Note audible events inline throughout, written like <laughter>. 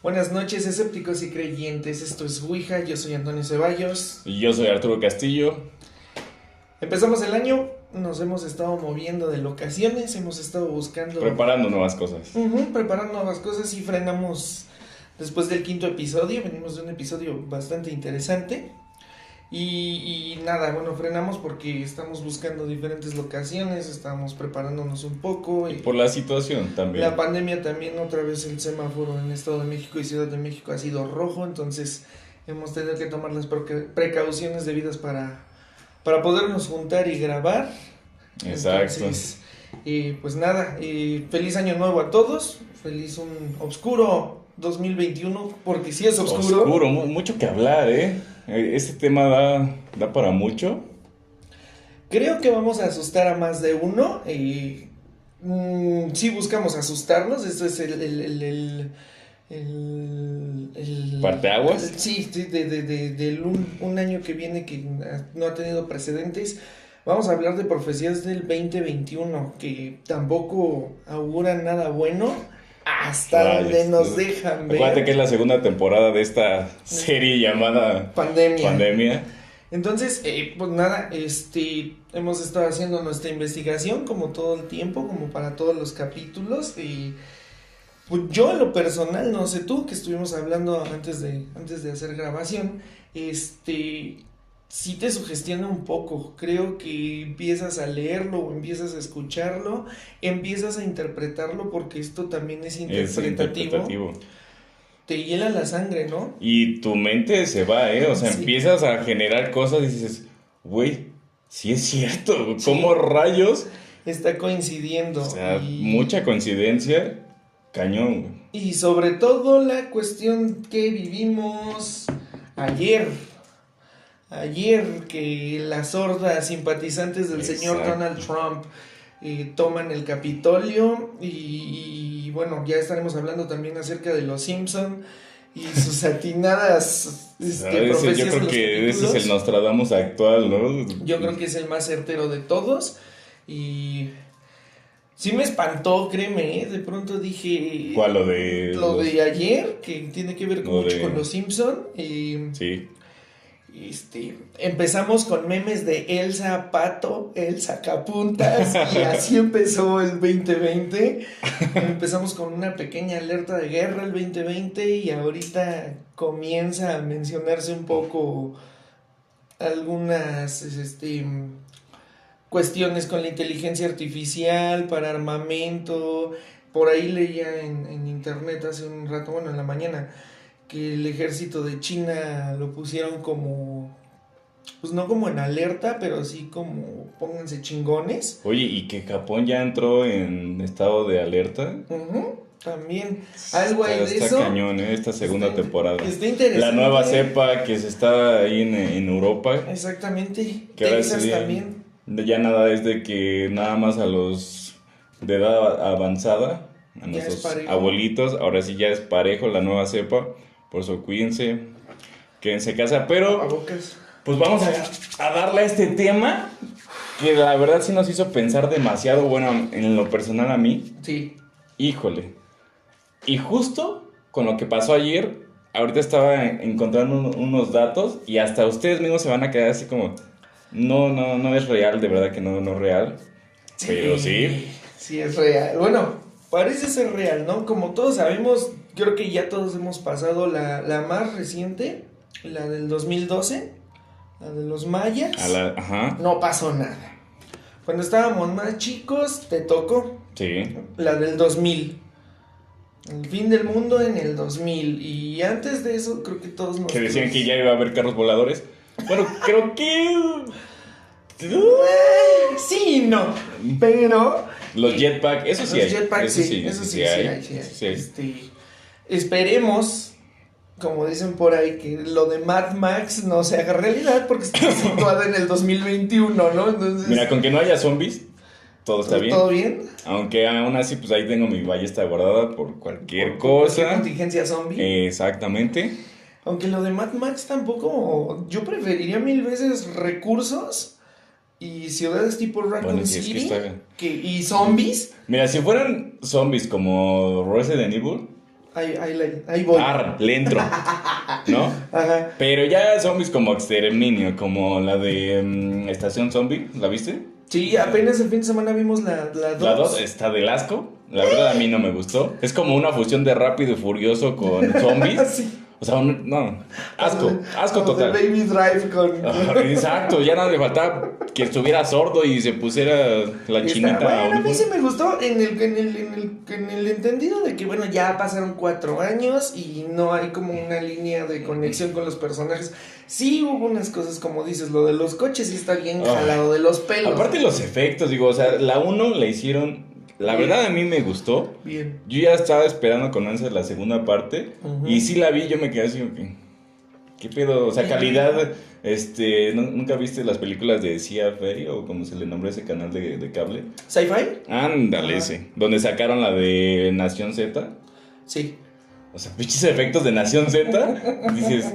Buenas noches, escépticos y creyentes. Esto es Ouija. Yo soy Antonio Ceballos. Y yo soy Arturo Castillo. Empezamos el año, nos hemos estado moviendo de locaciones, hemos estado buscando. Preparando nuevas cosas. Ujú, preparando nuevas cosas y frenamos después del quinto episodio. Venimos de un episodio bastante interesante. Y, y nada, bueno, frenamos porque estamos buscando diferentes locaciones, estamos preparándonos un poco. Y Por la situación también. La pandemia también, otra vez el semáforo en Estado de México y Ciudad de México ha sido rojo, entonces hemos tenido que tomar las preca- precauciones debidas para, para podernos juntar y grabar. Exacto. Entonces, eh, pues nada, feliz año nuevo a todos, feliz un oscuro 2021, porque si es oscuro. Oscuro, mu- mucho que hablar, ¿eh? Eh, Este tema da, da para mucho. Creo que vamos a asustar a más de uno. Eh, mm, sí buscamos asustarlos. Esto es el... el, el, el, el- el- ¿Parteaguas? sí, de, de, de- del un, un año que viene que no ha tenido precedentes. Vamos a hablar de profecías del 2021 que tampoco auguran nada bueno hasta Rayos. donde nos dejan ver. Acuérdate que es la segunda temporada de esta serie llamada pandemia. Pandemia. Entonces, eh, pues nada, este, hemos estado haciendo nuestra investigación como todo el tiempo, como para todos los capítulos y pues yo en lo personal, no sé tú, que estuvimos hablando antes de, antes de hacer grabación, este, sí te sugestiona un poco, creo que empiezas a leerlo o empiezas a escucharlo, empiezas a interpretarlo porque esto también es Es interpretativo, te hiela la sangre, ¿no? Y tu mente se va, ¿eh? O sea, Sí. empiezas a generar cosas y dices, güey, sí es cierto. ¿Cómo rayos? Está coincidiendo. O sea, y- mucha coincidencia. Cañón, güey. Y sobre todo la cuestión que vivimos ayer. Ayer que las hordas simpatizantes del señor. Donald Trump eh, toman el Capitolio y, y, bueno, ya estaremos hablando también acerca de los Simpson y sus <laughs> atinadas este, ¿Sabes? Yo creo que ese es el Nostradamus actual, ¿no? Yo creo que es el más certero de todos y sí me espantó, créeme, ¿eh? de pronto dije... ¿Cuál? Lo de. Lo los- de ayer, que tiene que ver con, mucho de- con los Simpson. y, Sí. Este, empezamos con memes de Elsa Pato, Elsa Capuntas, y <laughs> así empezó el 2020. Empezamos con una pequeña alerta de guerra el 2020 y ahorita comienza a mencionarse un poco algunas este, cuestiones con la inteligencia artificial para armamento. Por ahí leía en, en internet hace un rato, bueno, en la mañana, que el ejército de China lo pusieron como, pues no como en alerta, pero sí como pónganse chingones. Oye, y que Japón ya entró en estado de alerta. Ujú, también. Algo hay está, de está eso. cañón, ¿eh? Esta segunda Está- temporada. Está interesante. La nueva cepa que se está ahí en, en Europa. Exactamente. Que ahora Texas sí, también. Ya nada es de que nada más a los de edad avanzada, a Ya es nuestros abuelitos, ahora sí ya es parejo la nueva cepa. Por eso cuídense, quédense en casa. Pero. Pues vamos a, a darle a este tema que la verdad sí nos hizo pensar demasiado, bueno, en lo personal a mí, Sí. híjole. Y justo con lo que pasó ayer, ahorita estaba encontrando un- unos datos y hasta ustedes mismos se van a quedar así como, no, no, no es real, de verdad que no, no es real. Pero sí. Sí, es real. Bueno, parece ser real, ¿no? Como todos sabemos, creo que ya todos hemos pasado la, la más reciente, la del 2012, la de los mayas. A la, ajá, No pasó nada. Cuando estábamos más chicos, te tocó sí. la del 2000. El fin del mundo en el 2000. Y antes de eso, creo que todos nos. Que decían que ya iba a haber carros voladores. Bueno, <laughs> creo que... Sí, no. Pero. Los jetpack, eso sí Los hay. jetpacks, eso sí, sí, eso sí, sí hay. sí hay. Este, esperemos, como dicen por ahí, que lo de Mad Max no se haga realidad porque está <coughs> situado en el 2021, ¿no? Entonces, Mira, con que no haya zombies, todo está bien. ¿todo bien? Aunque aún así, pues ahí tengo mi ballesta guardada por cualquier Por cualquier cosa. contingencia zombie. Exactamente. Aunque lo de Mad Max tampoco. Yo preferiría mil veces recursos y ciudades tipo Raccoon Bueno, sí, es que City está- que- y zombies. Mira, si fueran zombies como Resident Evil, Ahí, ahí, voy. Ar, le entro. ¿No? <laughs> Ajá. Pero ya zombies como exterminio, como la de mm, Estación Zombie, ¿la viste? Sí, apenas el fin de semana vimos la 2. La 2 está del asco. La verdad a mí no me gustó. Es como una fusión de rápido y furioso con <laughs> zombies. Sí. O sea, un- no, asco, asco Como de total. Baby Drive con. Exacto, ya nada le faltaba que estuviera sordo y se pusiera la chinita. Bueno, a mí sí me gustó en el, en, el, en, el, en el entendido de que, bueno, ya pasaron cuatro años y no hay como una línea de conexión con los personajes. Sí hubo unas cosas, como dices, lo de los coches sí está bien jalado de los pelos. Aparte los efectos, digo, o sea, la 1 la hicieron, la verdad a mí me gustó. Bien. Yo ya estaba esperando con ansia la segunda parte y sí la vi, yo me quedé así, ok, ¿qué pedo? O sea, calidad, este, ¿nu- ¿nunca viste las películas de Cia Ferry o como se le nombra ese canal de, de cable? ¿Sci-Fi? Ándale, Ajá. ese, donde sacaron la de Nación Z. Sí. O sea, pinches efectos de Nación Z, dices,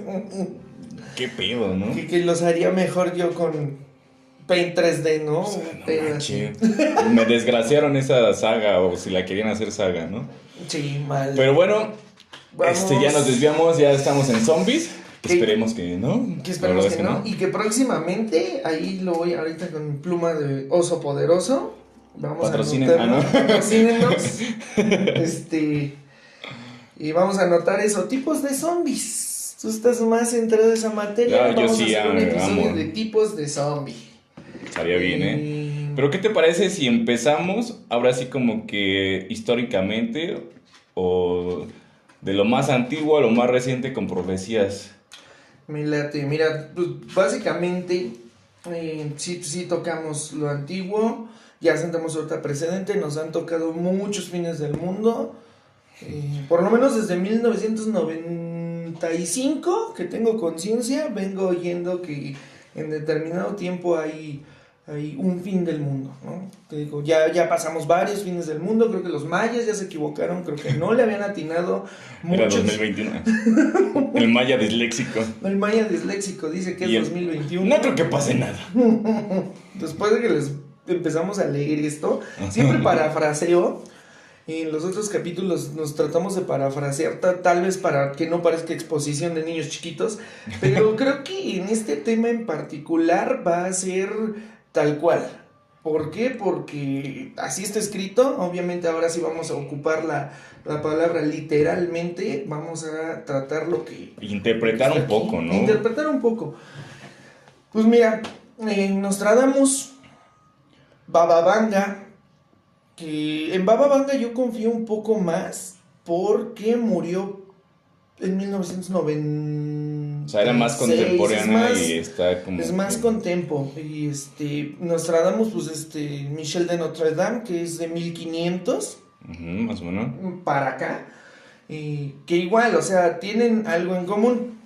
¿qué pedo, no? Que, que los haría mejor yo con Paint 3D, ¿no? O sea, no Pero manches. Me desgraciaron esa saga, o si la querían hacer saga, ¿no? Sí, mal. Pero bueno, Vamos. este, ya nos desviamos, ya estamos en zombies. Esperemos que no. Que esperemos que no. Y que próximamente, ahí lo voy ahorita con pluma de oso poderoso. Vamos Patrocinen- a anotarlo. ah, ¿no? Patrocínenos. <laughs> este. Y vamos a anotar eso. Tipos de zombies. Tú estás más centrado en esa materia. Yo vamos sí, a hacer un episodio de tipos de zombie. Estaría bien, ¿eh? Y- Pero ¿qué te parece si empezamos ahora sí como que históricamente o de lo más antiguo a lo más reciente con profecías? Me late. Mira, pues básicamente, eh, sí, sí tocamos lo antiguo, ya sentamos otra precedente, nos han tocado muchos fines del mundo, eh, por lo menos desde 1995, que tengo conciencia, vengo oyendo que en determinado tiempo hay, hay un fin del mundo, ¿no? Te digo, ya, ya pasamos varios fines del mundo, creo que los mayas ya se equivocaron, creo que no le habían atinado <laughs> Era muchos... 2021. <laughs> El maya disléxico. El maya disléxico dice que Y es el- 2021. No creo que pase nada. <laughs> Después de que les empezamos a leer esto, siempre parafraseo. En los otros capítulos nos tratamos de parafrasear, ta- tal vez para que no parezca exposición de niños chiquitos, pero creo que en este tema en particular va a ser tal cual. ¿Por qué? Porque así está escrito. Obviamente ahora sí vamos a ocupar la, la palabra literalmente. Vamos a tratar lo que, Interpretar un aquí. poco, ¿no? Interpretar un poco. Pues mira, eh, Nostradamus, Baba Vanga, que en Baba Vanga yo confío un poco más porque murió en 1990. O sea, era más contemporánea y está como... Es más que- con tempo. Y este, Nostradamus, pues este, Michel de Notre Dame, que es de 1500 Ujú, más o menos. para acá, y que igual, o sea, tienen algo en común.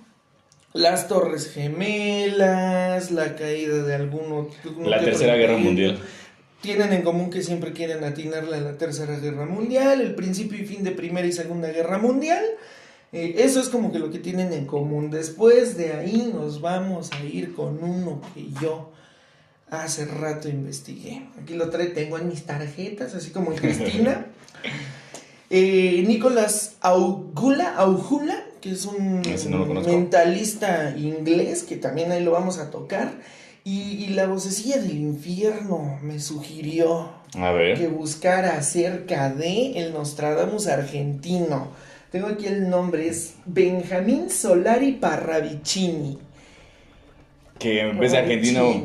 Las Torres Gemelas, la caída de alguno. uno La Tercera Guerra. Mundial. Tienen en común que siempre quieren atinarle a la Tercera Guerra Mundial, el principio y fin de Primera y Segunda Guerra Mundial. Eh, eso es como que lo que tienen en común. Después de ahí nos vamos a ir con uno que yo hace rato investigué. Aquí lo trae, tengo en mis tarjetas, así como en <laughs> Cristina. Eh, Nicolás Augula, Aujula, que es un Ese no mentalista inglés, que también ahí lo vamos a tocar. Y, y la vocecilla del infierno me sugirió A ver. que buscara acerca de el Nostradamus argentino. Tengo aquí el nombre, es Benjamín Solari Parravicini. Que en vez de argentino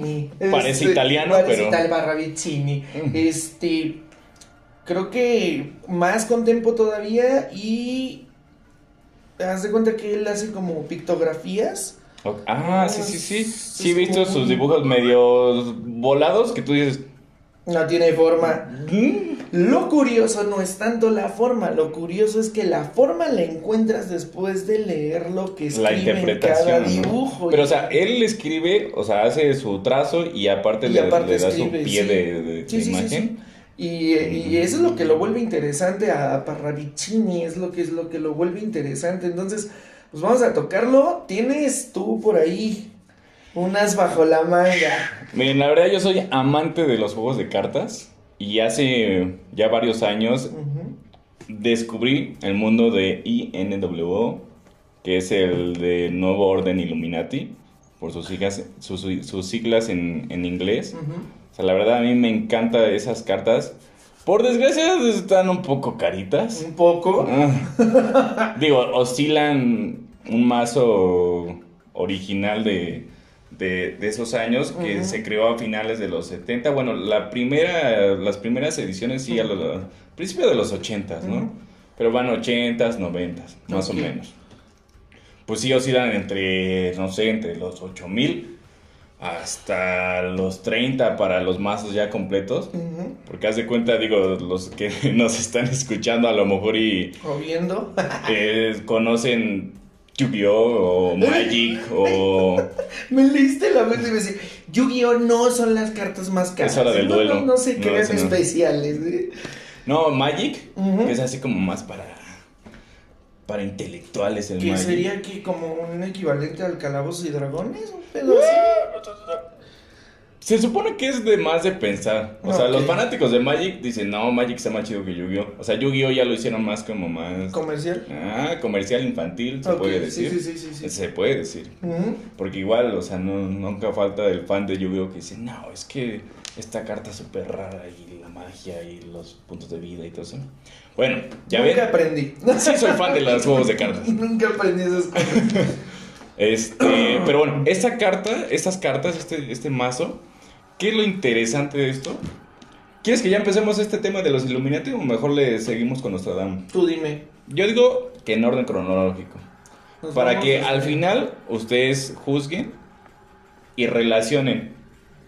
parece Este, italiano, parece pero... tal Parravicini. Mm. Este, creo que más con tempo todavía y haz de cuenta que él hace como pictografías. Ah, sí, sí, sí. Sí he visto sus dibujos medio volados que tú dices... No tiene forma. "Mm". Lo curioso no es tanto la forma, lo curioso es que la forma la encuentras después de leer lo que escribe La en cada interpretación. ¿no? dibujo. Pero, o sea, él escribe, o sea, hace su trazo y aparte, Y le, aparte le da escribe, su pie sí. de, de- Sí, de sí, sí, imagen. Y, y eso es lo que lo vuelve interesante a Parravicini, es lo que es lo que lo vuelve interesante. Entonces, pues vamos a tocarlo. Tienes tú por ahí unas bajo la manga. Miren, la verdad yo soy amante de los juegos de cartas y hace ya varios años descubrí el mundo de INWO, que es el de Nuevo Orden Illuminati, por sus siglas, sus, sus siglas en, en inglés. O sea, la verdad a mí me encantan esas cartas. Por desgracia están un poco caritas. Un poco. Ah. Digo, oscilan un mazo original de, de, de esos años que Ujú. se creó a finales de los 70. Bueno, la primera, las primeras ediciones sí, a los, principio de los 80, ¿no? Ujú. Pero van 80s, 90s, más Ok. o menos. Pues sí oscilan entre, no sé, entre los 8000 hasta los 30 para los mazos ya completos. Ujú. Porque haz de cuenta, digo, los que <laughs> nos están escuchando a lo mejor y O viendo. <laughs> eh, conocen Yu-Gi-Oh! o Magic o... <laughs> Me leíste la mente y me decía, Yu-Gi-Oh! no son las cartas más caras. Es hora del duelo. No, no se No, crean ese no. especiales. ¿eh? No, Magic, que es así como más para... Para intelectuales el Que Magic. sería que como un equivalente al Calabozos y Dragones, un pedo así. Se supone que es de más de pensar. O sea, los fanáticos de Magic dicen, no, Magic está más chido que Yu-Gi-Oh! O sea, Yu-Gi-Oh! ya lo hicieron más como más... Comercial. Ah, comercial infantil, se puede decir. sí, sí, sí, sí. Se puede decir. Porque igual, o sea, no, nunca falta el fan de Yu-Gi-Oh! que dice, no, es que esta carta es súper rara y la magia y los puntos de vida y todo eso. Bueno, ya Nunca ven, aprendí. sí soy fan de los <laughs> juegos de cartas. Nunca aprendí esas cosas. <laughs> Este, pero bueno, esta carta, estas cartas, este, este mazo, ¿qué es lo interesante de esto? ¿Quieres que ya empecemos este tema de los Illuminati o mejor le seguimos con Nostradamus? Tú dime. Yo digo que en orden cronológico. Nos Para que al final ustedes juzguen y relacionen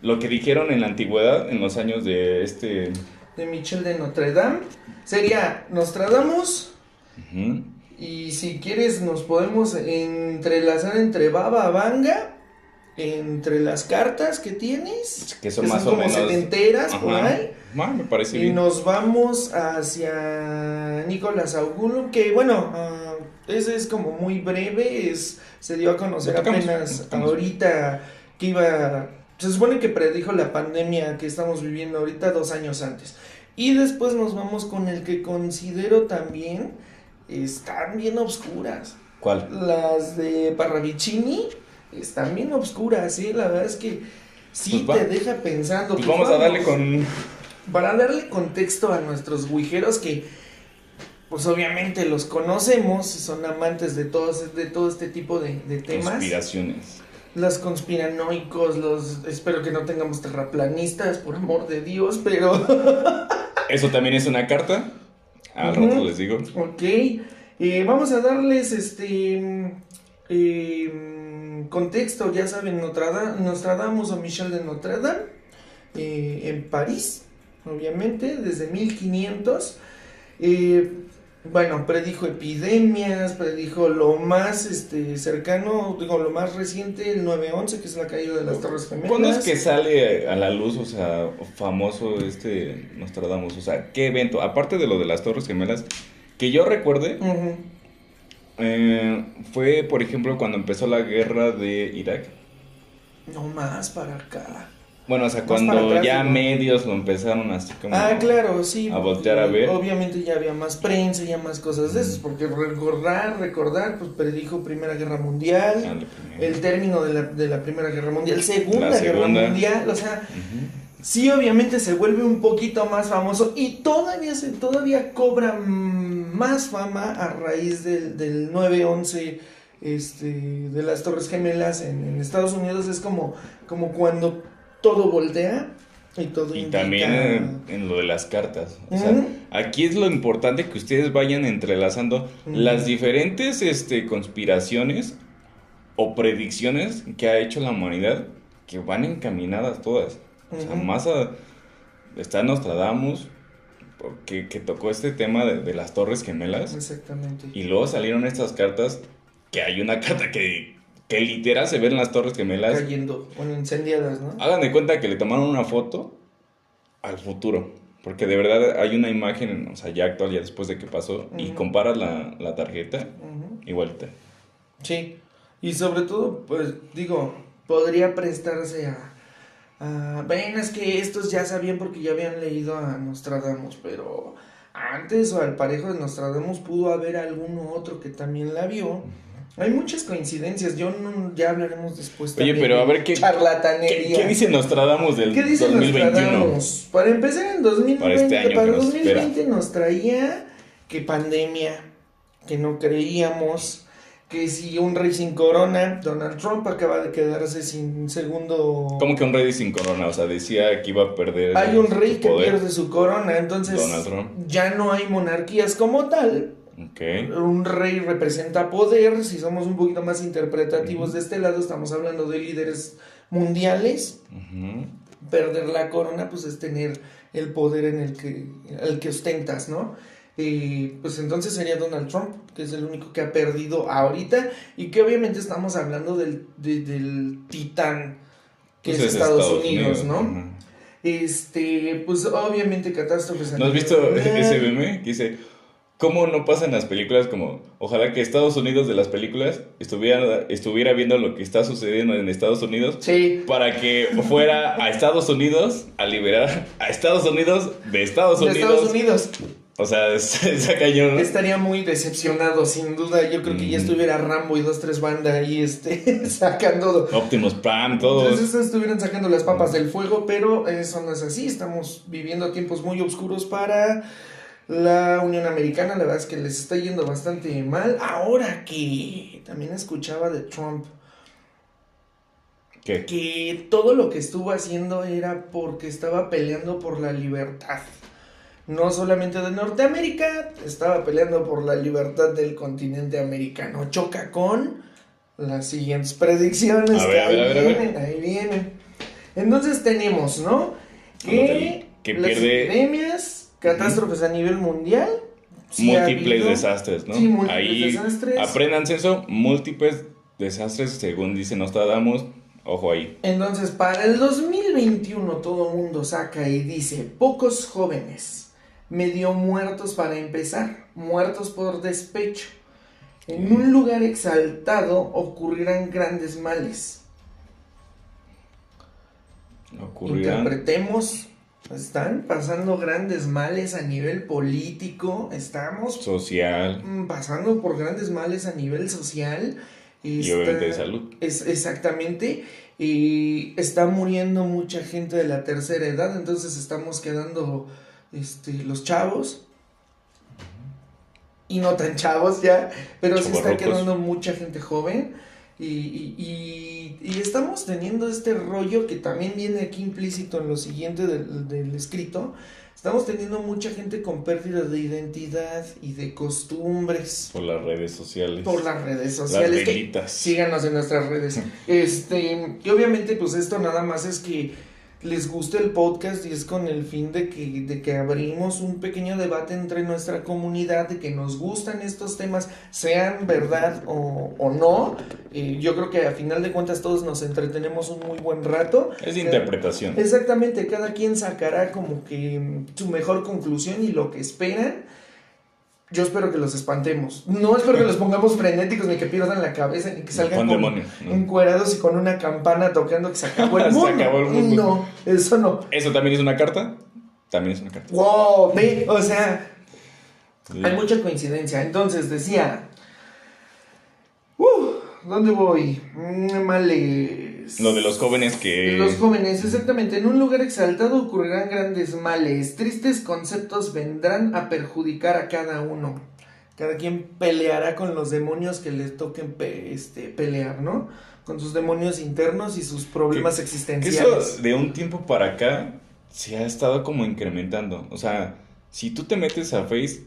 lo que dijeron en la antigüedad, en los años de este... De Michel de Notre Dame. Sería Nostradamus. ujú, Y si quieres, nos podemos entrelazar entre Baba Vanga. Entre las cartas que tienes. Que son más o como menos... setenteras por ahí. Ah, me parece Y bien. nos vamos hacia Nicolás Augulum, que bueno, ah, ese es como muy breve, es, se dio a conocer tocamos, apenas ahorita que iba, se supone que predijo la pandemia que estamos viviendo ahorita dos años antes. Y después nos vamos con el que considero también están bien obscuras. ¿Cuál? Las de Parravicini están bien obscuras, sí, la verdad es que sí Pues te deja pensando. Pues Pues vamos a darle vamos. con... Para darle contexto a nuestros guijeros que, pues obviamente los conocemos, son amantes de, todos, de todo este tipo de, de temas. Conspiraciones. Los conspiranoicos, los... Espero que no tengamos terraplanistas, por amor de Dios, pero... <laughs> Eso también es una carta. Al rato les digo. ok. eh, vamos a darles este... mm, eh, contexto, ya saben, Nostrada- Nostradamus o Michel de Notre Dame, eh, en París, obviamente, desde 1500. Eh, bueno, predijo epidemias, predijo lo más este, cercano, digo, lo más reciente, el 9-11, que es la caída de las Torres Gemelas. ¿Cuándo es que sale a la luz, o sea, famoso este Nostradamus? O sea, ¿qué evento? Aparte de lo de las Torres Gemelas, que yo recuerde. Eh, fue, por ejemplo, cuando empezó la guerra de Irak. No más para acá. Bueno, o sea, Más cuando atrás, ya ¿no? medios lo empezaron así como... Ah, claro, sí. a voltear a ver. Obviamente ya había más prensa, ya más cosas de esas, porque recordar, recordar, pues predijo Primera Guerra Mundial, Ah, el término de la, de la Primera Guerra Mundial, Segunda La Guerra segunda. Mundial, o sea. Sí obviamente se vuelve un poquito más famoso y todavía se todavía cobra más fama a raíz del, del 9-11 este, de las Torres Gemelas en, en Estados Unidos, es como, como cuando todo voltea y todo Y indica- también en, en lo de las cartas. O sea, aquí es lo importante que ustedes vayan entrelazando las diferentes este, conspiraciones o predicciones que ha hecho la humanidad que van encaminadas todas. O sea, más a... Está Nostradamus, que, que tocó este tema de, de las Torres Gemelas. Exactamente. Y luego salieron estas cartas, que hay una <laughs> carta que, que literal se ve en las Torres Gemelas. cayendo, bueno, incendiadas, ¿no? Hagan de cuenta que le tomaron una foto al futuro. Porque de verdad hay una imagen, o sea, ya actual, ya después de que pasó, y comparas la, la tarjeta, Ujú. igualita. Sí, y sobre todo, pues digo, podría prestarse a, a... Ven, es que estos ya sabían porque ya habían leído a Nostradamus, pero antes o al parejo de Nostradamus pudo haber alguno otro que también la vio. Hay muchas coincidencias, yo no, ya hablaremos después. Oye, también pero a de ver qué. charlatanería. ¿Qué, qué dice Nostradamus del ¿Qué dice 2021? Nostradamus? Para empezar en 2020, Para este año para que nos 2020 nos traía que pandemia, que no creíamos, que si un rey sin corona, Donald Trump acaba de quedarse sin segundo... ¿Cómo que un rey sin corona? O sea, decía que iba a perder. Hay un rey que poder. pierde su corona, entonces Donald Trump. ya no hay monarquías como tal. Un rey representa poder, si somos un poquito más interpretativos de este lado, estamos hablando de líderes mundiales. Perder la corona, pues es tener el poder en el que, el que ostentas, ¿no? Y pues entonces sería Donald Trump, que es el único que ha perdido ahorita y que obviamente estamos hablando del, de- del titán que Pues es, Estados, Unidos, ¿no? Este, pues obviamente catástrofes. ¿No has visto <laughs> ese meme que dice, ¿cómo no pasan las películas como, ojalá que Estados Unidos de las películas estuviera, estuviera viendo lo que está sucediendo en Estados Unidos Sí, para que fuera a Estados Unidos a liberar a Estados Unidos de Estados de Unidos? Estados Unidos. O sea, es- <laughs> está cañón, ¿no? Estaría muy decepcionado, sin duda. Yo creo que ya Mm. estuviera Rambo y dos, tres bandas ahí, este, <laughs> sacando Optimus Prime, todos. Entonces estuvieran sacando las papas del fuego, pero eso no es así. Estamos viviendo tiempos muy oscuros para la Unión Americana. La verdad es que les está yendo bastante mal. Ahora que también escuchaba de Trump ¿Qué? que todo lo que estuvo haciendo era porque estaba peleando por la libertad. No solamente de Norteamérica, estaba peleando por la libertad del continente americano. Choca con las siguientes predicciones. A ver, que a ver, ahí a ver, a ver. vienen, ahí vienen. Entonces tenemos, ¿no? Que, que las pierde- epidemias, catástrofes a nivel mundial. sí múltiples habido- desastres, ¿no? Sí, múltiples Ahí desastres. apréndanse eso, múltiples desastres, según dice Nostradamus. Ojo ahí. Entonces, para el 2021 todo el mundo saca y dice, pocos jóvenes, medio muertos para empezar, muertos por despecho. En un lugar exaltado ocurrirán grandes males. Ocurrirán. Interpretemos, están pasando grandes males a nivel político, estamos Social mm, pasando por grandes males a nivel social. y obviamente de salud. Es exactamente. Y está muriendo mucha gente de la tercera edad, entonces estamos quedando este, los chavos. Y no tan chavos ya, pero sí está quedando mucha gente joven. Y, y- y- y estamos teniendo este rollo que también viene aquí implícito en lo siguiente del, del escrito. Estamos teniendo mucha gente con pérdida de identidad y de costumbres Por las redes sociales. por las redes Las sociales. que- velitas. Síganos en nuestras redes. Este, y obviamente, pues esto nada más es que les guste el podcast y es con el fin de que, de que abrimos un pequeño debate entre nuestra comunidad, de que nos gustan estos temas, sean verdad o, o no. Eh, yo creo que a final de cuentas todos nos entretenemos un muy buen rato. Es de interpretación. Exactamente, cada quien sacará como que su mejor conclusión y lo que esperan. Yo espero que los espantemos. No espero que los pongamos frenéticos ni que pierdan la cabeza ni que salgan Con demonio, ¿no? encuerados y con una campana tocando que se acabó el <laughs> Se mundo. acabó el mundo. No, eso no. ¿Eso también es una carta? También es una carta. Wow, ve, o sea, Sí. hay mucha coincidencia. Entonces decía, uh, ¿dónde voy? Mm, Lo de los jóvenes que... Los jóvenes, exactamente. En un lugar exaltado ocurrirán grandes males. Tristes conceptos vendrán a perjudicar a cada uno. Cada quien peleará con los demonios que les toquen pe- este, pelear, ¿no? Con sus demonios internos y sus problemas Que existenciales. eso de un tiempo para acá se ha estado como incrementando. O sea, si tú te metes a Face,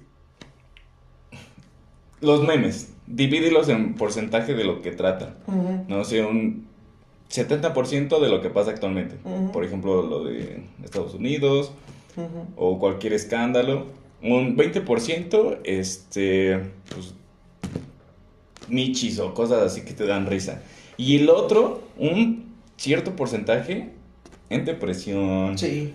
los memes, divídelos en porcentaje de lo que tratan. Ujú, No sé, un 70% de lo que pasa actualmente. Por ejemplo, lo de Estados Unidos o cualquier escándalo. Un 20%, este, pues, michis o cosas así que te dan risa. Y el otro, un cierto porcentaje en depresión, Sí.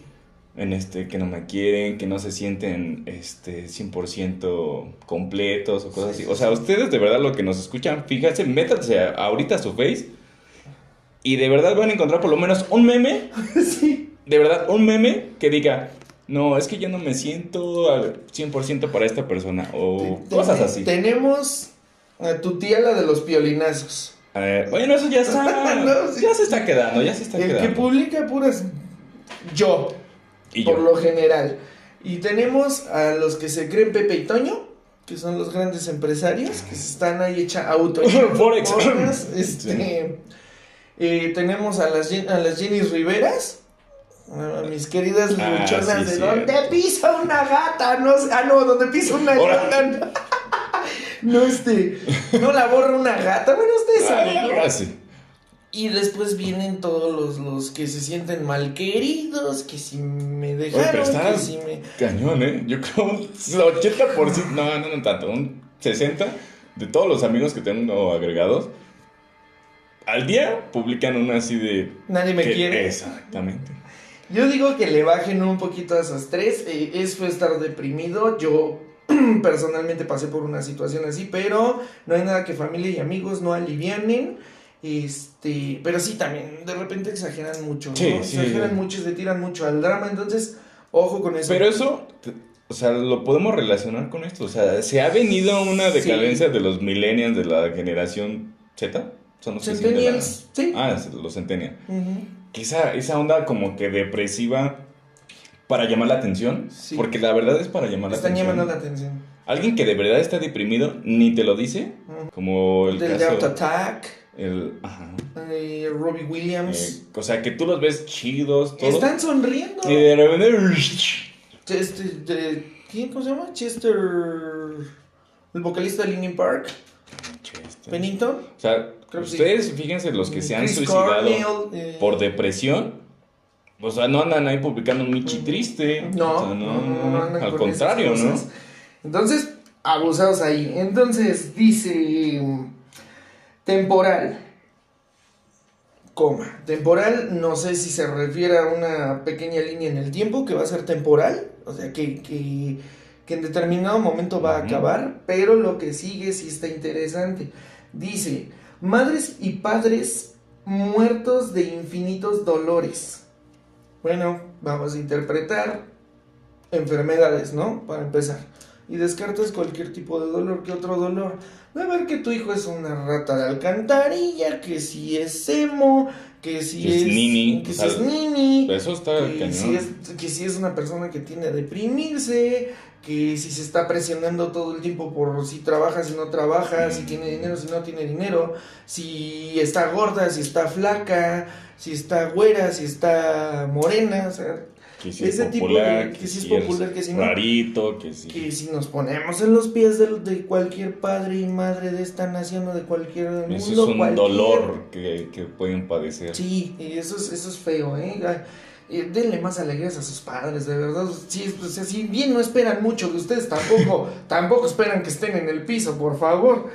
en este, que no me quieren, que no se sienten este, 100% completos o cosas Sí, así. sí, O sea, ustedes de verdad lo que nos escuchan, fíjense, métanse a- ahorita a su face y de verdad van a encontrar por lo menos un meme, <laughs> sí. de verdad, un meme que diga, no, es que yo no me siento al 100% para esta persona. O cosas así. Tenemos a tu tía la de los piolinazos. Eh, bueno, eso ya <laughs> está. No, sí. Ya se está quedando, ya se está El que quedando. publica puras yo, Y por yo. lo general. Y tenemos a los que se creen Pepe y Toño, que son los grandes empresarios, que se están ahí hecha auto. <laughs> Forex. Este, eh, tenemos a las, a las Jenny Riveras. A mis queridas Ah, luchonas sí, de donde pisa una gata, no ah no, donde pisa una gata. No, este, no la borra una gata, bueno, ustedes saben. Ah, sí. Y después vienen todos los, los que se sienten mal queridos, que si me Oye, dejaron, pero está que si me... cañón, ¿eh? Yo creo un 80%, no, no, no tanto, un 60% de todos los amigos que tengo agregados, al día publican una así de... Nadie me que- quiere. Exactamente. Yo digo que le bajen un poquito a esos tres. eh, es fue estar deprimido. Yo <clears throat> personalmente pasé por una situación así, pero no hay nada que familia y amigos no alivianen. Este, pero sí también, de repente exageran mucho, ¿no? Sí, sí. Exageran mucho, se tiran mucho al drama, entonces, ojo con eso. Pero eso, o sea, lo podemos relacionar con esto. O sea, se ha venido una Sí. decadencia de los millennials de la generación Z. Son los de la- Centennials, sí. Ah, los centennials. Que esa, esa onda como que depresiva para llamar la atención. Sí. Porque la verdad es para llamar la Están atención. llamando la atención. Alguien que de verdad está deprimido ni te lo dice. Como el Del de caso. Attack, El, ajá. eh, Robbie Williams. Eh, o sea, que tú los ves chidos, todos. Están sonriendo. Y de repente. Este, de- ¿quién, ¿Cómo se llama? Chester. El vocalista de Linkin Park. Chester. Pennington. O sea, Creo que sí. ustedes fíjense los que se han Chris suicidado eh, por depresión. O sea, no andan ahí publicando un Michi triste. No, O sea, no, no, no Al con contrario, ¿no? Entonces, abusados ahí. Entonces, dice. Temporal. Coma. Temporal, no sé si se refiere a una pequeña línea en el tiempo que va a ser temporal. O sea, que, que, que en determinado momento va a acabar. Pero lo que sigue sí está interesante. Dice: Madres y padres muertos de infinitos dolores. Bueno, vamos a interpretar enfermedades, ¿no? Para empezar. Y descartas cualquier tipo de dolor. ¿Qué otro dolor? A ver que tu hijo es una rata de alcantarilla, que si es emo, que si Que es es, nini, que si es nini, Eso está que si, es, que si es una persona que tiende a deprimirse, que si se está presionando todo el tiempo por si trabaja, si no trabaja, si Mm. tiene dinero, si no tiene dinero, si está gorda, si está flaca, si está güera, si está morena, o sea, Que si ese es tipo popular, de- que si es popular, que si no. Rarito, que si. que si nos ponemos en los pies de, de cualquier padre y madre de esta nación o de cualquier del Eso mundo, es un cualquier- dolor que, que pueden padecer. Sí, y eso es, eso es feo, ¿eh? Eh, denle más alegrías a sus padres, de verdad. Sí, o sea, si bien no esperan mucho de ustedes, tampoco, <laughs> tampoco esperan que estén en el piso, por favor.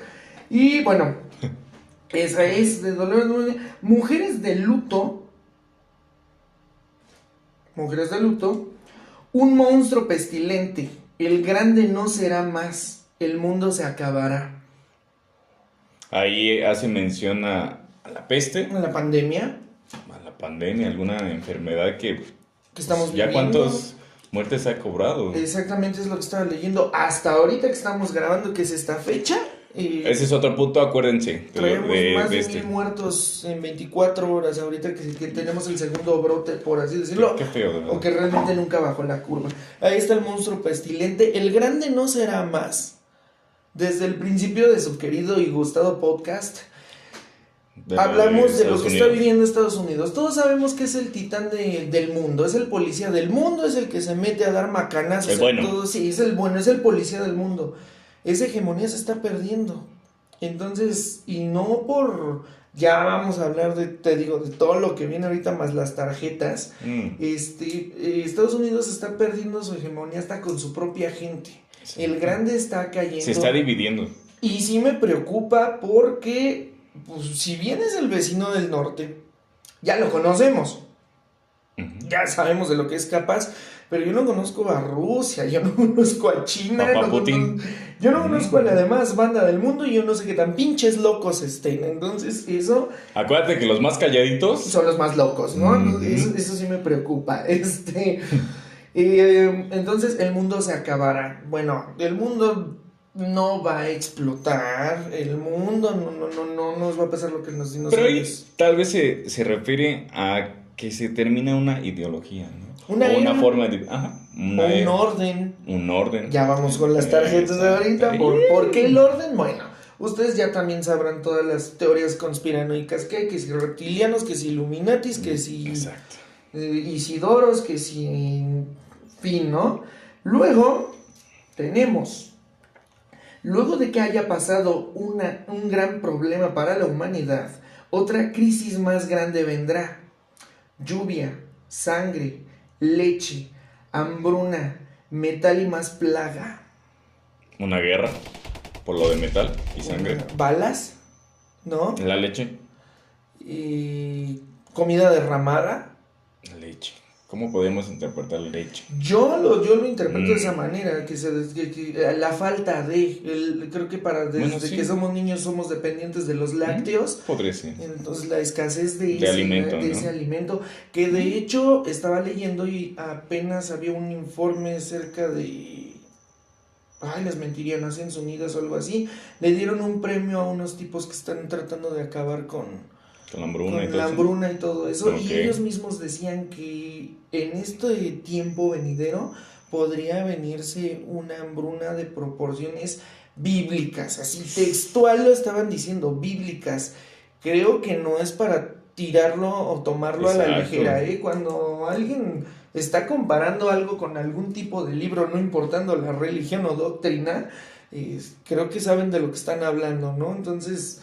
Y bueno, <laughs> esa es de dolor. Mujeres de luto. Mujeres de luto. Un monstruo pestilente. El grande no será más. El mundo se acabará. Ahí hace mención a, a la peste, La pandemia a la pandemia, alguna enfermedad que. que estamos pues, ya viviendo. cuántas muertes ha cobrado. Exactamente es lo que estaba leyendo. Hasta ahorita que estamos grabando, que es esta fecha. Eh, Ese es otro punto, acuérdense. traemos de, más de de, este. mil muertos en 24 horas ahorita que, que tenemos el segundo brote, por así decirlo. Qué feo, verdad. O que realmente nunca bajó la curva. Ahí está el monstruo pestilente. El grande no será más. Desde el principio de su querido y gustado podcast, De hablamos de, lo que está viviendo Estados Unidos. Todos sabemos que es el titán de- del mundo, es el policía del mundo, es el que se mete a dar macanazos. El bueno. todos. Sí, es el bueno, es el policía del mundo. Esa hegemonía se está perdiendo. Entonces, y no por. Ya vamos a hablar de, te digo, de todo lo que viene ahorita, más las tarjetas. Mm, Este, eh, Estados Unidos está perdiendo su hegemonía hasta con su propia gente. sí. El grande está cayendo. Se está dividiendo. Y sí me preocupa porque, pues, si bien es el vecino del norte, ya lo conocemos, ya sabemos de lo que es capaz, pero yo no conozco a Rusia, yo no conozco a China, Papá no Putin. conozco- yo no conozco a la demás banda del mundo y yo no sé qué tan pinches locos estén. Entonces, eso Acuérdate que los más calladitos. son los más locos, ¿no? Eso, eso sí me preocupa. <laughs> Este. Eh, entonces el mundo se acabará. Bueno, el mundo no va a explotar. El mundo no, no, no, no nos va a pasar lo que nos Pero ahí dinosaurios. tal vez se, se refiere a que se termina una ideología, ¿no? Una o una era. forma de... Ajá, una un era, orden. un orden. Ya vamos con las tarjetas de ahorita. ¿Por, por qué el orden? Bueno, ustedes ya también sabrán todas las teorías conspiranoicas que hay, que si reptilianos, que si Illuminatis, que si Exacto. eh, Isidoros, que si fin, ¿no? Luego tenemos, luego de que haya pasado una, un gran problema para la humanidad, otra crisis más grande vendrá. Lluvia, sangre, leche, hambruna, metal y más plaga. Una guerra por lo de metal y sangre. Balas, ¿no? La leche. Y comida derramada. La leche. ¿Cómo podemos interpretar leche? Yo lo, yo lo interpreto de Mm. esa manera, que, se, que- que, eh, la falta de, el- creo que para desde Bueno, sí. que somos niños somos dependientes de los lácteos, Podría ser. entonces la escasez de, De ese, alimento, de ¿no? ese alimento, que de hecho estaba leyendo y apenas había un informe cerca de, ay, les mentiría, Naciones Unidas o algo así, le dieron un premio a unos tipos que están tratando de acabar con Con la hambruna y todo la eso. hambruna y todo eso. Ok. Y ellos mismos decían que en este tiempo venidero podría venirse una hambruna de proporciones bíblicas, así textual lo estaban diciendo, bíblicas. Creo que no es para tirarlo o tomarlo a la ligera, ¿eh? Cuando alguien está comparando algo con algún tipo de libro, no importando la religión o doctrina, eh, creo que saben de lo que están hablando, ¿no? Entonces,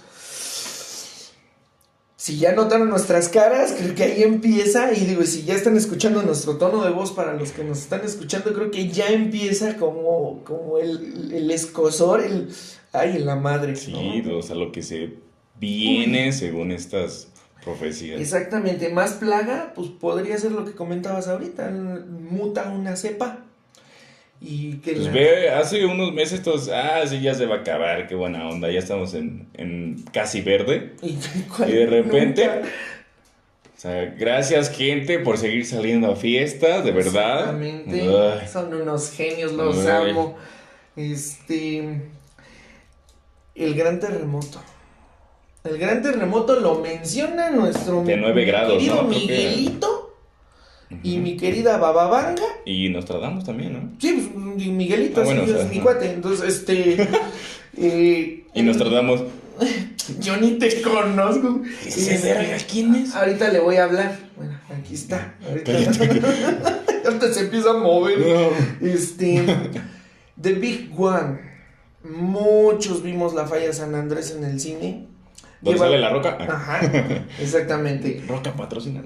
si ya notaron nuestras caras, creo que ahí empieza, y digo, si ya están escuchando nuestro tono de voz para los que nos están escuchando, creo que ya empieza como, como el, el escosor, el, ay, la madre. Sí, ¿no? o sea, lo que se viene según estas profecías. Exactamente, más plaga, pues podría ser lo que comentabas ahorita, muta una cepa. Y que Pues la- ve, hace unos meses todos, ah, sí, ya se va a acabar, qué buena onda, ya estamos en, en casi verde. y, Y de repente, nunca- O sea, gracias gente por seguir saliendo a fiestas, de verdad. Exactamente. Ay. Son unos genios, los Ay. amo. Este. El gran terremoto. El gran terremoto lo menciona nuestro De nueve mi grados, querido ¿no? Creo y mi querida Bababanga. Y Nostradamus también, ¿no? Sí, pues Miguelito, Ah, bueno, sí, o sea, es mi cuate. Entonces, este. <laughs> eh, Y Nostradamus. <laughs> Yo ni te conozco. ¿Ese Este, verga quién es? Ahorita le voy a hablar. Bueno, aquí está. Ahorita, <laughs> Ahorita se empieza a mover. No. Este. The Big One. Muchos vimos la falla San Andrés en el cine. ¿Dónde Lleva- sale la roca? Ah, Ajá, exactamente. Roca patrocina.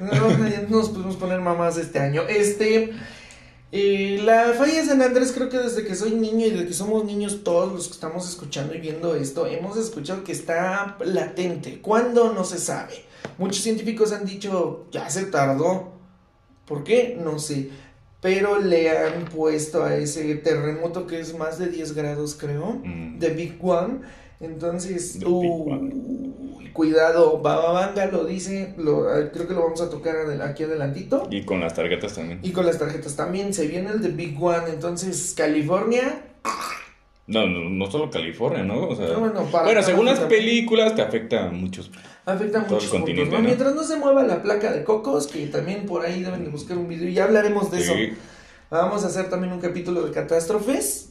No, nos pudimos poner mamás este año. Este. eh, la falla de San Andrés, creo que desde que soy niño y desde que somos niños, todos los que estamos escuchando y viendo esto, hemos escuchado que está latente. ¿Cuándo? No se sabe. Muchos científicos han dicho, ya se tardó. ¿Por qué? No sé. Pero le han puesto a ese terremoto que es más de 10 grados, creo. Mm. The Big One. Entonces, cuidado, Bababanga lo dice, lo, creo que lo vamos a tocar aquí adelantito. Y con las tarjetas también. Y con las tarjetas también, se viene el The Big One, entonces California, No, no, no solo California, ¿no? O sea, No, bueno, para- bueno, según las películas te afecta a muchos. afecta a muchos puntos. Mientras no se mueva la placa de cocos, que también por ahí deben de buscar un video, y ya hablaremos de eso. Vamos a hacer también un capítulo de catástrofes.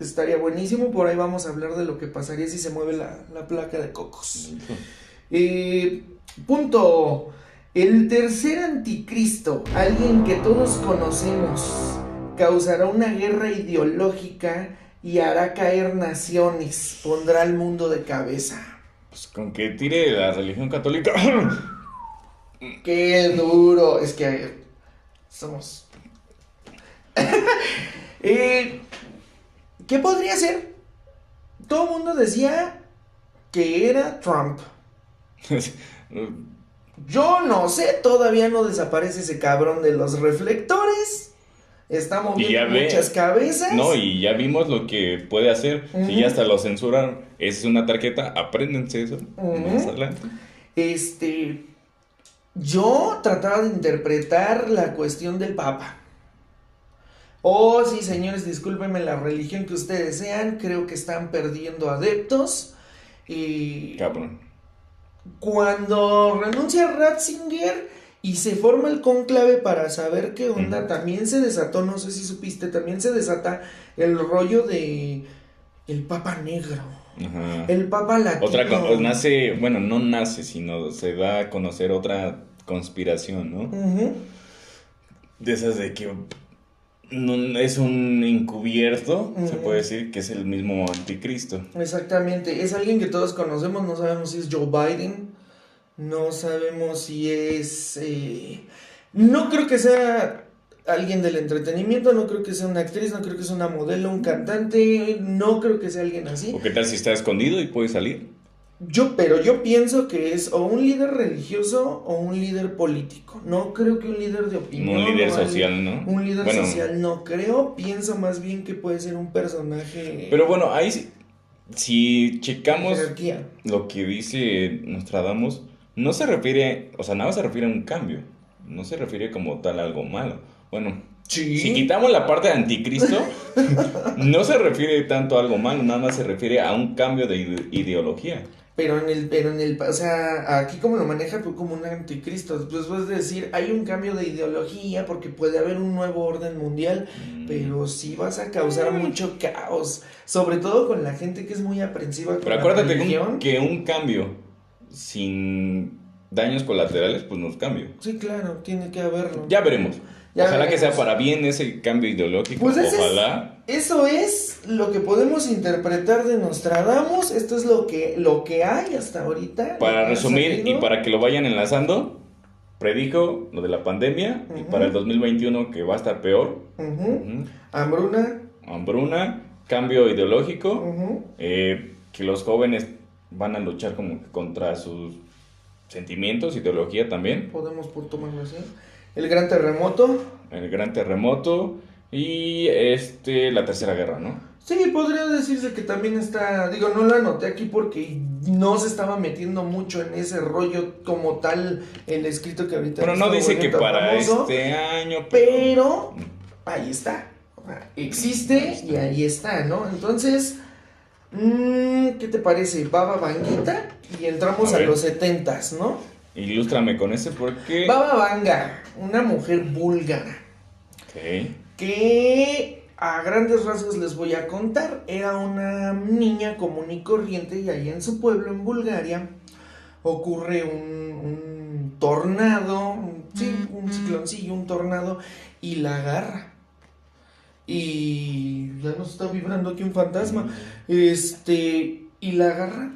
Estaría buenísimo, por ahí vamos a hablar de lo que pasaría si se mueve la, la placa de cocos. Eh, punto. El tercer anticristo, alguien que todos conocemos, causará una guerra ideológica y hará caer naciones, pondrá al mundo de cabeza. Pues con que tire la religión católica. <coughs> Qué duro, es que somos... <laughs> Eh, ¿Qué podría ser? Todo el mundo decía que era Trump. <laughs> Yo no sé, todavía no desaparece ese cabrón de los reflectores. Moviendo ve. muchas cabezas. No, y ya vimos lo que puede hacer. Si Ujú. ya hasta lo censuraron, es una tarjeta, apréndense eso. Ujú. Más adelante. Este. yo trataba de interpretar la cuestión del Papa. Oh, sí, señores, discúlpenme la religión que ustedes sean, creo que están perdiendo adeptos. Y Cabrón. cuando renuncia Ratzinger y se forma el conclave para saber qué onda, también se desató, no sé si supiste, también se desata el rollo de el Papa Negro, Ajá. el Papa Latino. Otra nace, bueno, no nace, sino se da a conocer otra conspiración, ¿no? De esas de que no, es un encubierto, se puede decir que es el mismo anticristo. Exactamente, es alguien que todos conocemos, no sabemos si es Joe Biden, no sabemos si es... eh, No creo que sea alguien del entretenimiento, no creo que sea una actriz, no creo que sea una modelo, un cantante, no creo que sea alguien así. ¿O qué tal si está escondido y puede salir? Yo, pero yo pienso que es o un líder religioso o un líder político. No creo que un líder de opinión. un líder social, ¿no? Un líder Bueno, social, no creo. Pienso más bien que puede ser un personaje. Pero bueno, ahí sí- si de checamos jerarquía. lo que dice Nostradamus, no se refiere, o sea, nada se refiere a un cambio, no se refiere como tal a algo malo. Bueno, Sí. si quitamos la parte de anticristo, <laughs> no se refiere tanto a algo malo, nada más se refiere a un cambio de ide- ideología. Pero en el, pero en el, o sea, aquí como lo maneja pues, como un anticristo, pues puedes decir, hay un cambio de ideología porque puede haber un nuevo orden mundial, Mm. pero sí vas a causar mucho caos, sobre todo con la gente que es muy aprensiva con Pero la acuérdate que religión. que un cambio sin daños colaterales, pues no es cambio. Sí, claro, tiene que haberlo. Ya veremos. Ya Ojalá que sea para bien ese cambio ideológico. Pues ese es- Ojalá. Eso es lo que podemos interpretar de Nostradamus, esto es lo que, lo que hay hasta ahorita. Para resumir y para que lo vayan enlazando, predijo lo de la pandemia y para el 2021 que va a estar peor. Ujú. Ujú. Hambruna. Hambruna, cambio ideológico, eh, que los jóvenes van a luchar como contra sus sentimientos, ideología también, Podemos por tomarlo así. El gran terremoto. el gran terremoto y este la tercera guerra, ¿no? Sí, podría decirse que también está, digo, no lo anoté aquí porque no se estaba metiendo mucho en ese rollo como tal el escrito que ahorita Bueno, no dice que para famoso, este año, pero pero ahí está. Existe y ahí está, ¿no? Entonces, mm, ¿qué te parece? Baba Vanguita y entramos A los setentas, ¿no? ilústrame con ese porque Baba Vanga, una mujer búlgara. Ok. que a grandes rasgos les voy a contar. Era una niña común y corriente y ahí en su pueblo, en Bulgaria, ocurre un, un tornado, un- sí, un cicloncillo, un tornado, y la agarra. Y ya nos está vibrando aquí un fantasma. Este, y la agarra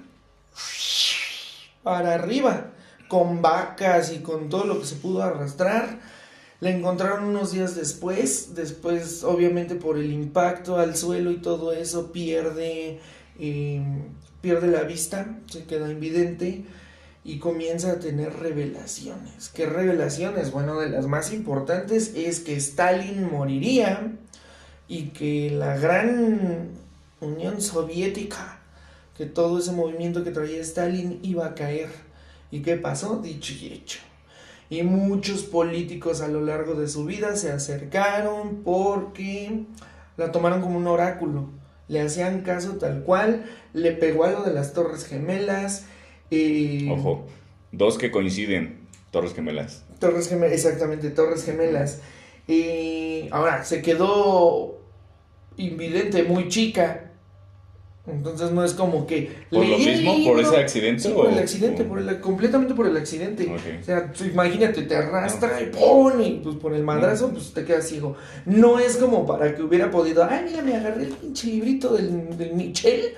para arriba, con vacas y con todo lo que se pudo arrastrar. La encontraron unos días después, después obviamente por el impacto al suelo y todo eso pierde, eh, pierde la vista, se queda invidente y comienza a tener revelaciones. ¿Qué revelaciones? Bueno, de las más importantes es que Stalin moriría y que la gran Unión Soviética, que todo ese movimiento que traía Stalin iba a caer. ¿Y qué pasó? Dicho y hecho. Y muchos políticos a lo largo de su vida se acercaron porque la tomaron como un oráculo. Le hacían caso tal cual, le pegó a lo de las Torres Gemelas. eh, Ojo, dos que coinciden, Torres Gemelas. Torres Gemelas, exactamente, Torres Gemelas. Y ahora se quedó invidente, muy chica. Entonces no es como que. ¿Por lo mismo? ¿Por ese accidente? Sí, por o- el accidente, por el, completamente por el accidente. O sea, tú imagínate, te arrastra y ¡pum! Y pues por el madrazo, pues te quedas ciego. No es como para que hubiera podido, ay, mira, me agarré el pinche librito del, del Michel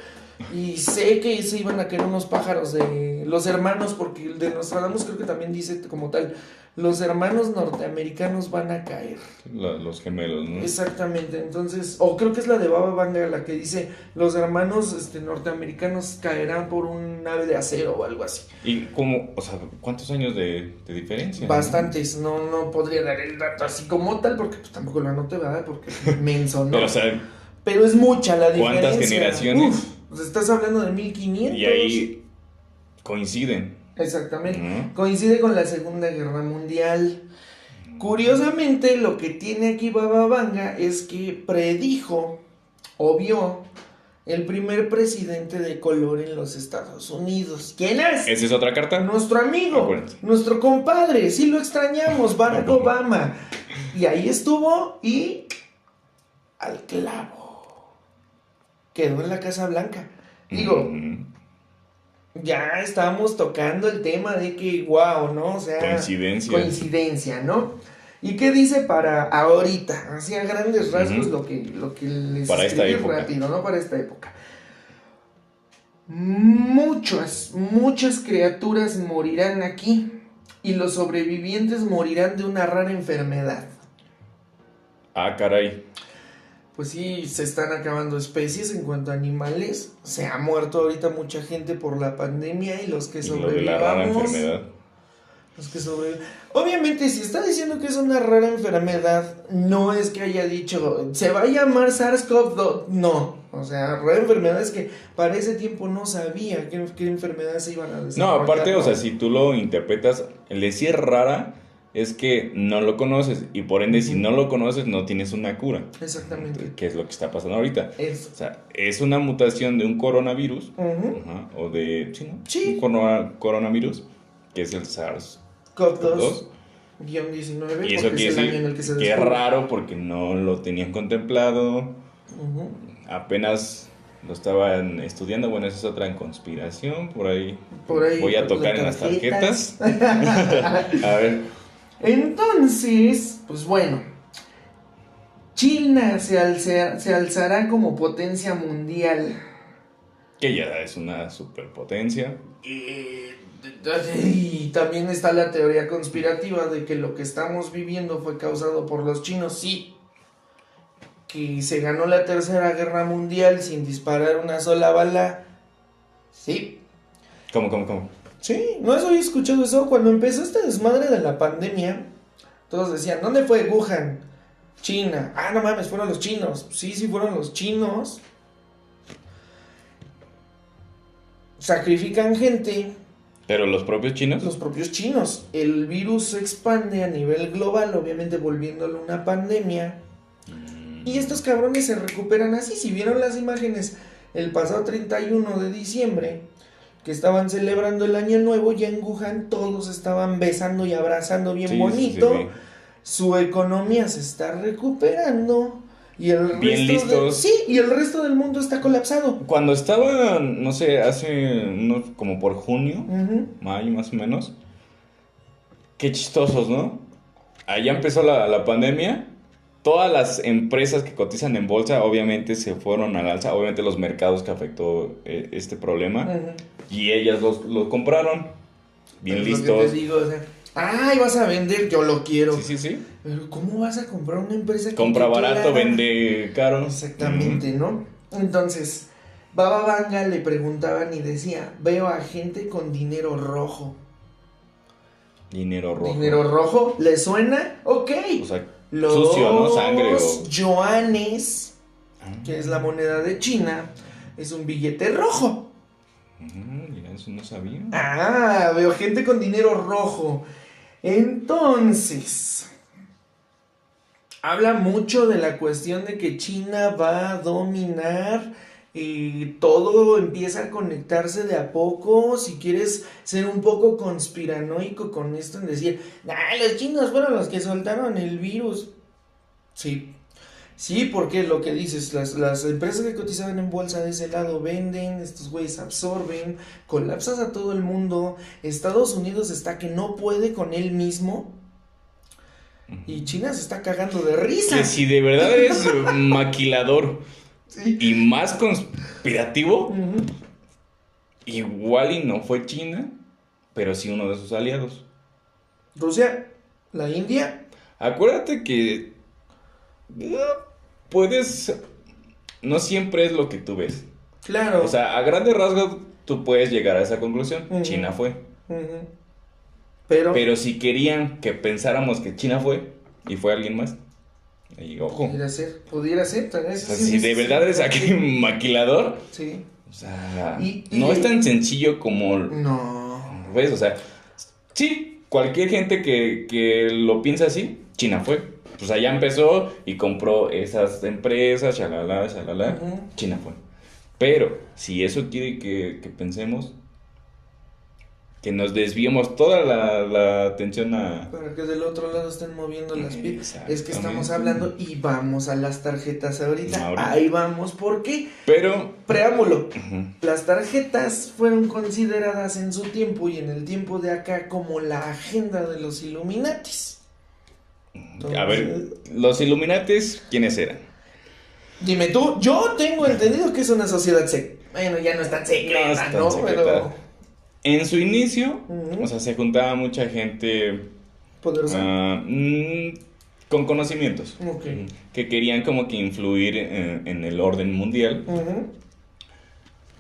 y sé que se iban a caer unos pájaros de los hermanos, porque el de Nostradamus creo que también dice como tal, los hermanos norteamericanos van a caer. La- los gemelos, ¿no? Exactamente, entonces, o creo que es la de Baba Vanga la que dice, los hermanos este, norteamericanos caerán por un nave de acero o algo así. ¿Y cómo, o sea, cuántos años de, de diferencia? Bastantes, no, no podría dar el dato así como tal, porque pues, tampoco lo anoté, ¿verdad? Porque <laughs> menso, ¿no? Pero, o sea, Pero es mucha la diferencia. ¿Cuántas generaciones? Uf, estás hablando de 1500. y ahí coinciden. Exactamente. Ujú. Coincide con la Segunda Guerra Mundial. Curiosamente, lo que tiene aquí Baba Vanga es que predijo o vio el primer presidente de color en los Estados Unidos. ¿Quién es? ¿Esa es otra carta? Nuestro amigo, Acuérdate. nuestro compadre, sí lo extrañamos, Barack <laughs> Obama. Y ahí estuvo y al clavo. Quedó en la Casa Blanca. Digo, ya estábamos tocando el tema de que, wow, ¿no? O sea, Coincidencia. coincidencia, ¿no? ¿Y qué dice para ahorita? Así a grandes rasgos lo, que, lo que les Para esta época. rápido, ¿no? Para esta época. Muchas, muchas criaturas morirán aquí y los sobrevivientes morirán de una rara enfermedad. Ah, caray. Pues sí, se están acabando especies en cuanto a animales. Se ha muerto ahorita mucha gente por la pandemia y los que Y lo de la rara sobrevivamos. Los que sobreviven. Obviamente, si está diciendo que es una rara enfermedad, no es que haya dicho, se va a llamar SARS-CoV-2. No. O sea, rara enfermedad es que para ese tiempo no sabía qué, qué enfermedades se iban a No, desarrollar. aparte, o ¿no? sea, si tú lo interpretas, el decir rara es que no lo conoces y por ende si no lo conoces no tienes una cura, Exactamente. que es lo que está pasando ahorita. Eso. O sea, es una mutación de un coronavirus, Ujú. ajá, o de, sí, ¿no? Sí. Un corona- coronavirus, que es el SARS. COV-2. Guión 19. Y eso quiere es decir el que se que es raro porque no lo tenían contemplado, apenas lo estaban estudiando, bueno, esa es otra conspiración, por ahí, Por ahí, voy a tocar en las tarjetas. <laughs> <laughs> a ver, Entonces, pues bueno, China se, se alzará como potencia mundial. que ya es una superpotencia. Y, y también está la teoría conspirativa de que lo que estamos viviendo fue causado por los chinos, sí. Que se ganó la tercera guerra mundial sin disparar una sola bala, sí. ¿Cómo, cómo, cómo? Sí, ¿no oído escuchado eso? Cuando empezó este desmadre de la pandemia, todos decían, ¿dónde fue Wuhan? China. Ah, no mames, fueron los chinos. Sí, sí, fueron los chinos. Sacrifican gente, Pero los propios chinos. los propios chinos. El virus se expande a nivel global, obviamente volviéndolo una pandemia. Mm, Y estos cabrones se recuperan así. Si vieron las imágenes el pasado 31 de diciembre, que estaban celebrando el año nuevo, ya en Wuhan todos estaban besando y abrazando bien Sí, bonito. sí, sí. Su economía se está recuperando. Y el Bien resto de- listos. sí, y el resto del mundo está colapsado. Cuando estaba, no sé, hace unos, como por junio, mayo más o menos. Qué chistosos, ¿no? Allá empezó la, la pandemia. Todas las empresas que cotizan en bolsa obviamente se fueron al alza. Obviamente los mercados que afectó eh, este problema. Ujú. Y ellas los, los compraron. Bien lo que listos. te digo, o sea, Ay, vas a vender, yo lo quiero. Sí, sí, sí. Pero ¿cómo vas a comprar una empresa que Compra barato, vende caro. Exactamente, ¿no? Entonces, Baba Vanga le preguntaban y decía, veo a gente con dinero rojo. Dinero rojo. ¿Dinero rojo? ¿Le suena? Ok. O sea, Los sucio, ¿no? Sangre o- yuanes, ah, que es la moneda de China, es un billete rojo. Mm, mira, eso no sabía. Ah, veo gente con dinero rojo. Entonces, habla mucho de la cuestión de que China va a dominar y todo empieza a conectarse de a poco. Si quieres ser un poco conspiranoico con esto, en decir, ah, los chinos fueron los que soltaron el virus. Sí, Sí, porque lo que dices, las, las empresas que cotizaban en bolsa de ese lado venden, estos güeyes absorben, colapsas a todo el mundo, Estados Unidos está que no puede con él mismo y China se está cagando de risa. Que si de verdad eres <laughs> maquilador Sí. y más conspirativo, igual y no fue China, pero sí uno de sus aliados. Rusia, la India, Acuérdate que puedes, no siempre es lo que tú ves. claro. O sea, a grandes rasgos tú puedes llegar a esa conclusión. China fue. Pero, Pero si querían que pensáramos que China fue y fue alguien más, ahí, ojo. pudiera ser, pudiera ser. O sea, si de verdad eres aquí <laughs> maquilador, Sí. o sea, Y- y- no es tan sencillo como No. ¿Ves? O sea, sí, cualquier gente que, que lo piensa así, China fue. Pues allá empezó y compró esas empresas, shalala, shalala. Ujú. China fue. Pero si eso quiere que, que pensemos, que nos desviemos toda la, la atención a... Para que del otro lado estén moviendo las piezas. Es que estamos hablando y vamos a las tarjetas ahorita. Ahorita. Ahí vamos, porque Pero... preámbulo. ujú, Las tarjetas fueron consideradas en su tiempo y en el tiempo de acá como la agenda de los Illuminatis. A ver, los Illuminates, ¿quiénes eran? Dime tú, yo tengo entendido que es una sociedad secreta. Bueno, ya no es tan secreta, No es tan ¿no? secreta. Pero En su inicio, o sea, se juntaba mucha gente poderosa. ah, mm, con conocimientos que querían como que influir en, en el orden mundial.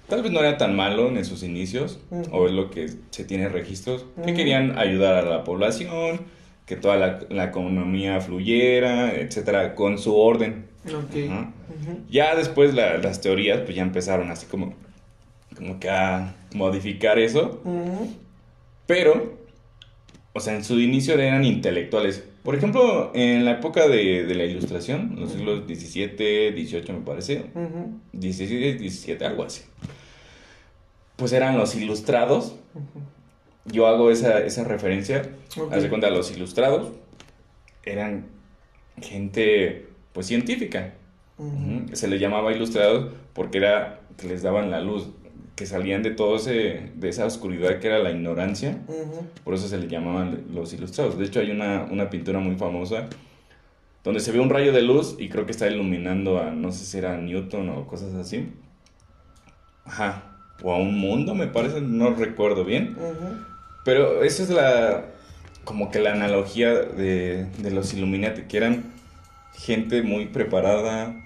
Tal vez no era tan malo en sus inicios, o es lo que se tiene registros, que querían ayudar a la población, que toda la, la economía fluyera, etcétera, con su orden. Ok. Ajá. Ujú. Ya después la- las teorías pues ya empezaron así como, como que a modificar eso, pero, o sea, en su inicio eran intelectuales. Por ejemplo, en la época de, de la ilustración, en los siglos XVII, XVIII me parece. 16, 17, algo así. Pues eran los ilustrados. Yo hago esa, esa referencia. Ok. Haz de cuenta, los ilustrados eran gente, pues, científica. Se les llamaba ilustrados porque era que les daban la luz, que salían de todo ese, de esa oscuridad que era la ignorancia. Por eso se les llamaban los ilustrados. De hecho, hay una, una pintura muy famosa donde se ve un rayo de luz y creo que está iluminando a, no sé si era Newton o cosas así. Ajá. O a un mundo, me parece, no recuerdo bien. Ujú. Pero esa es la, como que la analogía de, de los Illuminati, que eran gente muy preparada,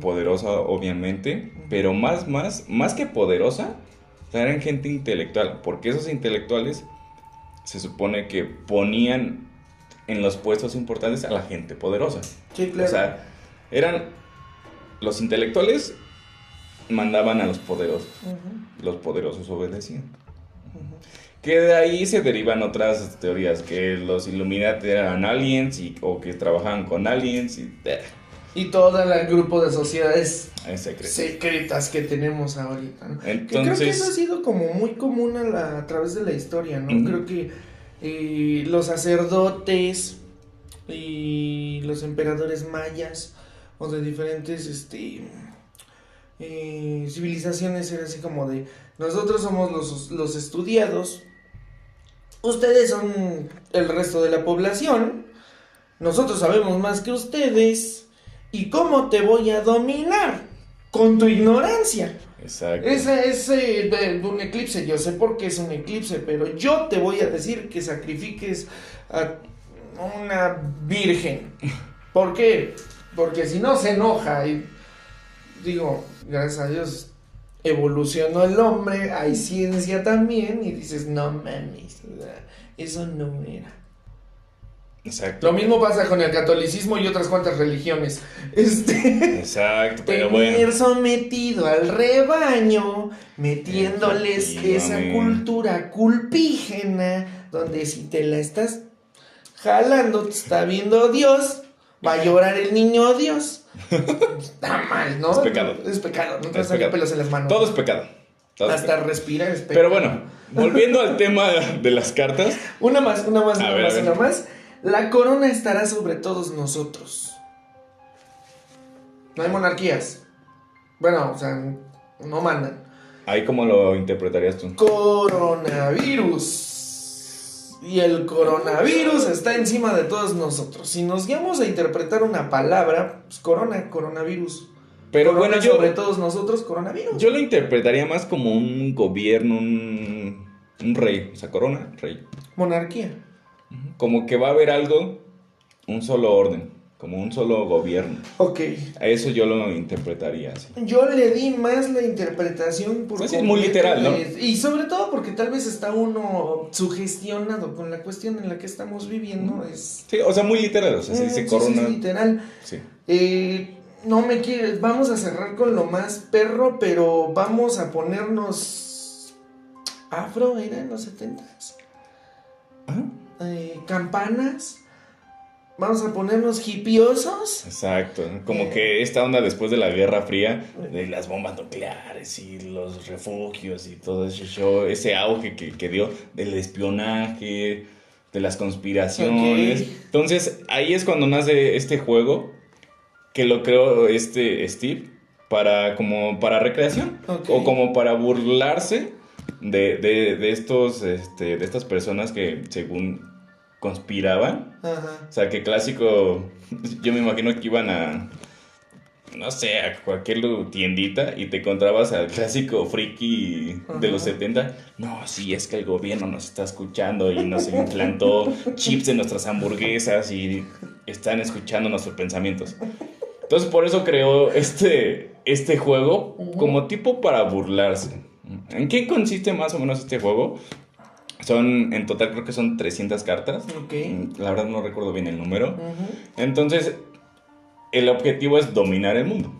poderosa, obviamente, pero más, más, más que poderosa, eran gente intelectual, porque esos intelectuales se supone que ponían en los puestos importantes a la gente poderosa. Sí, claro. O sea, eran los intelectuales mandaban a los poderosos, los poderosos obedecían. Ujú. Que de ahí se derivan otras teorías, que los Illuminati eran aliens y, o que trabajaban con aliens y... eh, Y todo el grupo de sociedades secretas que tenemos ahorita, ¿no? Que creo que Entonces- eso ha sido como muy común a, la- a través de la historia, ¿no? Creo que eh, los sacerdotes y los emperadores mayas o de diferentes este, eh, civilizaciones era así como de nosotros somos los, los estudiados, ustedes son el resto de la población, nosotros sabemos más que ustedes y cómo te voy a dominar con tu ignorancia. Exacto. Ese es eh, un eclipse, yo sé por qué es un eclipse, pero yo te voy a decir que sacrifiques a una virgen. ¿Por qué? Porque si no se enoja y digo, gracias a Dios evolucionó el hombre, hay ciencia también y dices, no mames, eso no era. Exacto. Lo mismo pasa con el catolicismo y otras cuantas religiones. Este Exacto, pero tener bueno. sometido al rebaño, metiéndoles esa cultura culpígena, donde si te la estás jalando, te está viendo Dios, va a llorar el niño Dios. <laughs> Está mal, ¿no? Es pecado. Es pecado, no te Es a pecado. pelos en las manos. Todo es pecado. Todo es Hasta pecado. respirar es pecado. Pero bueno, volviendo al tema de las cartas. <laughs> Una más, una más, A una ver, más, a una más. La corona estará sobre todos nosotros. No hay monarquías. Bueno, o sea, no mandan. Ahí cómo lo interpretarías tú. Coronavirus. Y el coronavirus está encima de todos nosotros. Si nos guiamos a interpretar una palabra, pues corona, coronavirus. Pero Corona bueno, yo, sobre todos nosotros, coronavirus. yo lo interpretaría más como un gobierno, un, un rey. O sea, corona, rey. Monarquía. Como que va a haber algo, un solo orden, como un solo gobierno. Ok. A eso yo lo interpretaría así. Yo le di más la interpretación por Pues sí, muy literal, ¿no? Y sobre todo porque tal vez está uno sugestionado con la cuestión en la que estamos viviendo. Es. Sí, o sea, muy literal. O sea, se Mm, dice sí, corona. sí, sí, literal. Sí. Eh, no me quieres. Vamos a cerrar con lo más perro, pero vamos a ponernos afro era en los setentas. Ajá. Eh, campanas. Vamos a ponernos hipiosos. Exacto, como Eh. que esta onda después de la Guerra Fría, de las bombas nucleares y los refugios y todo ese show, ese auge que, que dio del espionaje, de las conspiraciones. Entonces ahí es cuando nace este juego que lo creó este Steve para como para recreación o como para burlarse de, de, de estos este, de estas personas que según conspiraban Ajá. o sea, que clásico, <laughs> yo me imagino que iban a, no sé, a cualquier tiendita y te encontrabas al clásico friki de los Ajá. 70. No, sí, es que el gobierno nos está escuchando y nos implantó <laughs> chips en nuestras hamburguesas y están escuchando nuestros pensamientos. Entonces, por eso creó este, este juego como tipo para burlarse. ¿En qué consiste más o menos este juego? Son, en total creo que son 300 cartas. Ok. La verdad no recuerdo bien el número. Entonces, el objetivo es dominar el mundo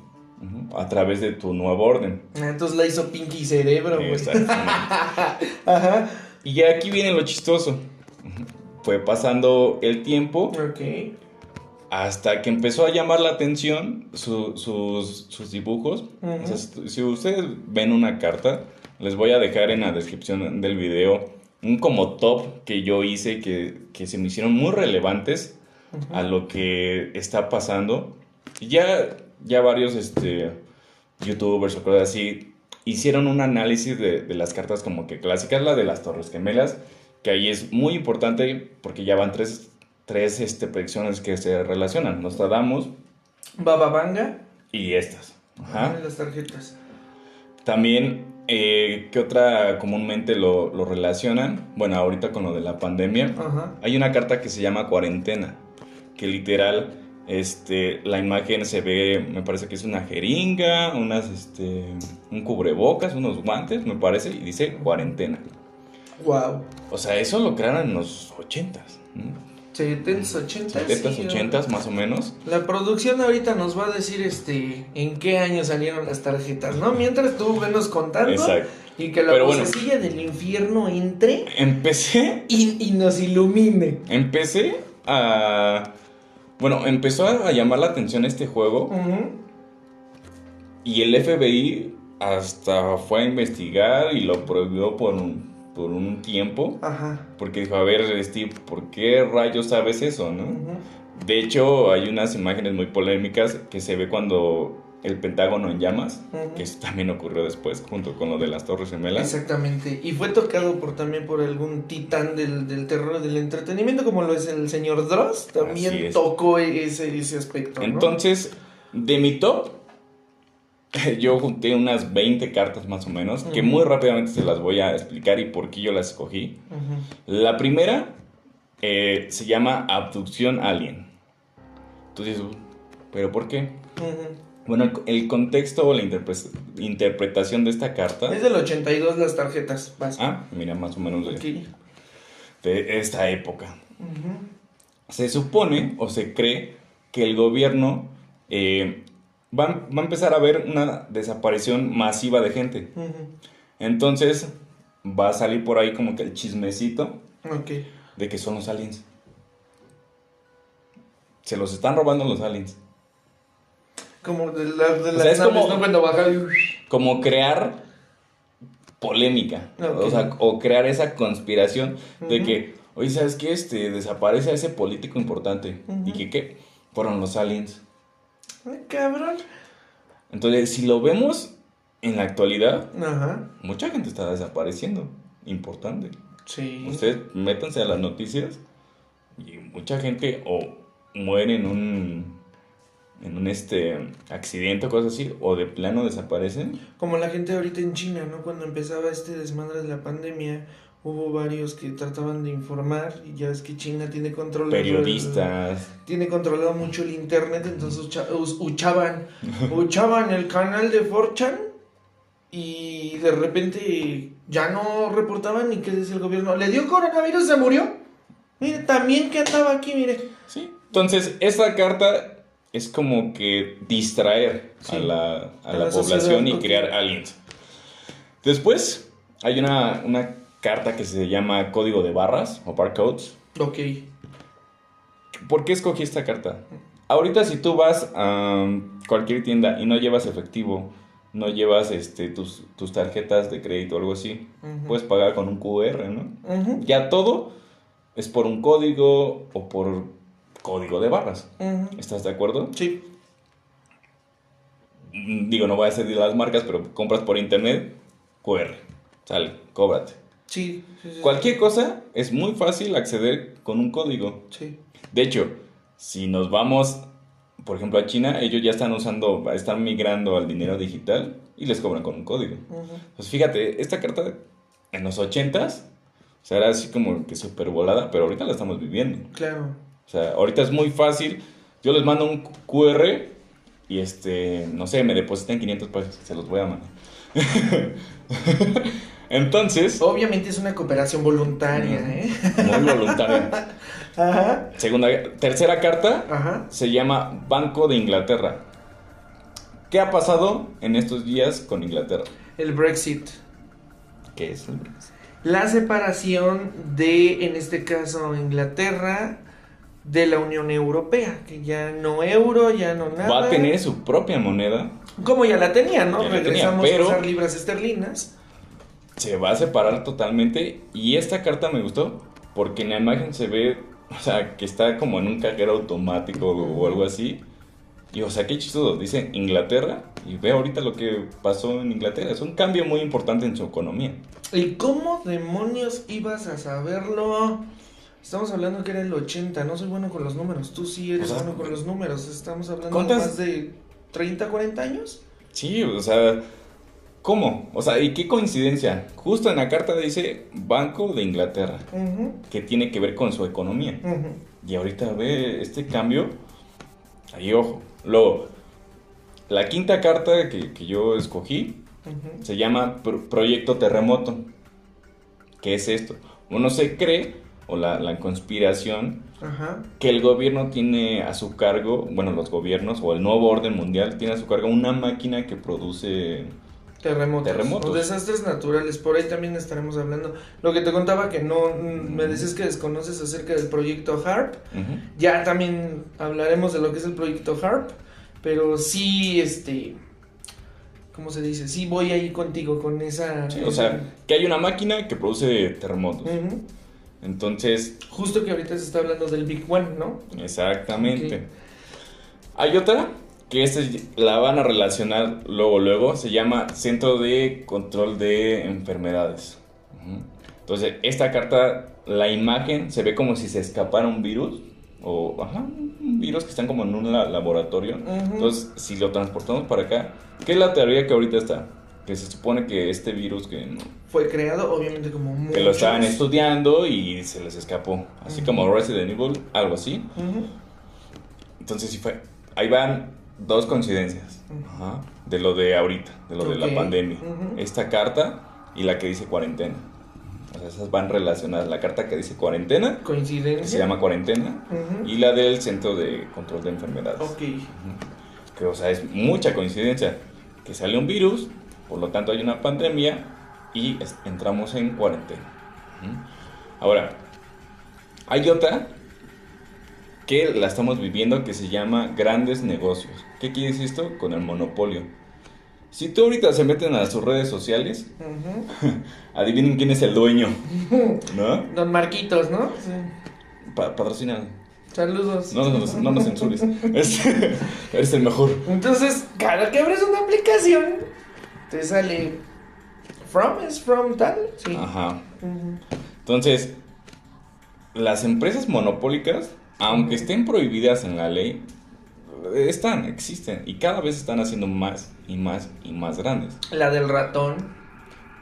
a través de tu nuevo orden. Ah, Entonces la hizo Pinky Cerebro. <laughs> Ajá. Y aquí viene lo chistoso. Fue pasando el tiempo Ok. hasta que empezó a llamar la atención su- sus, sus dibujos. O sea, si ustedes ven una carta, les voy a dejar en la descripción del video un como top que yo hice que, que se me hicieron muy relevantes a lo que está pasando. Ya, ya varios este, youtubers o cosas así hicieron un análisis de, de las cartas como que clásicas, la de las Torres Gemelas, que ahí es muy importante porque ya van tres, tres este, predicciones que se relacionan, Nostradamus Baba Vanga. y estas. Ajá. Las tarjetas. También, eh, ¿qué otra comúnmente lo, lo relacionan? Bueno, ahorita con lo de la pandemia. Ajá. Hay una carta que se llama cuarentena, que literal, este, la imagen se ve, me parece que es una jeringa, unas, este, un cubrebocas, unos guantes, me parece, y dice cuarentena. Wow. O sea, eso lo crearon en los ochentas, ¿no? 70s, 80s. 70s, sí, 80s más o menos. La producción ahorita nos va a decir este en qué año salieron las tarjetas, ¿no? Mientras tú venos contando Exacto. y que la bueno. vocecilla del infierno entre Empecé, y, y nos ilumine. empecé a... Bueno, empezó a llamar la atención este juego. Y el FBI hasta fue a investigar y lo prohibió por un, por un tiempo. Ajá. Porque dijo, a ver, Steve, ¿por qué rayos sabes eso, no? De hecho, hay unas imágenes muy polémicas que se ve cuando el Pentágono en llamas, que eso también ocurrió después, junto con lo de las Torres Gemelas. Exactamente. Y fue tocado por también por algún titán del, del terror del entretenimiento, como lo es el señor Dross. También tocó ese, ese aspecto. ¿no? Entonces, de mi top, <laughs> yo junté unas 20 cartas más o menos, que muy rápidamente se las voy a explicar y por qué yo las escogí. La primera eh, se llama abducción alien. Entonces, ¿pero por qué? Bueno, el, el contexto o la interpre- interpretación de esta carta. Es del 82 las tarjetas. Vas. Ah, mira, más o menos de, de esta época. Se supone o se cree que el gobierno eh, va, va a empezar a ver una desaparición masiva de gente. Entonces, va a salir por ahí como que el chismecito de que son los aliens. Se los están robando los aliens. Como de, la, de O las sea, es naves, como- ¿no? Cuando baja y... Como crear polémica. O sea, o crear esa conspiración de que, oye, ¿sabes qué? Este, desaparece a ese político importante. ¿Y que qué? Fueron los aliens. Ay, cabrón. Entonces, si lo vemos en la actualidad, Ajá. mucha gente está desapareciendo. Importante. Sí. Ustedes métanse a las noticias y mucha gente o muere en un en un este accidente o cosas así o de plano desaparecen. Como la gente ahorita en China, ¿no? Cuando empezaba este desmadre de la pandemia, hubo varios que trataban de informar y ya ves que China tiene control Periodistas. tiene controlado mucho el internet, entonces uchaban, <laughs> uchaban el canal de 4chan y de repente ya no reportaban y qué decía el gobierno, le dio coronavirus, se murió. Mire, también que andaba aquí, mire. Sí. Entonces, esta carta es como que distraer Sí. a la, a A la la población y crear aliens. Después, hay una, una carta que se llama código de barras o barcodes. Ok. ¿Por qué escogí esta carta? Ahorita si tú vas a cualquier tienda y no llevas efectivo, no llevas este, tus, tus tarjetas de crédito o algo así, puedes pagar con un QR, ¿no? Ya todo es por un código o por código de barras. ¿Estás de acuerdo? Sí. Mm, Digo, no voy a decir las marcas, pero compras por internet, QR. Sale, cóbrate. Sí. sí, sí, Cualquier cosa es muy fácil acceder con un código. Sí. De hecho, si nos vamos, por ejemplo, a China, ellos ya están usando, están migrando al dinero digital y les cobran con un código. Ujú. Pues fíjate, esta carta en los 80s, o sea, era así como que súper volada, pero ahorita la estamos viviendo. Claro. O sea, ahorita es muy fácil. Yo les mando un QR y este, no sé, me depositan 500 pesos, se los voy a mandar. <laughs> Entonces, Obviamente es una cooperación voluntaria. ¿eh? muy voluntario. <laughs> Ajá. Segunda, tercera carta Ajá. se llama Banco de Inglaterra. ¿Qué ha pasado en estos días con Inglaterra? El Brexit. ¿Qué es el Brexit? La separación de, en este caso, Inglaterra de la Unión Europea, que ya no euro, ya no nada. Va a tener su propia moneda, Como ya la tenía, ¿no? Ya la tenía, Regresamos pero- a usar libras esterlinas. Se va a separar totalmente y esta carta me gustó porque en la imagen se ve, o sea, que está como en un cajero automático o algo así. Y o sea, qué chistoso, dice Inglaterra y ve ahorita lo que pasó en Inglaterra, es un cambio muy importante en su economía. ¿Y cómo demonios ibas a saberlo? Estamos hablando que era el 80, no soy bueno con los números. Tú sí eres O sea, bueno con los números. Estamos hablando ¿cuántas- más de 30, 40 años. Sí, o sea, ¿cómo? O sea, ¿y qué coincidencia? Justo en la carta dice Banco de Inglaterra, que tiene que ver con su economía. Y ahorita ve este cambio. Ahí, ojo. Luego, la quinta carta que, que yo escogí se llama Pro- Proyecto Terremoto. ¿Qué es esto? Uno se cree, o la, la conspiración, que el gobierno tiene a su cargo, bueno, los gobiernos o el nuevo orden mundial tiene a su cargo una máquina que produce Terremotos. Terremotos. O desastres naturales. Por ahí también estaremos hablando. Lo que te contaba que no mm, me decías que desconoces acerca del proyecto HARP. Ya también hablaremos de lo que es el proyecto HARP. Pero sí, este. ¿Cómo se dice? Sí, voy ahí contigo con esa. Sí, o sea, que hay una máquina que produce terremotos. Entonces, Justo que ahorita se está hablando del Big One, ¿no? exactamente. Hay otra que esta la van a relacionar luego, luego. Se llama Centro de Control de Enfermedades. Entonces, esta carta, la imagen se ve como si se escapara un virus. O, ajá, un virus que están como en un la- laboratorio. Entonces, si lo transportamos para acá, ¿qué es la teoría que ahorita está? Que se supone que este virus que, Fue creado, obviamente, como que lo estaban muchos. estudiando y se les escapó. Así Ujú. como Resident Evil, algo así. Entonces sí fue. Ahí van dos coincidencias. Ujú. Ajá, de lo de ahorita, de lo de Ok. la pandemia. Ujú. Esta carta y la que dice cuarentena. O sea, esas van relacionadas. La carta que dice cuarentena, Coincidencia. que se llama cuarentena, Ujú. y la del Centro de Control de Enfermedades. Ok. Que, o sea, es mucha coincidencia. Que sale un virus, por lo tanto hay una pandemia y entramos en cuarentena. Ahora, hay otra que la estamos viviendo que se llama grandes negocios. ¿Qué quiere decir esto? Con el monopolio. Si tú ahorita se meten a sus redes sociales, Ujú. <laughs> adivinen quién es el dueño, <laughs> ¿no? Don Marquitos, ¿no? Sí. Pa patrocina. Saludos. No, nos- no nos censures. <laughs> Es- eres el mejor. Entonces, cada que abres una aplicación, te sale From es from tal. Sí. Ajá. Ujú. Entonces, las empresas monopólicas, aunque estén prohibidas en la ley, están, existen y cada vez están haciendo más y más y más grandes. La del ratón.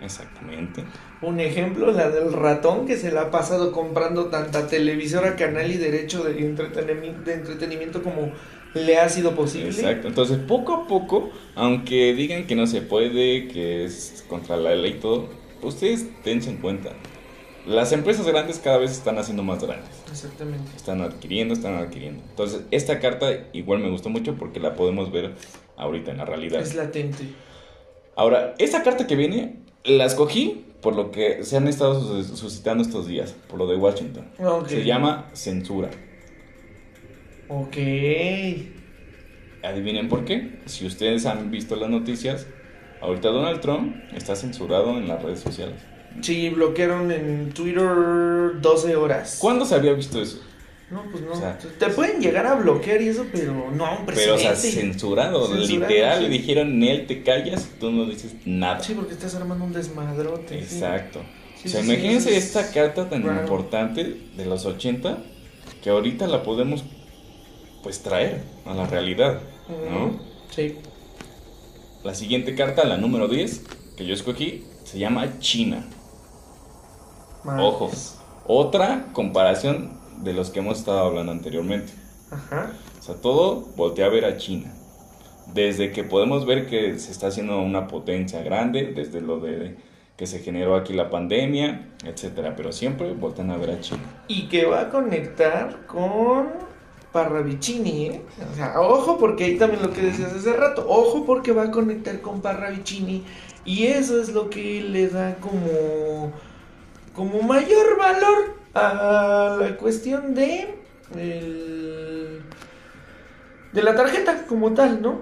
Exactamente. Un ejemplo, la del ratón que se la ha pasado comprando tanta televisora, canal y derecho de entretenimiento, de entretenimiento como le ha sido posible. Exacto. Entonces, poco a poco, aunque digan que no se puede, que es contra la ley y todo, ustedes dense en cuenta. Las empresas grandes cada vez están haciendo más grandes. Exactamente. Están adquiriendo, están adquiriendo. Entonces, esta carta igual me gustó mucho porque la podemos ver ahorita en la realidad. Es latente. Ahora, esta carta que viene, la escogí por lo que se han estado sus- suscitando estos días, por lo de Washington. Ok. Se llama censura. Ok. Adivinen por qué. Si ustedes han visto las noticias, ahorita Donald Trump está censurado en las redes sociales. Sí, bloquearon en Twitter 12 horas. ¿Cuándo se había visto eso? No, pues no. O sea, Te pueden llegar a bloquear y eso, pero no a un Pero, o presidente. sea, censurado. Censurado, literal, sí. le dijeron, Nel, te callas, tú no dices nada. Sí, porque estás armando un desmadrote. Exacto. Sí, o sea, imagínense esta carta tan raro. importante de los 80 que ahorita la podemos pues traer a la realidad, ¿no? Sí. La siguiente carta, la número 10, que yo escogí, se llama China. Madres. Ojo, otra comparación de los que hemos estado hablando anteriormente. Ajá. O sea, todo voltea a ver a China. Desde que podemos ver que se está haciendo una potencia grande, desde lo de que se generó aquí la pandemia, etcétera, pero siempre voltean a ver a China. Y que va a conectar con Parravicini, ¿eh? O sea, ojo porque ahí también lo que decías hace rato, ojo porque va a conectar con Parravicini y eso es lo que le da como como mayor valor a la cuestión de el- de la tarjeta como tal, ¿no?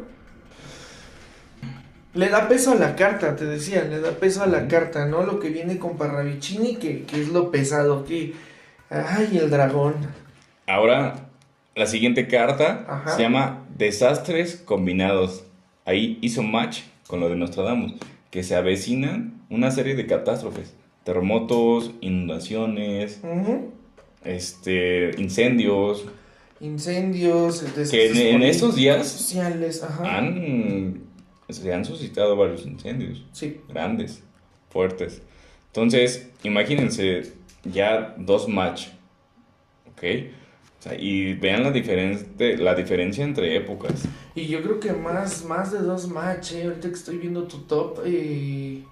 Le da peso a la carta, te decía, le da peso a la carta, ¿no? Lo que viene con Parravicini, que, que es lo pesado, que... Ay, el dragón. Ahora, la siguiente carta Ajá. se llama Desastres Combinados. Ahí hizo match con lo de Nostradamus, que se avecinan una serie de catástrofes, terremotos, inundaciones, este, incendios, Incendios, Que en- en estos días sociales, ajá. han, se han suscitado varios incendios Sí. grandes, fuertes. Entonces, imagínense ya dos match, ¿ok? O sea, y vean la, la diferencia entre épocas. Y yo creo que más, más de dos match, eh, ahorita que estoy viendo tu top, eh,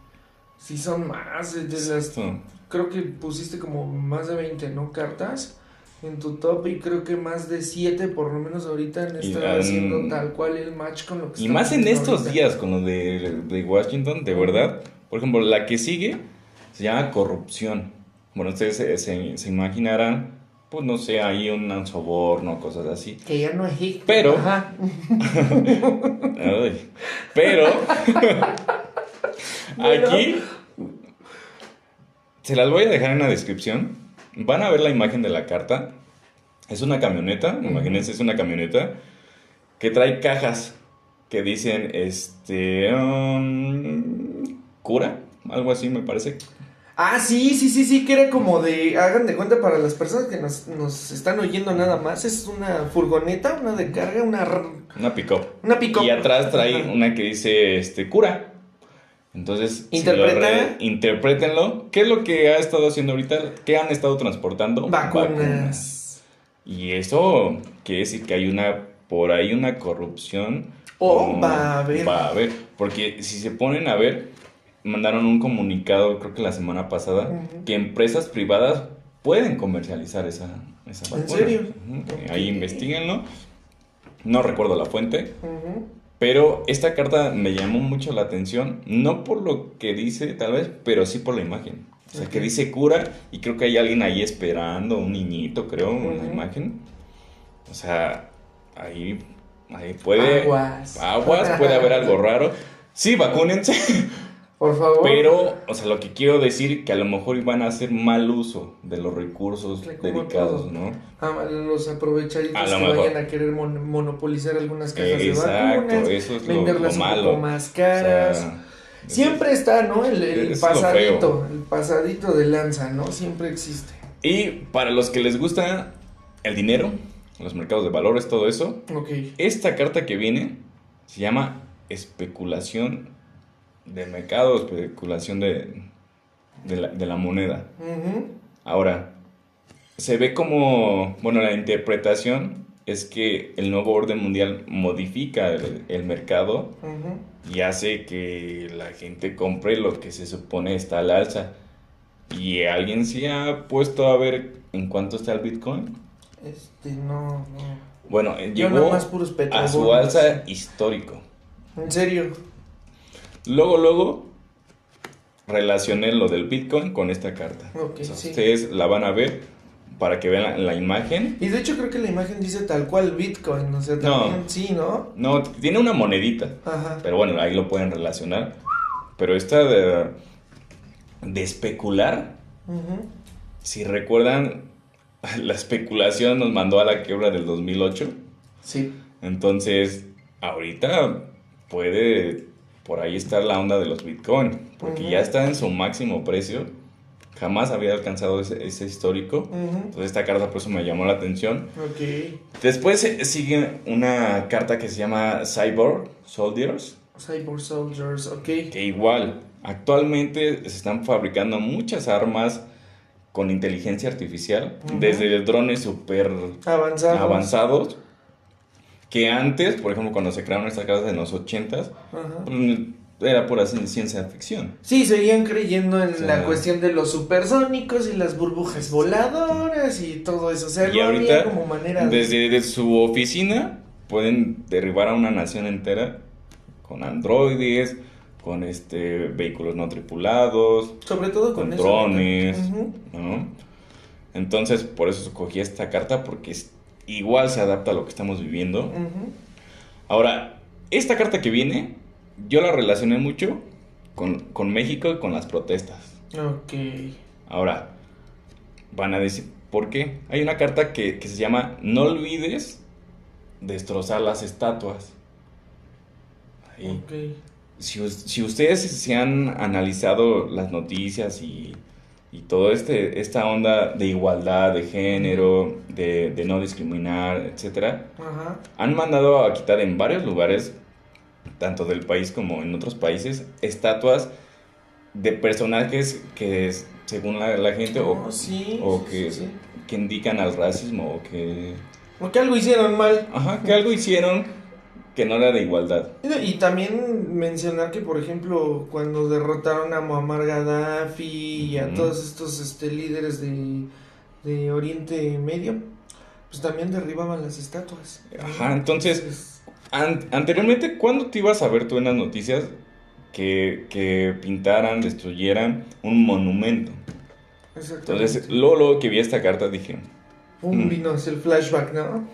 sí son más, de las, creo que pusiste como más de 20, ¿no? Cartas en tu top y creo que más de 7 por lo menos ahorita estado han- haciendo tal cual el match con lo que Y más en estos ahorita. días con lo de, de Washington, de verdad. Por ejemplo, la que sigue se llama corrupción. Bueno, ustedes se, se, se imaginarán, pues no sé, ahí un soborno, cosas así. Que ya no es hit. Pero- Ajá. <laughs> Ay, pero <laughs> Bueno. aquí se las voy a dejar en la descripción. Van a ver la imagen de la carta. Es una camioneta, imagínense, es una camioneta que trae cajas que dicen, este, um, cura, algo así me parece. Ah, sí, sí, sí, sí, que era como de, hagan de cuenta para las personas que nos, nos están oyendo nada más, es una furgoneta, una de carga, una, Una pick-up. una pick Y atrás trae Ajá. una que dice, este, cura. Entonces, si Interpreta. re- interprétenlo. ¿Qué es lo que ha estado haciendo ahorita? ¿Qué han estado transportando? Vacunas. Y eso quiere decir que hay una, por ahí una corrupción. O Mm, va a haber. Va a haber. Porque si se ponen a ver, mandaron un comunicado, creo que la semana pasada, Ujú. que empresas privadas pueden comercializar esa, esa ¿En vacuna. serio? Ujú. Ok. Ahí investiguenlo. No recuerdo la fuente. Ujú. Pero esta carta me llamó mucho la atención, no por lo que dice tal vez, pero sí por la imagen. O sea, que dice cura y creo que hay alguien ahí esperando, un niñito creo, en la imagen. O sea, ahí, ahí puede... Aguas. Aguas, puede haber algo raro. Sí, vacúnense, <laughs> Por favor. pero, o sea, lo que quiero decir que a lo mejor van a hacer mal uso de los recursos dedicados. ¿no? Ah, los aprovechaditos A lo que mejor. vayan a querer mon- monopolizar algunas cajas de Exacto, vacunas, eso es lo, venderlas lo un malo. poco más caras. O sea, Siempre está, ¿no? El, lo pasadito, el pasadito de lanza, ¿no? Siempre existe. Y para los que les gusta el dinero, los mercados de valores, todo eso, Ok. esta carta que viene se llama especulación de mercado, especulación de, de, la, de la moneda. Ahora, se ve como, bueno, la interpretación es que el nuevo orden mundial modifica el, el mercado y hace que la gente compre lo que se supone está al alza. ¿Y alguien se ha puesto a ver en cuánto está el Bitcoin? Este, no, no. Bueno, Yo llegó a su alza histórico. En serio. Luego, luego, relacioné lo del Bitcoin con esta carta. Ok, O sea, sí. Ustedes la van a ver para que vean la, la imagen. Y de hecho creo que la imagen dice tal cual Bitcoin, o sea, No. también sí, ¿no? No, tiene una monedita. Ajá. Pero bueno, ahí lo pueden relacionar. Pero esta de, de especular, si recuerdan, <laughs> la especulación nos mandó a la quiebra del 2008. Sí. Entonces, ahorita puede por ahí estar la onda de los Bitcoin, porque Ujú. ya está en su máximo precio. Jamás había alcanzado ese, ese histórico. Ujú. Entonces, esta carta por eso me llamó la atención. Ok. Después eh, sigue una carta que se llama Cyborg Soldiers. Cyber Soldiers, ok. que igual actualmente se están fabricando muchas armas con inteligencia artificial, Ujú. desde drones super Avanzados. avanzados, que antes, por ejemplo, cuando se crearon estas casas en los 80s, Ajá. pues, era pura ci- ciencia ficción. Sí, seguían creyendo en O sea, la cuestión de los supersónicos y las burbujas voladoras y todo eso. O sea, Y ahorita, como manera de... desde de su oficina, pueden derribar a una nación entera con androides, con este vehículos no tripulados, Sobre todo con, con drones. ¿no? Entonces, por eso escogí esta carta, porque es- igual se adapta a lo que estamos viviendo. Ahora, esta carta que viene, yo la relacioné mucho con, con México y con las protestas. Ok. Ahora, van a decir, ¿por qué? Hay una carta que, que se llama No olvides destrozar las estatuas. Ahí. Si ustedes se han analizado las noticias y, y todo este esta onda de igualdad de género, de, de no discriminar, etcétera, Ajá. han mandado a quitar en varios lugares, tanto del país como en otros países, estatuas de personajes que es- según la, la gente o, Oh, sí, o sí, que, sí, sí. que indican al racismo o que, Porque algo hicieron mal. ajá, que algo hicieron que no era de igualdad. Y también mencionar que, por ejemplo, cuando derrotaron a Muammar Gaddafi y a todos estos este, líderes de, de Oriente Medio, pues también derribaban las estatuas. Ajá, entonces, An- anteriormente, ¿cuándo te ibas a ver tú en las noticias que, que pintaran, destruyeran un monumento? Entonces, luego, luego que vi esta carta dije, Pum, mm. vino así el flashback, ¿no?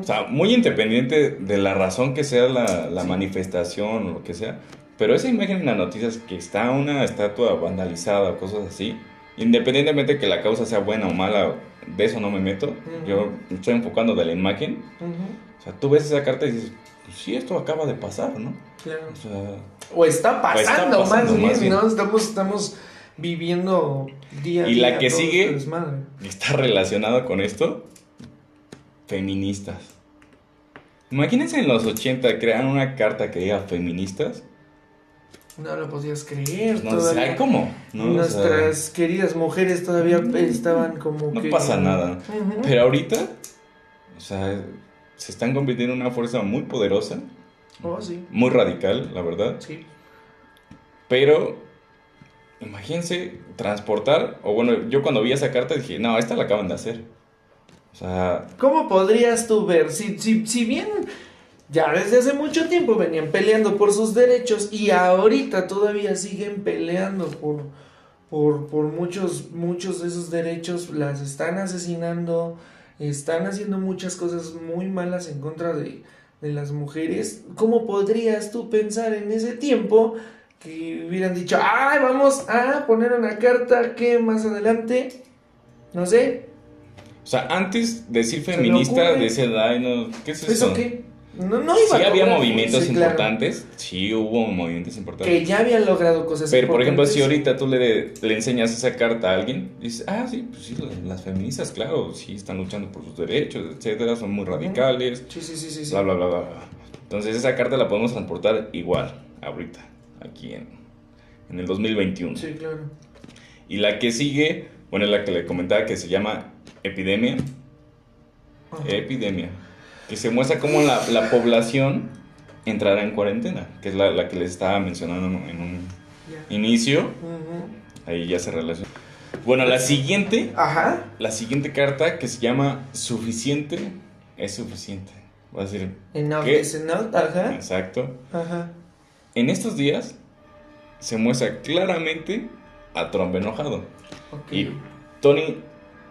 O sea, muy independiente de la razón que sea la, la Sí. manifestación o lo que sea, pero esa imagen en las noticias que está una estatua vandalizada o cosas así, independientemente que la causa sea buena o mala, de eso no me meto, Ujú. yo me estoy enfocando de la imagen, Ujú, o sea, tú ves esa carta y dices, pues sí, esto acaba de pasar, ¿no? claro. O sea, O está pasando, pasando, más, bien, más bien. ¿no? Estamos, estamos viviendo día a Y día. la que sigue- este está relacionado con esto, feministas. Imagínense en los 80 crean una carta que diga feministas. No lo podías creer. No todavía. sé, ¿cómo? ¿No? Nuestras queridas mujeres todavía estaban como no que. pasa nada. Pero ahorita, o sea, se están convirtiendo en una fuerza muy poderosa, Oh, sí. muy radical, la verdad. Sí. Pero, imagínense transportar, o bueno, yo cuando vi esa carta dije, no, esta la acaban de hacer. O sea, ¿Cómo podrías tú ver? Si, si, si bien ya desde hace mucho tiempo venían peleando por sus derechos y ahorita todavía siguen peleando por, por, por muchos, muchos de esos derechos, las están asesinando, están haciendo muchas cosas muy malas en contra de, de las mujeres. ¿Cómo podrías tú pensar en ese tiempo que hubieran dicho, ay, vamos a poner una carta que más adelante, no sé, o sea, antes decir me feminista, decían, ay, no, ¿qué es eso? ¿eso qué? No, no iba Sí a había cobrar, movimientos sí, claro. importantes, sí hubo movimientos importantes. que ya habían logrado cosas Pero por ejemplo, si ahorita tú le, le enseñas esa carta a alguien, dices, ah, sí, pues sí, las- feministas, claro, sí están luchando por sus derechos, etcétera, son muy radicales, Sí, sí, sí, sí. bla, bla, bla. bla. Entonces esa carta la podemos transportar igual, ahorita, aquí en, en el 2021. Sí, claro. Y la que sigue, bueno, es la que le comentaba que se llama epidemia, Ajá. epidemia, que se muestra cómo la, la población entrará en cuarentena, que es la, la que les estaba mencionando en un inicio. Ahí ya se relaciona. Bueno, la siguiente, Ajá. la siguiente carta que se llama suficiente es suficiente. Voy a decir, Enough ¿Qué? is enough. Ajá. exacto. Ajá. En estos días se muestra claramente a Trump enojado. Ok. Y Tony,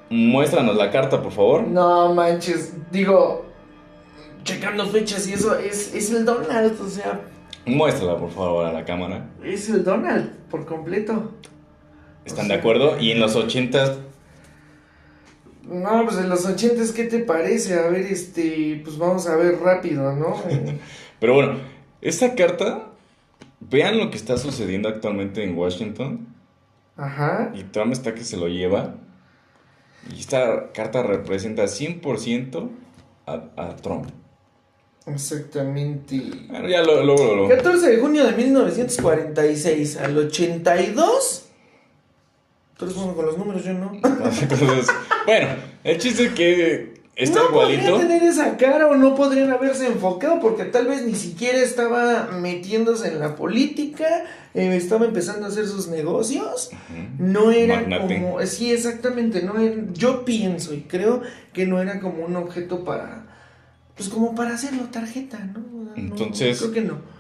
muéstranos la carta, por favor. No manches, digo, checando fechas y eso, es, es el Donald, o sea, Muéstrala, por favor, a la cámara. es el Donald por completo. ¿Están O de acuerdo? Y en los ochentas, No, pues en los ochentas, ¿qué te parece? A ver, este, pues vamos a ver rápido, ¿no? <laughs> Pero bueno, esta carta, vean lo que está sucediendo actualmente en Washington. Ajá. Y Trump está que se lo lleva. Y esta carta representa 100% a, a Trump. Exactamente. Bueno, ya lo- luego lo... 14 de junio de 1946 al 82. Tú eres bueno con los números, yo no. <laughs> Entonces, bueno, el chiste es que está no igualito. podrían tener esa cara o no podrían haberse enfocado porque tal vez ni siquiera estaba metiéndose en la política, eh, estaba empezando a hacer sus negocios. No era Magnate. como, sí, exactamente, no era- yo pienso y creo que no era como un objeto para, pues como para hacerlo tarjeta, ¿no? No, Entonces- creo que no.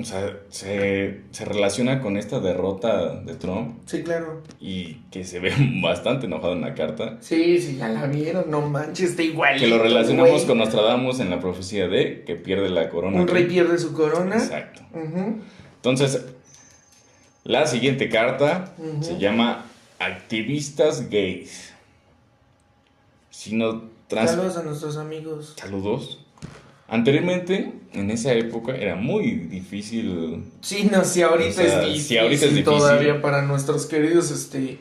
O sea, se, se relaciona con esta derrota de Trump Sí, claro. y que se ve <laughs> bastante enojado en la carta. Sí, sí, ya la vieron, no manches, está igual. Que lo relacionamos con Nostradamus en la profecía de que pierde la corona. Un rey pierde su corona. Exacto. Ujú. Entonces, la siguiente carta se llama Activistas Gays. Si no trans... Saludos a nuestros amigos. Saludos. Anteriormente, en esa época, era muy difícil. Sí, no, si ahorita O sea, es si difícil. ahorita es difícil. Todavía para nuestros queridos, este,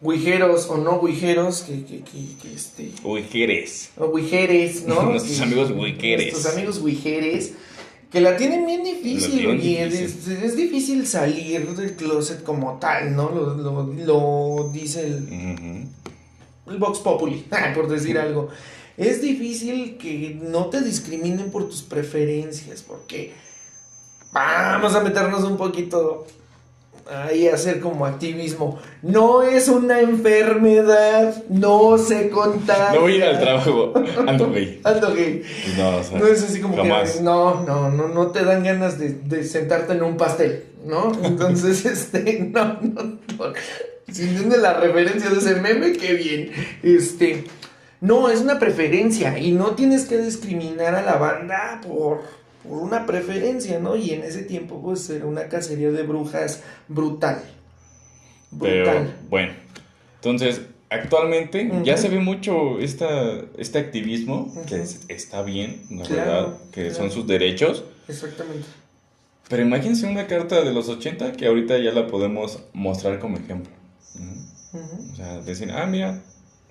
guijeros o no guijeros, que, que, que, que, este, Ujeres. o guijeres, ¿no? <laughs> Nuestros Que- amigos guijeres. Nuestros amigos guijeres, que la tienen bien difícil, difícil. Es, es difícil salir del closet como tal, ¿no? Lo, lo, lo dice el, Ujú. el Vox Populi, <laughs> por decir algo. Es difícil que no te discriminen por tus preferencias, porque vamos a meternos un poquito ahí a hacer como activismo. No es una enfermedad, no se contagia. No voy a ir al trabajo. Ando gay. Ando gay. No, o sea, No es así como jamás. que no, no, no, no te dan ganas de, de sentarte en un pastel, ¿no? Entonces, <laughs> este, no, no, no. Si entiendes la referencia de ese meme, qué bien. Este, no, es una preferencia y no tienes que discriminar a la banda por, por una preferencia, ¿no? Y en ese tiempo, pues, era una cacería de brujas brutal. Pero Brutal. bueno, entonces actualmente ya se ve mucho esta, este activismo, que es- está bien, la Claro, verdad, que claro. son sus derechos. Exactamente. Pero imagínense una carta de los 80 que ahorita ya la podemos mostrar como ejemplo. O sea, decir, ah, mira,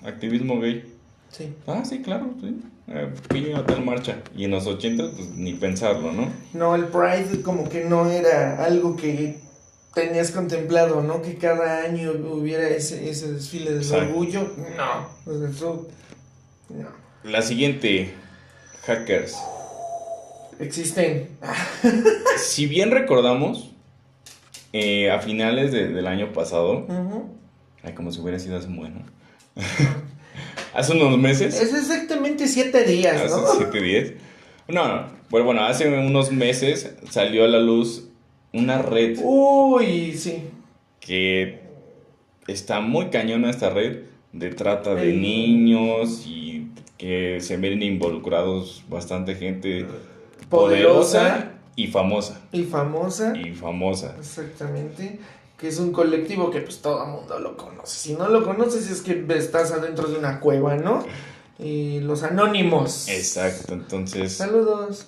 activismo gay. Sí. Ah, sí, claro, sí. Eh, a tal marcha. Y en los 80, pues ni pensarlo, ¿no? No, el Pride como que no era algo que tenías contemplado, ¿no? Que cada año hubiera ese, ese desfile del Exacto. orgullo. No, eso no. La siguiente, hackers. Existen. <laughs> Si bien recordamos, eh, a finales de- del año pasado, ay, como si hubiera sido hace un bueno, hace unos meses, Es exactamente siete días, hace ¿no? 7 días, no, no, bueno, bueno, hace unos meses salió a la luz una red Uy, sí. que está muy cañona esta red de trata de El- niños y que se ven involucrados bastante gente Poderosa. poderosa y famosa. Y famosa. Y famosa. Exactamente. Que es un colectivo que pues todo el mundo lo conoce. Si no lo conoces es que estás adentro de una cueva, ¿no? Y los anónimos. Exacto, entonces Saludos.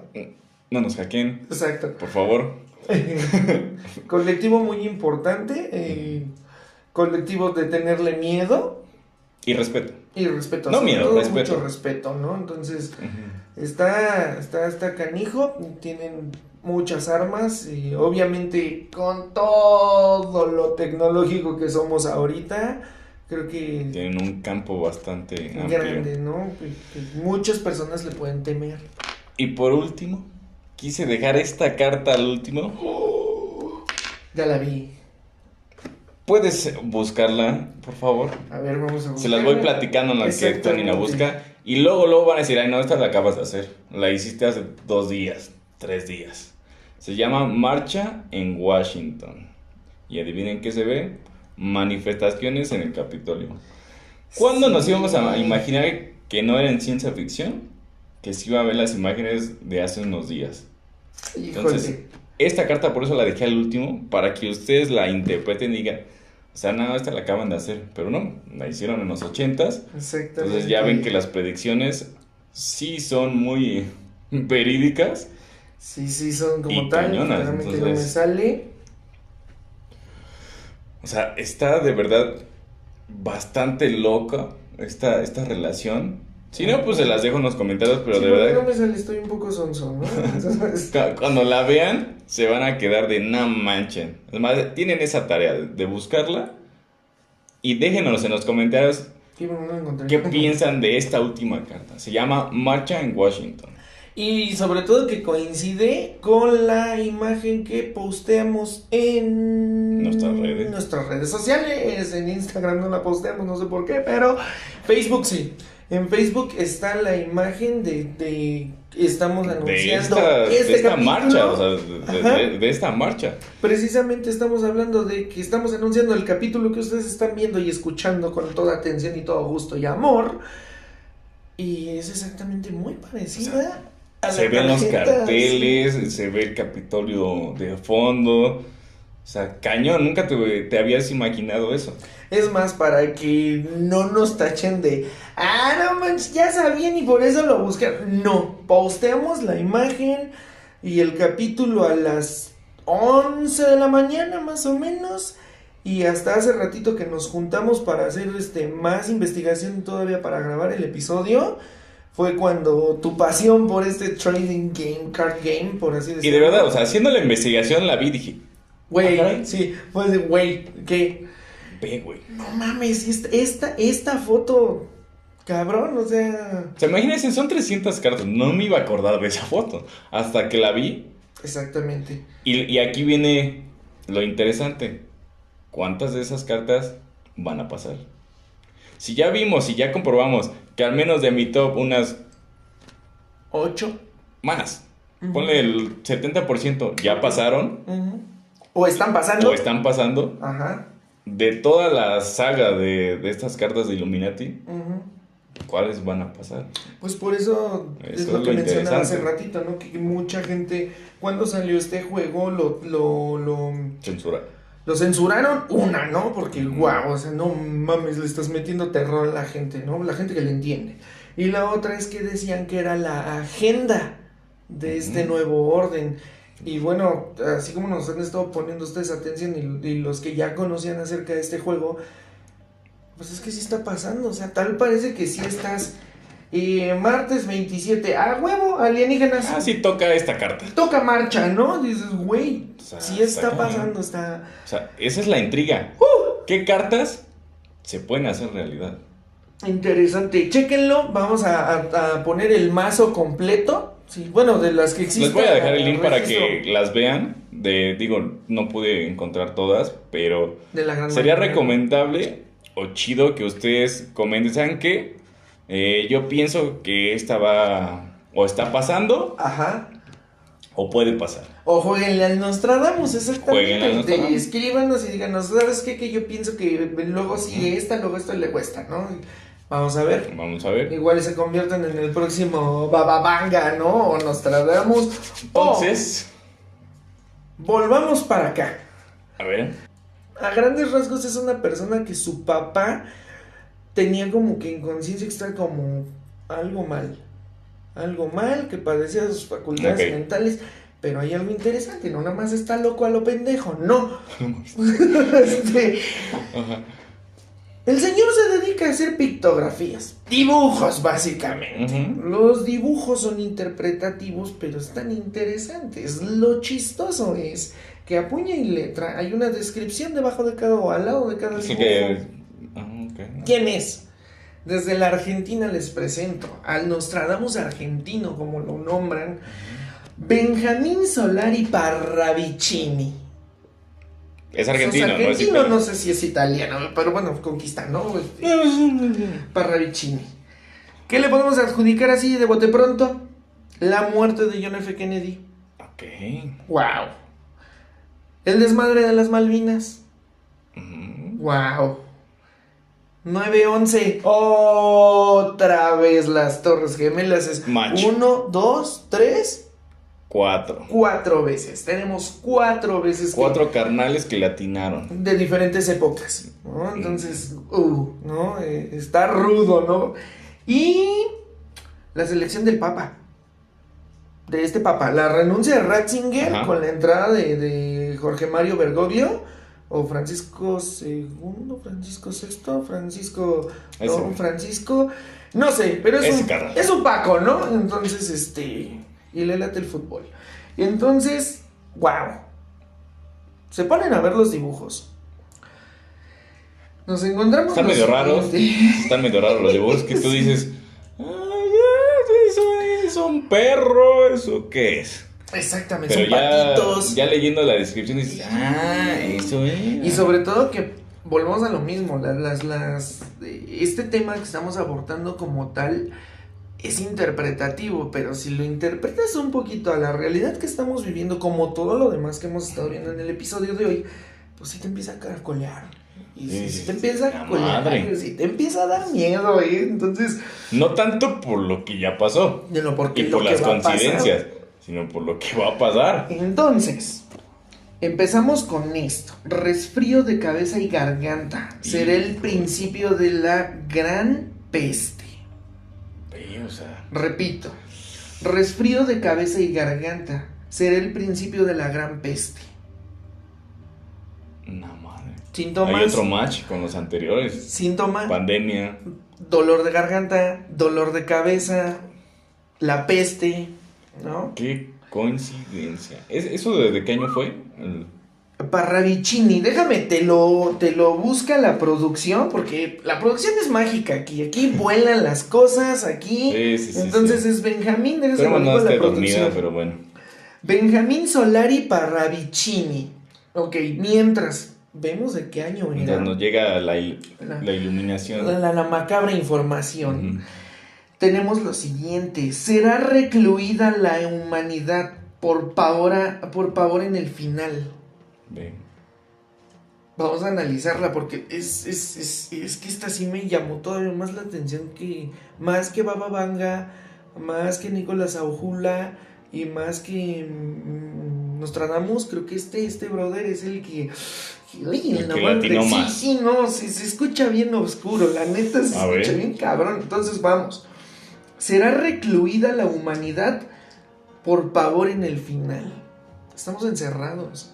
<laughs> no nos hackeen, Exacto. por favor. <laughs> colectivo muy importante. eh, colectivo de tenerle miedo Y respeto. y respeto. No miedo, todo respeto. Mucho respeto, ¿no? Entonces, está, está, está canijo. Tienen muchas armas y obviamente con todo lo tecnológico que somos ahorita, creo que Tienen un campo bastante amplio. grande, ¿no? Que, muchas personas le pueden temer. Y por último, quise dejar esta carta al último. Ya la vi. ¿Puedes buscarla, por favor? A ver, vamos a Se las voy buscarla. platicando en la que. Tony la busca. Y luego, luego van a decir, ay, no, esta la acabas de hacer. La hiciste hace dos días, tres días. Se llama Marcha en Washington. Y adivinen qué se ve. Manifestaciones en el Capitolio. ¿Cuándo nos íbamos a imaginar que no era en ciencia ficción? Que se iba a ver las imágenes de hace unos días. Entonces, esta carta por eso la dejé al último, para que ustedes la interpreten y digan, o sea, nada, esta la acaban de hacer, pero no, la hicieron en los ochentas. Entonces ya ven que las predicciones sí son muy <laughs> verídicas. Sí, sí, son como tal. Entonces, no me sale. O sea, está de verdad bastante loca esta, esta relación. Si no, pues se las dejo en los comentarios, pero de verdad. No me sale, estoy un poco sonso, ¿no? <laughs> Cuando la vean, se van a quedar de no manchen. Además, tienen esa tarea de buscarla y déjenos en los comentarios qué piensan de esta última carta. Se llama Marcha en Washington. Y sobre todo que coincide con la imagen que posteamos en nuestras redes. nuestras redes sociales. En Instagram no la posteamos, no sé por qué, pero Facebook sí. En Facebook está la imagen de, de estamos anunciando de esta, este marcha, o sea, de, esta marcha. Precisamente estamos hablando de que estamos anunciando el capítulo que ustedes están viendo y escuchando con toda atención y todo gusto y amor. Y es exactamente muy parecida Se ven los carteles, se ve el Capitolio de fondo. O sea, cañón, nunca te, habías imaginado eso. Es más, para que no nos tachen de, ah, no manches, ya sabían y por eso lo buscan. No, posteamos la imagen y el capítulo a las 11 de la mañana más o menos. Y hasta hace ratito que nos juntamos para hacer este más investigación todavía para grabar el episodio. Fue cuando tu pasión por este trading game, card game, por así decirlo. Y de verdad, o sea, haciendo la investigación la vi dije, Güey, ah, sí, pues de, güey, ¿qué? Ve, güey. No mames, esta, esta, foto, cabrón, o sea... O sea, imagínense, son 300 cartas, no me iba a acordar de esa foto, hasta que la vi. Exactamente. Y, y aquí viene lo interesante, ¿cuántas de esas cartas van a pasar? Si ya vimos y ya comprobamos que al menos de mi top unas... ¿Ocho? Más. Ponle el 70%, ya pasaron. O están pasando. O están pasando. Ajá. De toda la saga de, estas cartas de Illuminati, ¿cuáles van a pasar? Pues por eso, es lo, que mencionaba hace ratito, ¿no? Que mucha gente, cuando salió este juego, lo... lo, lo Censuraron. Lo censuraron una, ¿no? Porque, guau, o sea, no mames, le estás metiendo terror a la gente, ¿no? La gente que le entiende. Y la otra es que decían que era la agenda de este nuevo orden. Y bueno, así como nos han estado poniendo ustedes atención y, los que ya conocían acerca de este juego, pues es que sí está pasando. O sea, tal parece que sí estás. Y martes 27, a huevo, alienígenas. Ah, sí toca esta carta. Toca marcha, ¿no? Dices, güey, sí está, pasando, está. O sea, esa es la intriga. ¡Uh! ¿Qué cartas se pueden hacer realidad? Interesante. Chéquenlo, vamos a poner el mazo completo Sí, bueno, de las que existen. Les voy a dejar el link para que las vean. De, digo, no pude encontrar todas, pero sería recomendable o chido que ustedes comenten. ¿Saben qué? Eh, yo pienso que esta va o está pasando. Ajá. O puede pasar. O jueguenle al Nostradamus, exactamente. Al Nostradamus. Escríbanos y díganos, ¿sabes qué? Que yo pienso que luego sigue esta, luego esto le cuesta, ¿no? Vamos a ver. Vamos a ver. Igual se convierten en el próximo Bababanga, ¿no? O nos tratamos. Entonces. volvamos para acá. A ver. A grandes rasgos es una persona que su papá tenía como que en conciencia extra como algo mal. Algo mal, que padecía sus facultades mentales. Pero hay algo interesante, no nada más está loco a lo pendejo, no. <laughs> este, Ajá. El señor se dedica a hacer pictografías, dibujos básicamente. Los dibujos son interpretativos, pero están interesantes. Lo chistoso es que a puña y letra hay una descripción debajo de cada o al lado de cada dibujo. ¿Quién es? Desde la Argentina les presento al Nostradamus argentino, como lo nombran, Benjamín Solari Parravicini. Es argentino, es argentino, no, sé si es italiano, pero bueno, conquista, ¿no? Parravicini. ¿Qué le podemos adjudicar así de bote pronto? La muerte de John F. Kennedy. Ok. Wow. El desmadre de las Malvinas. Wow. 9-11. Otra vez las Torres Gemelas. Es Macho. uno, dos, tres, Cuatro. cuatro veces. Tenemos cuatro veces. que- Cuatro carnales que le atinaron. de diferentes épocas. ¿no? Entonces, uh, ¿no? Eh, está rudo, ¿no? Y la selección del Papa. De este Papa. La renuncia de Ratzinger Ajá. con la entrada de, de Jorge Mario Bergoglio. O Francisco II, Francisco VI, Francisco. Francisco. No sé, pero es Ese un, es un Paco, ¿no? Entonces, este. Y le late el fútbol. Y entonces, wow. Se ponen a ver los dibujos. Nos encontramos. Están medio raros. siguiente. <laughs> Están medio raros los dibujos que tú <laughs> dices. "Ah, eso es un perro, ¿eso qué es? Exactamente, Pero son ya, patitos. ya leyendo la descripción dices, ah, eso es. Y sobre todo que volvemos a lo mismo. Las, las, las- este tema que estamos abordando como tal es interpretativo, pero si lo interpretas un poquito a la realidad que estamos viviendo, como todo lo demás que hemos estado viendo en el episodio de hoy, pues sí te empieza a caracolear. Y Sí, si, te empieza a caracolear, si te empieza a dar miedo, ¿eh? Entonces, No tanto por lo que ya pasó lo porque y lo por que las a pasar. Sino por lo que va a pasar. Entonces, empezamos con esto. Resfrío de cabeza y garganta. Será el principio de la gran peste. Ve, o sea, Repito, resfrío de cabeza y garganta. Será el principio de la gran peste. una madre. Síntomas. Hay otro match con los anteriores. Síntoma, Pandemia. dolor de garganta, dolor de cabeza, la peste, ¿no? Qué coincidencia. ¿Es, ¿Eso de, qué año fue? El- Parravicini, déjame, te lo, te lo busca la producción, porque la producción es mágica aquí, aquí vuelan las cosas, aquí. Sí, sí, sí, Entonces es Benjamín, déjame Pero no la dormida, pero bueno. Benjamín Solari Parravicini. Ok, mientras, vemos de qué año era. Mientras nos llega la, il- La- la iluminación. La, la macabra información. Tenemos lo siguiente: será recluida la humanidad por pavor, a- por pavor en el final. Ve. Vamos a analizarla porque es, es, es, es que esta sí me llamó todavía más la atención que más que Baba Vanga, más que Nicolás Aujula y más que mm, Nostradamus, creo que este, este brother es el que... Oye, El no que sí, más. sí, no, se, se escucha bien oscuro, la neta se A escucha ver. bien cabrón. Entonces vamos, será recluida la humanidad por pavor en el final. Estamos encerrados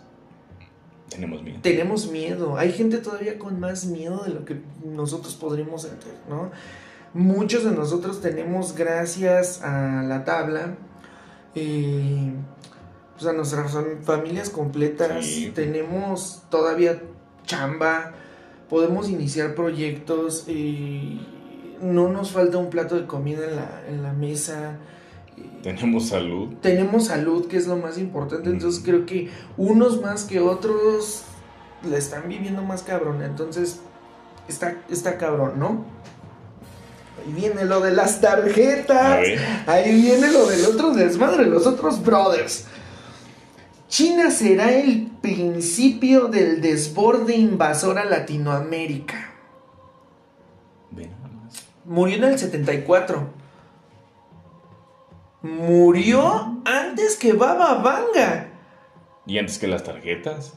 Tenemos miedo. tenemos miedo. Hay gente todavía con más miedo de lo que nosotros podríamos sentir, ¿no? Muchos de nosotros tenemos, gracias a la tabla, eh, pues a nuestras fam- familias completas, Sí. tenemos todavía chamba, podemos iniciar proyectos, eh, no nos falta un plato de comida en la, en la mesa. Tenemos salud. tenemos salud, que es lo más importante. Entonces Mm. creo que unos más que otros la están viviendo más cabrón. Entonces está, está cabrón, ¿no? Ahí viene lo de las tarjetas. Ahí viene lo del otro desmadre, los otros brothers. China será el principio del desborde invasor a Latinoamérica. Murió en el 74. Murió antes que Baba Vanga. Y antes que las tarjetas.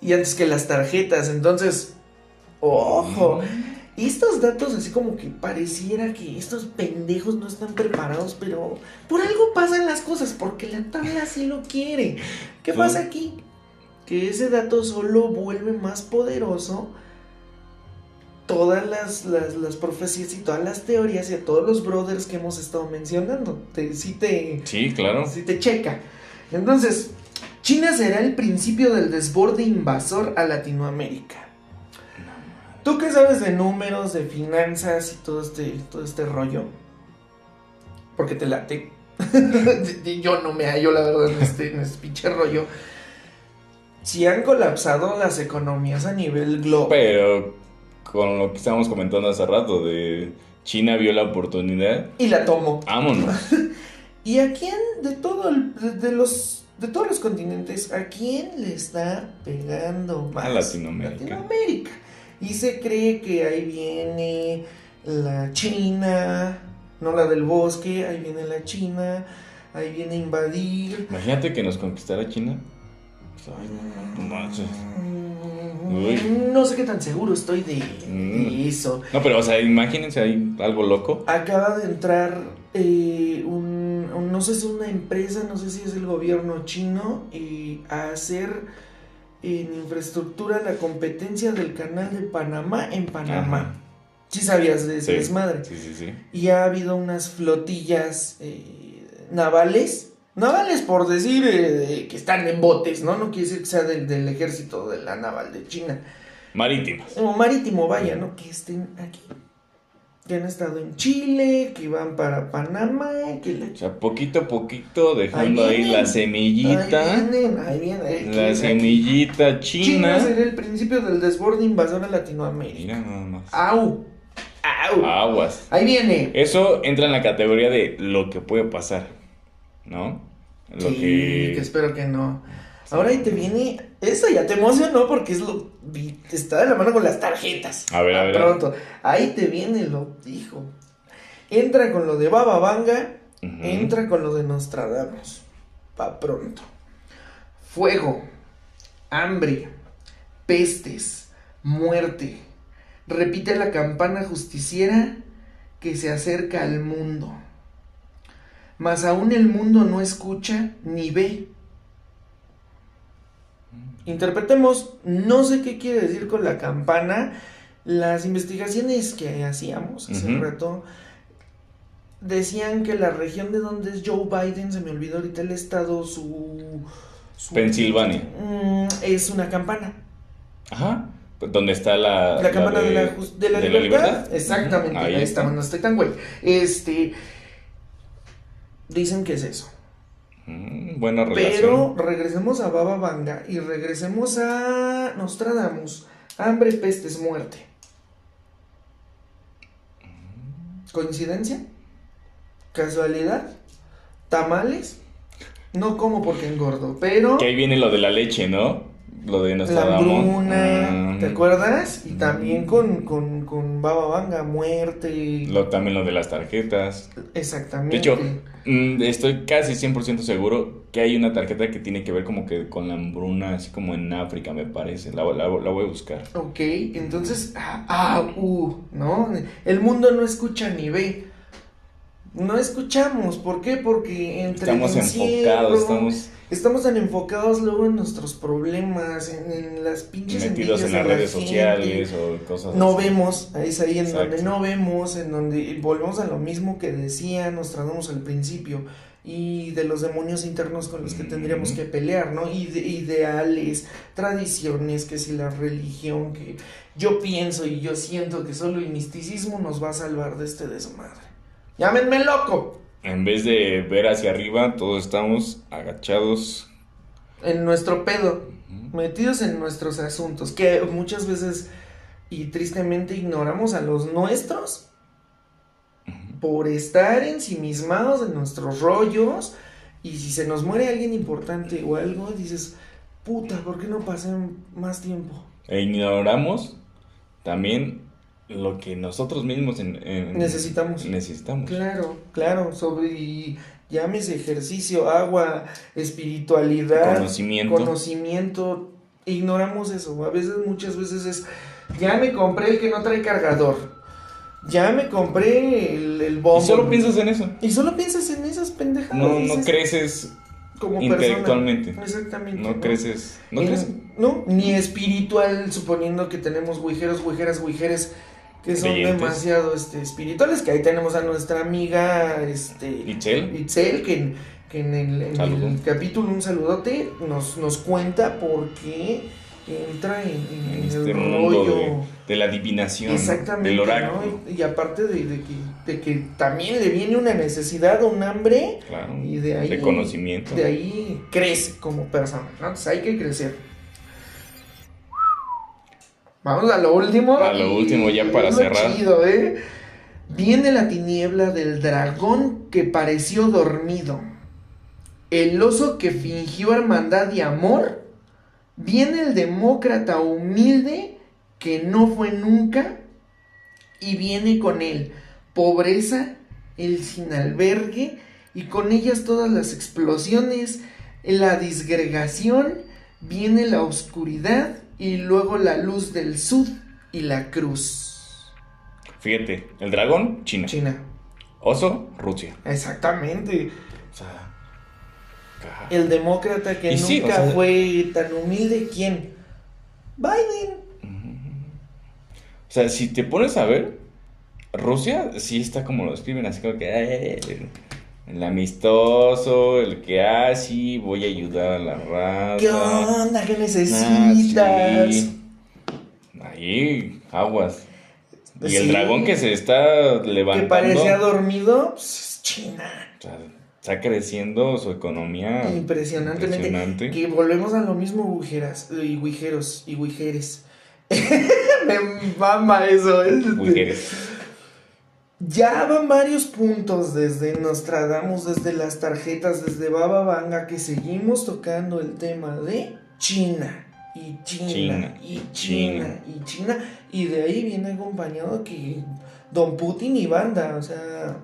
Y antes que las tarjetas. Entonces, ojo. Y estos datos así como que pareciera que estos pendejos no están preparados, pero por algo pasan las cosas, porque la tabla así lo quiere. ¿Qué Sí. pasa aquí? Que ese dato solo vuelve más poderoso todas las, las, las profecías y todas las teorías y a todos los brothers que hemos estado mencionando. Te, sí te, Sí, claro. si te checa. Entonces, China será el principio del desborde invasor a Latinoamérica. ¿Tú qué sabes de números, de finanzas y todo este, todo este rollo? Porque te late. <laughs> Yo no me hallo, la verdad, en este, en este pinche rollo. Si han colapsado las economías a nivel global. Pero con lo que estábamos comentando hace rato de China vio la oportunidad. Y la tomo. Vámonos. <laughs> ¿Y a quién de todo el- de, de los de todos los continentes, ¿a quién le está pegando más? A Latinoamérica. Latinoamérica. Y se cree que ahí viene la China, no la del bosque, ahí viene la China, ahí viene a invadir. Imagínate que nos conquistara China. Uy. No sé qué tan seguro estoy de, Mm. de eso. No, pero, o sea, imagínense ahí algo loco. Acaba de entrar eh, un, un- no sé si es una empresa, no sé si es el gobierno chino, eh, a hacer en infraestructura la competencia del canal de Panamá en Panamá. Ajá. Sí sabías de ese Sí. desmadre. Sí, sí, sí. Y ha habido unas flotillas eh, navales. Navales por decir eh, que están en botes, ¿no? No quiere decir que sea del, del ejército de la naval de China. Marítimas. O marítimo, vaya, ¿no? Que estén aquí. Que han estado en Chile, que van para Panamá, que la... O sea, poquito a poquito dejando Ahí la semillita. Ahí vienen, ahí vienen. La aquí- semillita China china. sería el principio del desborde invasor a Latinoamérica. Mira nada más. ¡Au! ¡Au! Aguas. Ahí viene. Eso entra en la categoría de lo que puede pasar. ¿No? Lo sí, que. que espero que no. Ahora ahí te viene. Esa ya te emocionó porque es lo. Está de la mano con las tarjetas. A ver, a ver. Pronto. Ahí te viene lo. Hijo. Entra con lo de Baba Vanga. Entra con lo de Nostradamus. Pa' pronto. Fuego. Hambre. Pestes. Muerte. Repite la campana justiciera que se acerca al mundo. Mas aún el mundo no escucha ni ve. Interpretemos, no sé qué quiere decir con la campana. Las investigaciones que hacíamos hace Ujú. rato decían que la región de donde es Joe Biden, se me olvidó ahorita el estado, su... su- Pensilvania. Mm, es una campana. Ajá. Donde está la. La campana de, la, jus- de la libertad. Exactamente, Ujú, ahí, está, no estoy tan güey. Este. Dicen que es eso. Mm, buena relación. Pero regresemos a Baba Vanga y regresemos a Nostradamus. Hambre, pestes, muerte. ¿Coincidencia? ¿Casualidad? ¿Tamales? No como porque engordo, pero Que ahí viene lo de la leche, ¿no? Lo de la hambruna, Ah, ¿te acuerdas? Y también con, con, con Baba Vanga, muerte. Lo, también lo de las tarjetas. Exactamente. De hecho, mm, estoy casi 100% seguro que hay una tarjeta que tiene que ver como que con la hambruna, así como en África, me parece. La, la- la voy a buscar. Ok, entonces, ah, ah, uh, ¿no? El mundo no escucha ni ve. No escuchamos, ¿por qué? Porque entre Estamos enfocados, estamos estamos tan enfocados luego en nuestros problemas, en, en las pinches metidos en las de la redes gente. sociales o cosas No así. vemos, ahí es ahí en Exacto. donde no vemos, en donde volvemos a lo mismo que decía Nostradamus al principio, y de los demonios internos con los que tendríamos que pelear, ¿no? Ide- ideales, tradiciones, que si la religión, que yo pienso y yo siento que solo el misticismo nos va a salvar de este desmadre. Llámenme loco. En vez de ver hacia arriba, todos estamos agachados. En nuestro pedo. Ujú. metidos en nuestros asuntos, que muchas veces y tristemente ignoramos a los nuestros por estar ensimismados en nuestros rollos y si se nos muere alguien importante o algo, dices, puta, ¿por qué no pasé más tiempo? E ignoramos también lo que nosotros mismos en- en- Necesitamos. necesitamos. Claro, claro, sobre y llámese ejercicio, agua, espiritualidad, Conocimiento. conocimiento, ignoramos eso. A veces, muchas veces es, ya me compré el que no trae cargador, ya me compré el, el bombo. Y solo piensas en eso. Y solo piensas en esas pendejadas. No, no creces como intelectualmente. persona. Exactamente. No creces. No En- creces. no, ni espiritual, suponiendo que tenemos guijeros, guijeras, guijeres que son Creyentes. demasiado este, espirituales, que ahí tenemos a nuestra amiga este, Itzel. Itzel, que, en- que en, el, en el capítulo Un Saludote nos, nos cuenta por qué entra en, en En el este mundo rollo. de, de la adivinación. Exactamente, Del oráculo. ¿no? Y, y aparte de, de que, de que también le viene una necesidad, un hambre, Claro. y de ahí, De conocimiento. de ahí crece como persona, ¿no? Entonces hay que crecer. Vamos a lo último. A lo último, ya para cerrar. chido, ¿eh? Viene la tiniebla del dragón que pareció dormido. el oso que fingió hermandad y amor, viene el demócrata humilde que no fue nunca y viene con él pobreza, el sin albergue y con ellas todas las explosiones, la disgregación, viene la oscuridad y luego la luz del sud y la cruz. Fíjate, el dragón, China. China. Oso, Rusia. Exactamente. O sea, El demócrata que Y nunca sí, o sea- fue tan humilde, ¿quién? Biden. O sea, si te pones a ver, Rusia sí está como lo describen, así como que "Eh, el, amistoso, el que así voy a ayudar a la raza. ¿Qué onda? ¿Qué Ah, necesitas? sí. Ahí, aguas. Y Sí. el dragón que se está Que levantando. parecía dormido, pues, es China. o sea, está creciendo su economía. Impresionantemente. impresionante. Que volvemos a lo mismo, guijeras, y guijeros, y guijeres. <laughs> Me mama eso. ¿eh? Ya van varios puntos desde Nostradamus, desde las tarjetas, desde Baba Vanga, que seguimos tocando el tema de China. Y China, China, y China, China. y China. Y de ahí viene acompañado que Don Putin y banda. O sea,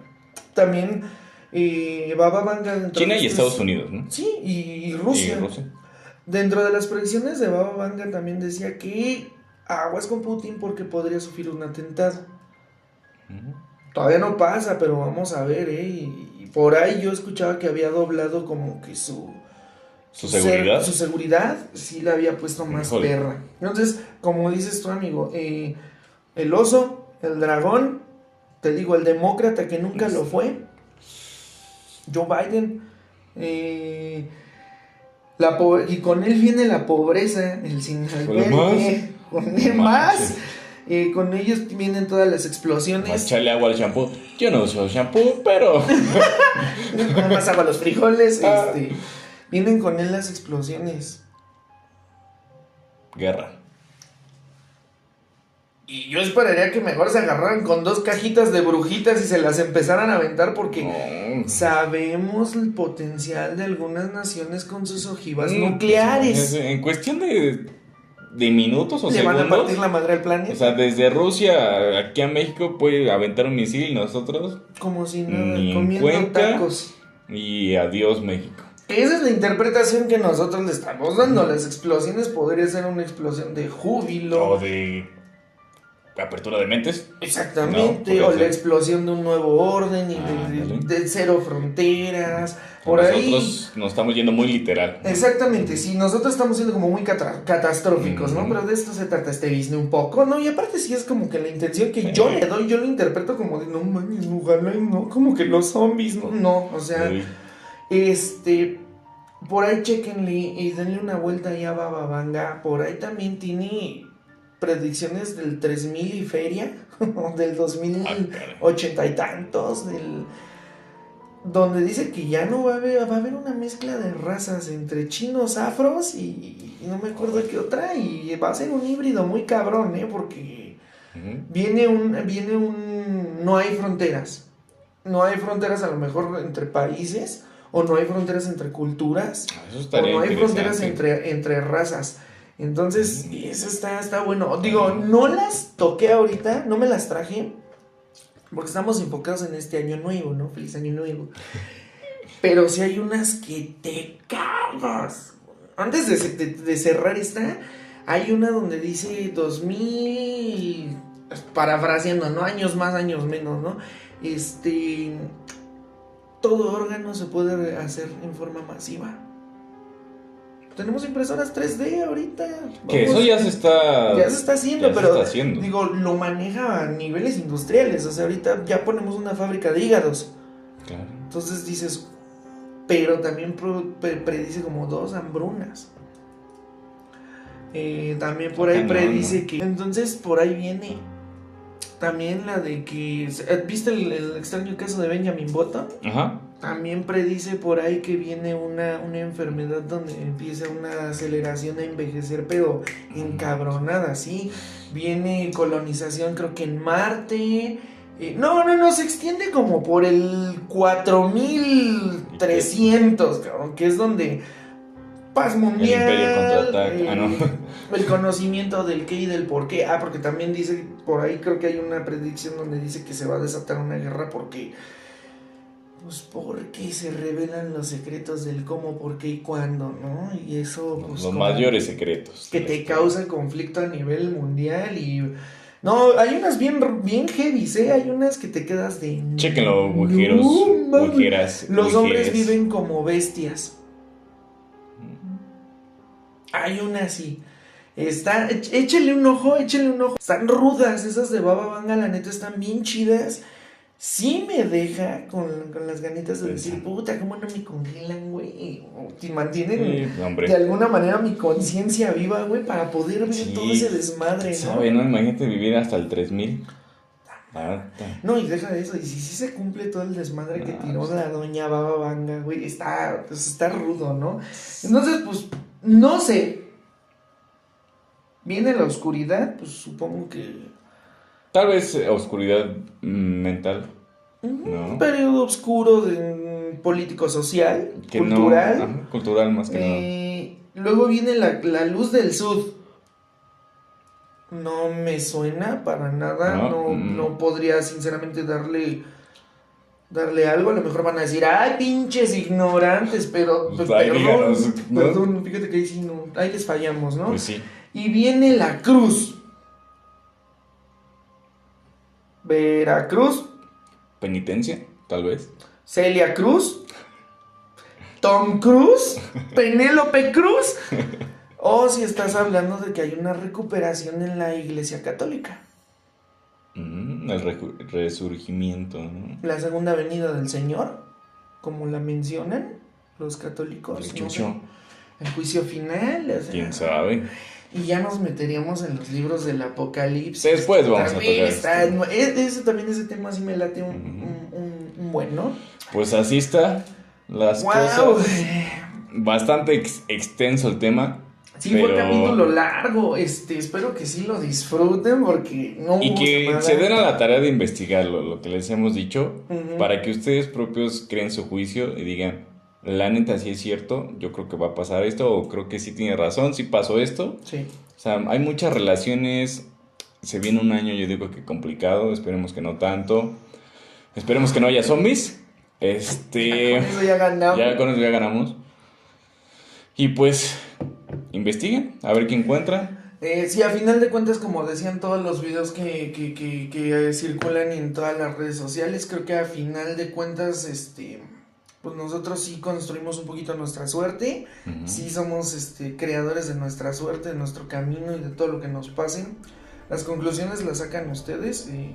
también eh, Baba Vanga. China y Estados Unidos, ¿no? Sí, y, y Rusia. Y Rusia. Dentro de las predicciones de Baba Vanga también decía que aguas con Putin porque podría sufrir un atentado. Ujú. Todavía no pasa, pero vamos a ver, ¿eh? Y, y por ahí yo escuchaba que había doblado como que su... Su ser- seguridad. su seguridad sí la había puesto más Híjole. perra. Entonces, como dices tu amigo, eh, el oso, el dragón, te digo, el demócrata que nunca lo fue, Joe Biden, eh, la y con él viene la pobreza, el sin Con Más. Eh, con ellos vienen todas las Más explosiones. echarle agua al shampoo. Yo no uso shampoo, pero. <laughs> <laughs> Nada más agua a los frijoles. Ah. Este, vienen con él las explosiones. Guerra. Y yo esperaría que mejor se agarraran con dos cajitas de brujitas y se las empezaran a aventar porque sabemos el potencial de algunas naciones con sus ojivas Mm, nucleares. En cuestión de, de minutos o Le van a segundos. partir la madre al planeta. O sea, desde Rusia aquí a México puede aventar un misil y nosotros. como si nada, ni en comiendo cuenta. tacos. Y adiós, México. Esa es la interpretación que nosotros le estamos dando. Las explosiones podría ser una explosión de júbilo. O de apertura de mentes. Exactamente, No, o la explosión de un nuevo orden y de- Ándale. de, de cero fronteras. Por ahí. Nosotros nos estamos yendo muy literal. Exactamente, sí, nosotros estamos siendo como muy catastróficos, ¿no? Pero de esto se trata este Disney un poco, ¿no? Y aparte sí es como que la intención que Sí. yo le doy, yo lo interpreto como de, no mames, ojalá no, como que los zombies, ¿no? No, o sea, Uy, este, por ahí chequenle y denle una vuelta ahí a Bababanga, por ahí también tiene predicciones del 3000 y feria, <laughs> del ah, 2080 y tantos, del donde dice que ya no va a haber, va a haber una mezcla de razas entre chinos, afros y, y no me acuerdo qué otra y va a ser un híbrido muy cabrón, ¿eh? Porque viene un, viene un, no hay fronteras, no hay fronteras a lo mejor entre países o no hay fronteras entre culturas Eso o no hay fronteras entre, entre razas. Entonces, eso está, está bueno. Digo, no las toqué ahorita, no me las traje, porque estamos enfocados en este año nuevo, ¿no? Feliz año nuevo. Pero sí hay unas que te cagas. Antes de, ce- de- de cerrar esta, hay una donde dice 2000, parafraseando, ¿no? Años más, años menos, ¿no? Este, todo órgano se puede hacer en forma masiva. Tenemos impresoras 3D ahorita. Que eso ya se está. ya se está haciendo, ya se pero está haciendo. digo, lo maneja a niveles industriales. O sea, ahorita ya ponemos una fábrica de hígados. Claro. Entonces dices, pero también predice como dos hambrunas. Eh, también por ahí Ah, predice que. Entonces por ahí viene también la de que. ¿Viste el, el extraño caso de Benjamin Button? Ajá. También predice por ahí que viene una, una enfermedad donde empieza una aceleración a envejecer, pero encabronada, ¿sí? Viene colonización, creo que en Marte. Eh, no, no, no, se extiende como por el 4000 300, cabrón, que es donde paz mundial. El Imperio contraataca. Ah, no. El conocimiento del qué y del por qué. Ah, porque también dice, por ahí creo que hay una predicción donde dice que se va a desatar una guerra porque. Pues porque se revelan los secretos del cómo, por qué y cuándo, ¿no? Y eso, pues. Los como mayores secretos. Que te causa conflicto a nivel mundial y. No, hay unas bien, bien heavy, ¿eh? Hay unas que te quedas de. Chéquenlo, mujeros, No, mujeras. Los hombres viven como bestias. Hay una así. Está, éch- échale un ojo, échale un ojo. Están rudas, esas de Baba Vanga, la neta, están bien chidas. Sí me deja con, con las ganitas de decir, puta, ¿cómo no me congelan, güey? O te mantienen Sí, de alguna manera mi conciencia viva, güey, para poder ver Sí. todo ese desmadre, ¿no? ¿Sabe, no? Imagínate vivir hasta el 3000. Ah, ta. No, y deja de eso, y si sí se cumple todo el desmadre que tiró pues. la doña Baba Vanga, güey, está, pues está rudo, ¿no? Entonces, pues, no sé. Viene la oscuridad, pues supongo que... Tal vez eh, oscuridad mm, mental. Un No. periodo oscuro de, mm, político-social, Que cultural. Ajá, cultural más que nada. Eh, luego viene la, la luz del sud. No me suena para nada. No, No, mm. no podría sinceramente darle darle algo. A lo mejor van a decir, ay, pinches ignorantes, pero Pues pues, perdón, díganos, ¿no? perdón, fíjate que ahí sí no, ahí les fallamos, ¿no? Pues sí. Y viene la cruz. Veracruz, Penitencia, tal vez. Celia Cruz, Tom Cruise, <laughs> Penélope Cruz. O si estás hablando de que hay una recuperación en la iglesia católica. Mm, el resurgimiento, ¿no? La segunda venida del Señor, como la mencionan los católicos. El ¿no? chucho. El juicio final. o sea, ¿Quién sabe? Y ya nos meteríamos en los libros del Apocalipsis. Después vamos a También tocar está- esto. e- ese también ese tema sí me late un, Ujú. un- un- un buen, ¿no? Pues así está las ¡Wow! cosas. Bastante ex- extenso el tema. Sí, fue un Pero- capítulo largo. Este, espero que sí lo disfruten porque no Y que semana. se den a la tarea de investigar lo, que les hemos dicho Ujú. para que ustedes propios creen su juicio y digan, la neta sí es cierto, yo creo que va a pasar esto o creo que sí tiene razón, sí pasó esto. Sí. O sea, hay muchas relaciones, se viene un año yo digo que complicado, esperemos que no tanto. Esperemos que no haya zombies. Este... <laughs> Con eso ya ganamos. Ya con eso ya ganamos. Y pues, investiguen, a ver qué encuentran. Eh, sí, a final de cuentas, como decían todos los videos que, que, que, que, circulan en todas las redes sociales, creo que a final de cuentas, este, pues nosotros sí construimos un poquito nuestra suerte, Ujú. sí somos este, creadores de nuestra suerte, de nuestro camino y de todo lo que nos pasen. Las conclusiones las sacan ustedes. eh,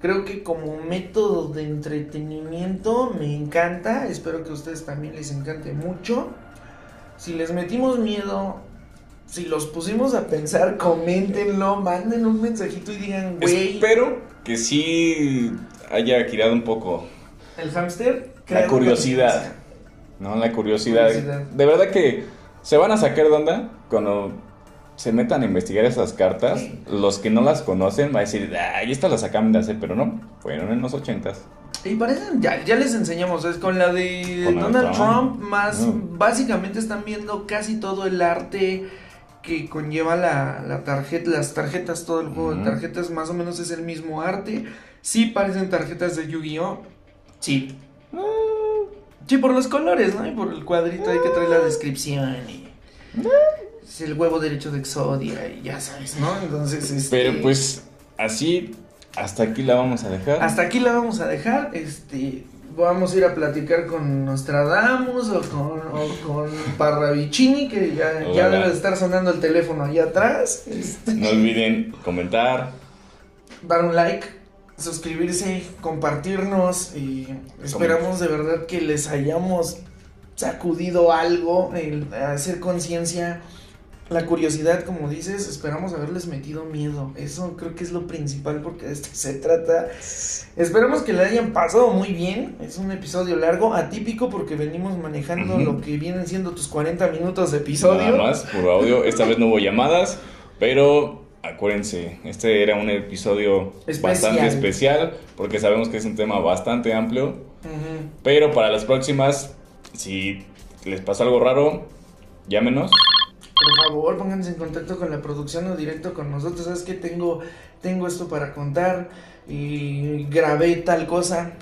creo que como método de entretenimiento me encanta, espero que a ustedes también les encante mucho. Si les metimos miedo, si los pusimos a pensar, coméntenlo, manden un mensajito y digan, güey, Espero que sí haya girado un poco, el hámster. La curiosidad. ¿no? La curiosidad. Curiosidad. De verdad que se van a sacar de onda cuando se metan a investigar esas cartas. Sí. Los que no las conocen van a decir, ay, estas las acaban de hacer, pero no, fueron en los ochentas. Y parecen, ya, ya les enseñamos, es con la de Con Donald Trump, Trump. más básicamente están viendo casi todo el arte que conlleva la, la tarjeta, las tarjetas, todo el juego de tarjetas, más o menos es el mismo arte. Sí parecen tarjetas de Yu-Gi-Oh! Sí. Sí, por los colores, ¿no? Y por el cuadrito ahí que trae la descripción y... Es el huevo derecho de Exodia y ya sabes, ¿no? Entonces, este... Pero pues así, hasta aquí la vamos a dejar. Hasta aquí la vamos a dejar. Este, vamos a ir a platicar con Nostradamus o con, o con Parravicini, que ya, debe de estar sonando el teléfono allá atrás. Este, No olviden comentar, dar un like, suscribirse, compartirnos y esperamos de verdad que les hayamos sacudido algo, el hacer conciencia. La curiosidad, como dices, esperamos haberles metido miedo. Eso creo que es lo principal porque de esto se trata. Esperamos que le hayan pasado muy bien. Es un episodio largo, atípico porque venimos manejando lo que vienen siendo tus 40 minutos de episodio. nada más, por audio. Esta vez no hubo llamadas, pero acuérdense, este era un episodio Especial. bastante especial porque sabemos que es un tema bastante amplio. Pero para las próximas Si les pasa algo raro, llámenos. Por favor, pónganse en contacto con la producción o directo con nosotros. Sabes que tengo, tengo esto para contar y grabé tal cosa.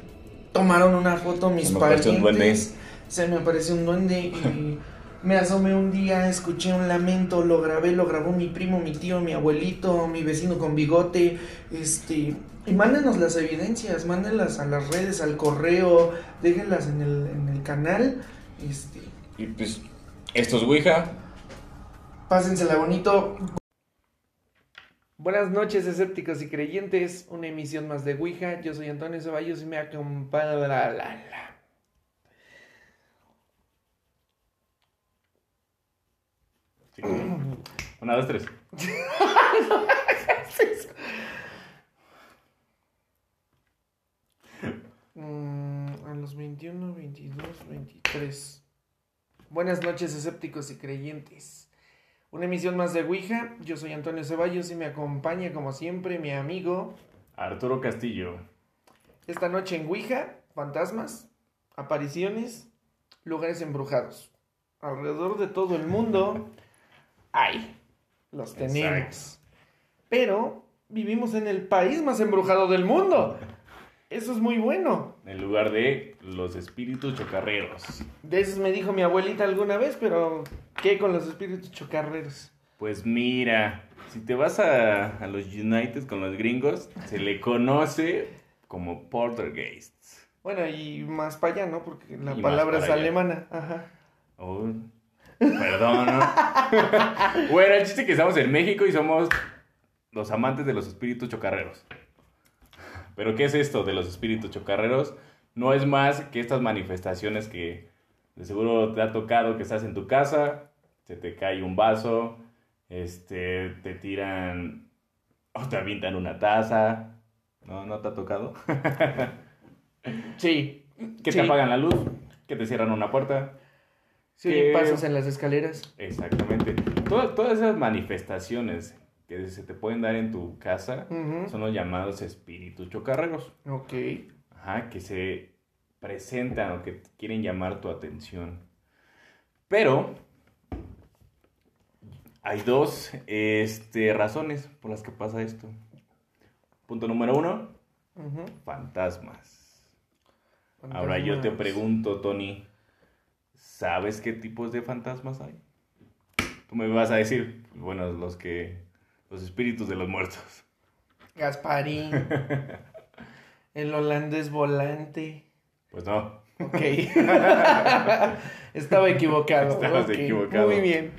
Tomaron una foto mis Se me apareció un duende. parientes. Se me apareció un duende y <laughs> me asomé un día, escuché un lamento, lo grabé, lo grabó mi primo, mi tío, mi abuelito, mi vecino con bigote, este, y mándenos las evidencias, mándenlas a las redes, al correo, déjenlas en el, en el canal, este, Y pues, esto es Ouija. Pásensela bonito. Buenas noches, escépticos y creyentes. Una emisión más de Ouija. Yo soy Antonio Ceballos y me acompaña. La, la, la. Sí. Una, dos, tres. Mm, a los 21, 22, 23. Buenas noches, escépticos y creyentes. Una emisión más de Ouija. Yo soy Antonio Ceballos y me acompaña, como siempre, mi amigo. Arturo Castillo. Esta noche en Ouija, fantasmas, apariciones, lugares embrujados. Alrededor de todo el mundo <laughs> hay. Los tenemos. Exacto. Pero vivimos en el país más embrujado del mundo. Eso es muy bueno. En lugar de los espíritus chocarreros. De esos me dijo mi abuelita alguna vez, pero ¿qué con los espíritus chocarreros? Pues mira, si te vas a, a los United con los gringos, se le conoce como poltergeists. Bueno, y más para allá, ¿no? Porque la Y palabra es allá. alemana. Ajá. Oh, perdón, ¿no? <laughs> bueno, el chiste es que estamos en México y somos los amantes de los espíritus chocarreros. Pero ¿qué es esto de los espíritus chocarreros? No es más que estas manifestaciones que de seguro te ha tocado que estás en tu casa, se te cae un vaso, este, te tiran o te avientan una taza. ¿No, no te ha tocado? <laughs> Sí. Que Sí. te apagan la luz, que te cierran una puerta. Sí, que- pasos en las escaleras. Exactamente. Todas, todas esas manifestaciones que se te pueden dar en tu casa son los llamados espíritus chocarreros. Ok. Ajá, que se presentan o que quieren llamar tu atención. Pero hay dos este, razones por las que pasa esto. Punto número uno, fantasmas. Ahora yo te pregunto, Tony, ¿sabes qué tipos de fantasmas hay? Tú me vas a decir, bueno, los que, los espíritus de los muertos. Gasparín. <laughs> el holandés volante. Pues no, Ok. Estaba equivocado. <laughs> Estabas Ok, equivocado. Muy bien.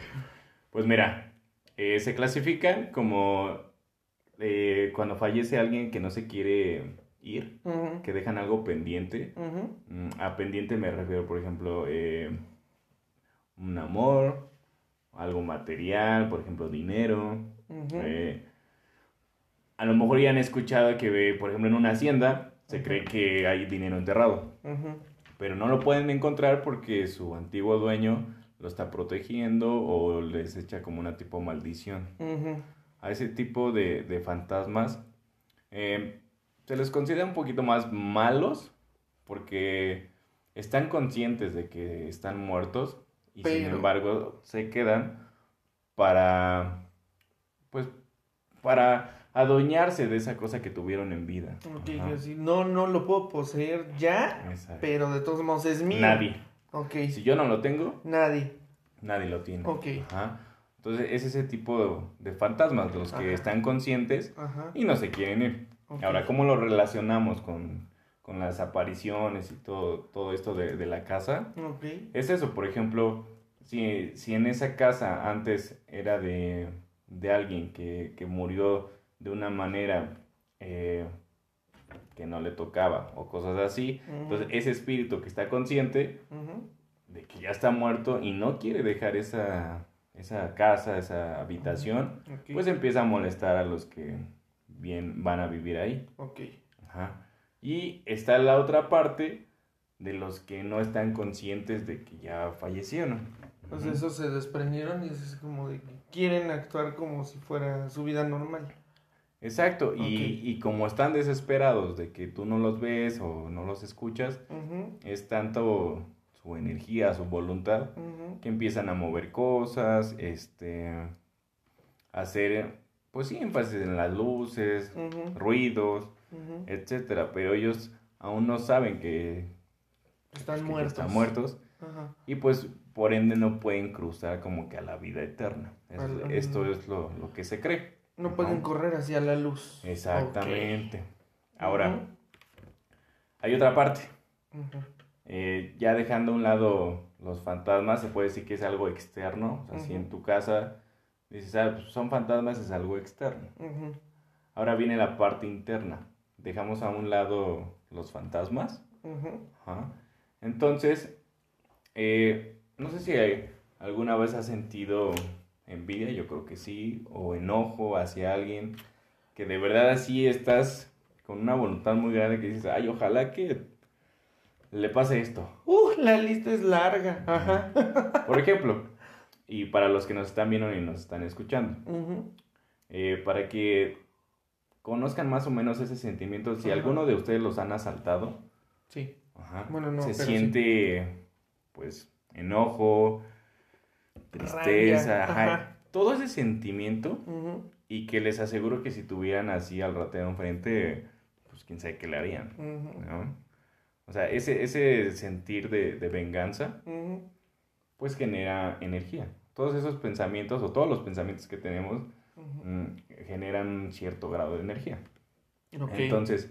pues mira, eh, se clasifican como eh, cuando fallece alguien que no se quiere ir, que dejan algo pendiente. Mm, A pendiente me refiero, por ejemplo, eh, un amor, algo material, por ejemplo, dinero. Eh, a lo mejor ya han escuchado que, por ejemplo, en una hacienda se cree que hay dinero enterrado, pero no lo pueden encontrar porque su antiguo dueño lo está protegiendo o les echa como una tipo maldición. A ese tipo de, de fantasmas eh, se les considera un poquito más malos porque están conscientes de que están muertos y sin embargo se quedan para pues para adueñarse de esa cosa que tuvieron en vida. Ok, Ajá. así, no, no lo puedo poseer ya, Exacto. pero de todos modos es mío. Nadie. Si yo no lo tengo, Nadie. nadie lo tiene. Ajá. Entonces es ese tipo de, de fantasmas los que están conscientes Ajá. y no se quieren ir. Ahora, ¿cómo lo relacionamos con, con las apariciones y todo, todo esto de, de la casa? Es eso, por ejemplo, si, si en esa casa antes era de, de alguien que, que murió de una manera eh, que no le tocaba o cosas así, entonces ese espíritu que está consciente de que ya está muerto y no quiere dejar esa, esa casa, esa habitación, pues empieza a molestar a los que bien van a vivir ahí. Ok. Ajá. Y está la otra parte de los que no están conscientes de que ya fallecieron. Pues Ujú. esos se desprendieron y es como de que quieren actuar como si fuera su vida normal. Exacto, y, y como están desesperados de que tú no los ves o no los escuchas, es tanto su energía, su voluntad, que empiezan a mover cosas, este, hacer, pues sí, énfasis en las luces, ruidos, Ujú. etcétera, pero ellos aún no saben que, Están que muertos. están muertos Ajá. y pues por ende no pueden cruzar como que a la vida eterna. Es- Al- esto es lo, lo que se cree. No pueden correr hacia la luz. Exactamente. Ahora, hay otra parte. Eh, ya dejando a un lado los fantasmas, se puede decir que es algo externo. O sea, si en tu casa dices, ah, pues son fantasmas, es algo externo. Ahora viene la parte interna. Dejamos a un lado los fantasmas. Ajá. Entonces, eh, no sé si hay- alguna vez has sentido envidia, yo creo que sí, o enojo hacia alguien, que de verdad así estás con una voluntad muy grande que dices, ay, ojalá que le pase esto. Uh, la lista es larga. Ajá. Por ejemplo, y para los que nos están viendo y nos están escuchando, eh, para que conozcan más o menos ese sentimiento, si alguno de ustedes los han asaltado, Sí. Ajá. Bueno, no, se siente, pues, enojo, tristeza, ajá, todo ese sentimiento y que les aseguro que si tuvieran así al ratero enfrente, pues quién sabe qué le harían. O sea, ese, ese sentir de, de venganza, pues genera energía. Todos esos pensamientos o todos los pensamientos que tenemos mm, generan un cierto grado de energía. Ok. Entonces,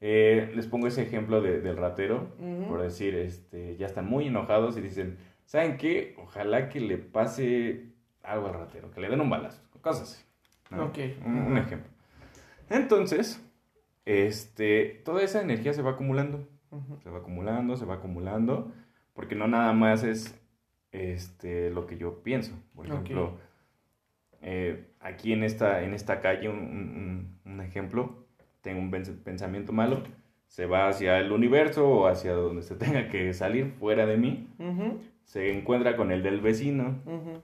eh, les pongo ese ejemplo de- del ratero, por decir, este, ya están muy enojados y dicen, ¿saben qué? Ojalá que le pase algo al ratero, que le den un balazo, cosas así. Un, ejemplo. Entonces, este, toda esa energía se va acumulando, se va acumulando, se va acumulando, porque no nada más es este, lo que yo pienso. Por ejemplo, eh, aquí en esta, en esta calle, un, un- un ejemplo, tengo un pens- pensamiento malo, se va hacia el universo o hacia donde se <laughs> tenga que salir fuera de mí, se encuentra con el del vecino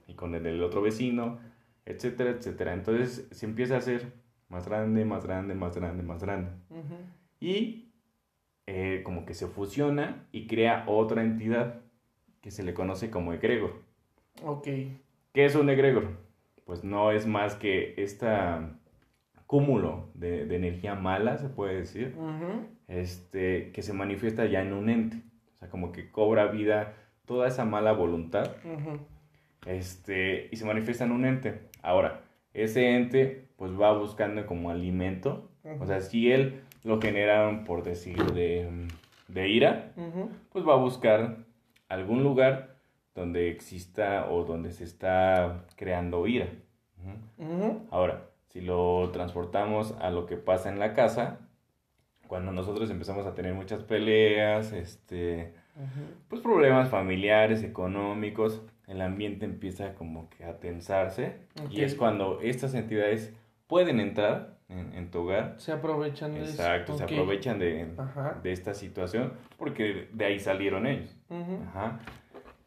y con el del otro vecino, etcétera, etcétera. Entonces se empieza a hacer más grande, más grande, más grande, más grande. Y eh, como que se fusiona y crea otra entidad que se le conoce como egregor. Ok. ¿Qué es un egregor? Pues no es más que este cúmulo de, de energía mala, se puede decir, este, que se manifiesta ya en un ente. O sea, como que cobra vida toda esa mala voluntad este, y se manifiesta en un ente. Ahora, ese ente pues va buscando como alimento. O sea, si él lo genera, por decir, de, de ira, pues va a buscar algún lugar donde exista o donde se está creando ira. Ahora, si lo transportamos a lo que pasa en la casa, cuando nosotros empezamos a tener muchas peleas, este, pues problemas familiares, económicos, el ambiente empieza como que a tensarse y es cuando estas entidades pueden entrar en, en tu hogar. Se aprovechan de. Exacto, se Ok. aprovechan de, de esta situación porque de ahí salieron ellos. Ujú. Ajá.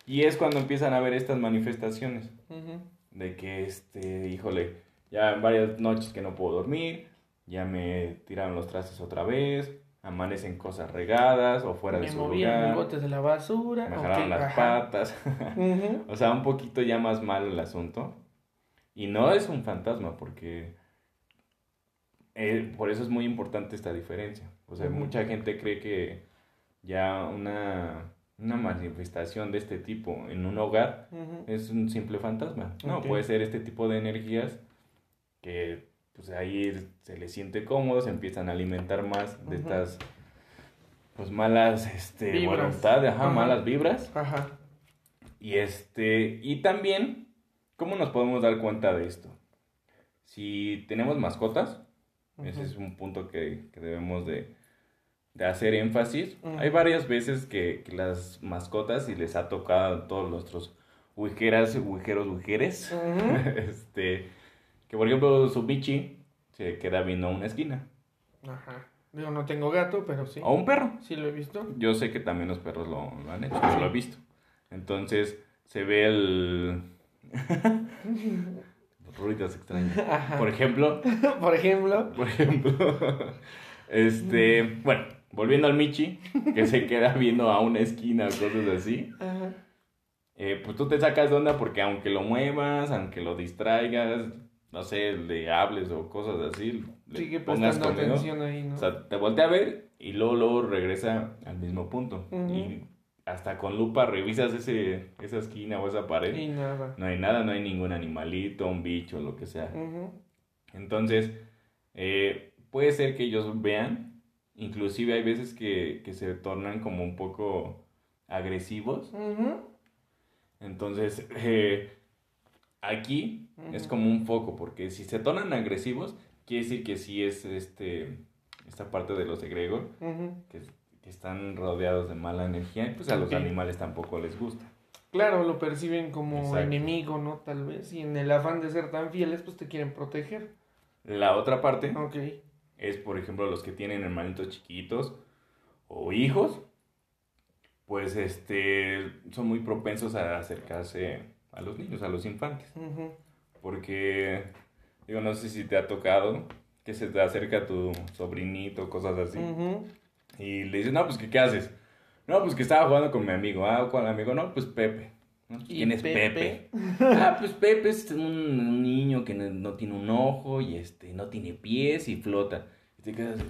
Y es cuando empiezan a ver estas manifestaciones Ujú. de que, este, híjole, ya varias noches que no puedo dormir, ya me tiraron los trastes otra vez, amanecen cosas regadas o fuera de Me su movían los lugar, botes de la basura. me jalaron las ajá. patas, <laughs> Ujú. o sea, un poquito ya más mal el asunto. Y no es un fantasma porque eh, por eso es muy importante esta diferencia. O sea, mucha gente cree que ya una, una manifestación de este tipo en un hogar es un simple fantasma. No, puede ser este tipo de energías que pues ahí se les siente cómodo, se empiezan a alimentar más de Ujú. estas pues malas este Vibras. voluntad, ajá, Ajá. malas vibras. Ajá. Y este, y también ¿cómo nos podemos dar cuenta de esto? Si tenemos mascotas, ese es un punto que, que debemos de, de hacer énfasis. Ujú. Hay varias veces que, que las mascotas, y les ha tocado a todos nuestros huijeras, huijeros, huijeres, Ujú. <laughs> este, que por ejemplo su bichi se queda viendo a una esquina. Ajá. Digo, no tengo gato, pero sí. O un perro. Sí lo he visto. Yo sé que también los perros lo, lo han hecho, yo lo he visto. Entonces se ve el... <laughs> Ruidos extraños. <laughs> Ajá. <laughs> Por ejemplo, Por ejemplo. por <laughs> ejemplo, este, bueno, volviendo al Michi, que se queda viendo a una esquina o cosas así. Ajá. Eh, pues tú te sacas de onda porque aunque lo muevas, aunque lo distraigas, no sé, le hables o cosas así, Sigue prestando atención ahí, ¿no? O sea, te voltea a ver y luego, luego regresa al mismo punto. Y hasta con lupa revisas ese, esa esquina o esa pared. Y nada. No hay nada, no hay ningún animalito, un bicho, lo que sea. Entonces, eh, puede ser que ellos vean, inclusive hay veces que, que se tornan como un poco agresivos. Entonces, eh, aquí es como un foco, porque si se tornan agresivos, quiere decir que sí es este esta parte de los egregor, que, están rodeados de mala energía, y pues a los animales tampoco les gusta. Claro, lo perciben como enemigo, ¿no? Tal vez, y en el afán de ser tan fieles, pues te quieren proteger. La otra parte es, por ejemplo, los que tienen hermanitos chiquitos o hijos, pues este son muy propensos a acercarse a los niños, a los infantes. Porque, digo, no sé si te ha tocado que se te acerca tu sobrinito, cosas así. Y le dices, no, pues, ¿qué, haces? No, pues que estaba jugando con mi amigo. Ah, ¿cuál amigo? No, pues Pepe. ¿Quién es Pepe? <laughs> ah, pues Pepe es un, niño que no, tiene un ojo y este no tiene pies y flota. Y te quedas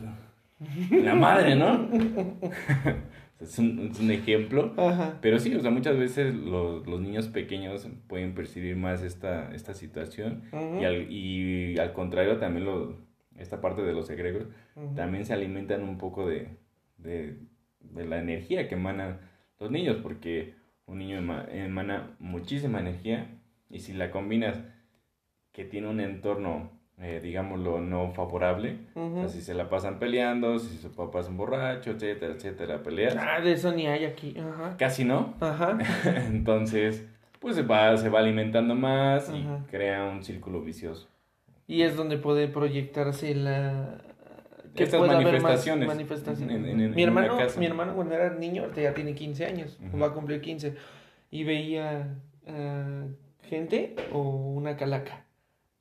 la <laughs> madre, ¿no? <laughs> es, un, es un ejemplo. Pero sí, o sea, muchas veces los, los niños pequeños pueden percibir más esta, esta situación y, al, y al contrario también lo, esta parte de los egregores también se alimentan un poco de, de, de, la energía que emanan los niños, porque un niño emana muchísima energía y si la combinas que tiene un entorno eh, digámoslo, no favorable. si se la pasan peleando, si su papá es un borracho, etcétera, etcétera, peleas. Ah, de eso ni hay aquí. Ajá. Casi no. Ajá. <laughs> Entonces, pues se va, se va alimentando más y crea un círculo vicioso. Y es donde puede proyectarse la... Que Estas manifestaciones. manifestaciones. mi, hermano, mi hermano cuando era niño, ya tiene 15 años, va a cumplir 15, y veía uh, gente o una calaca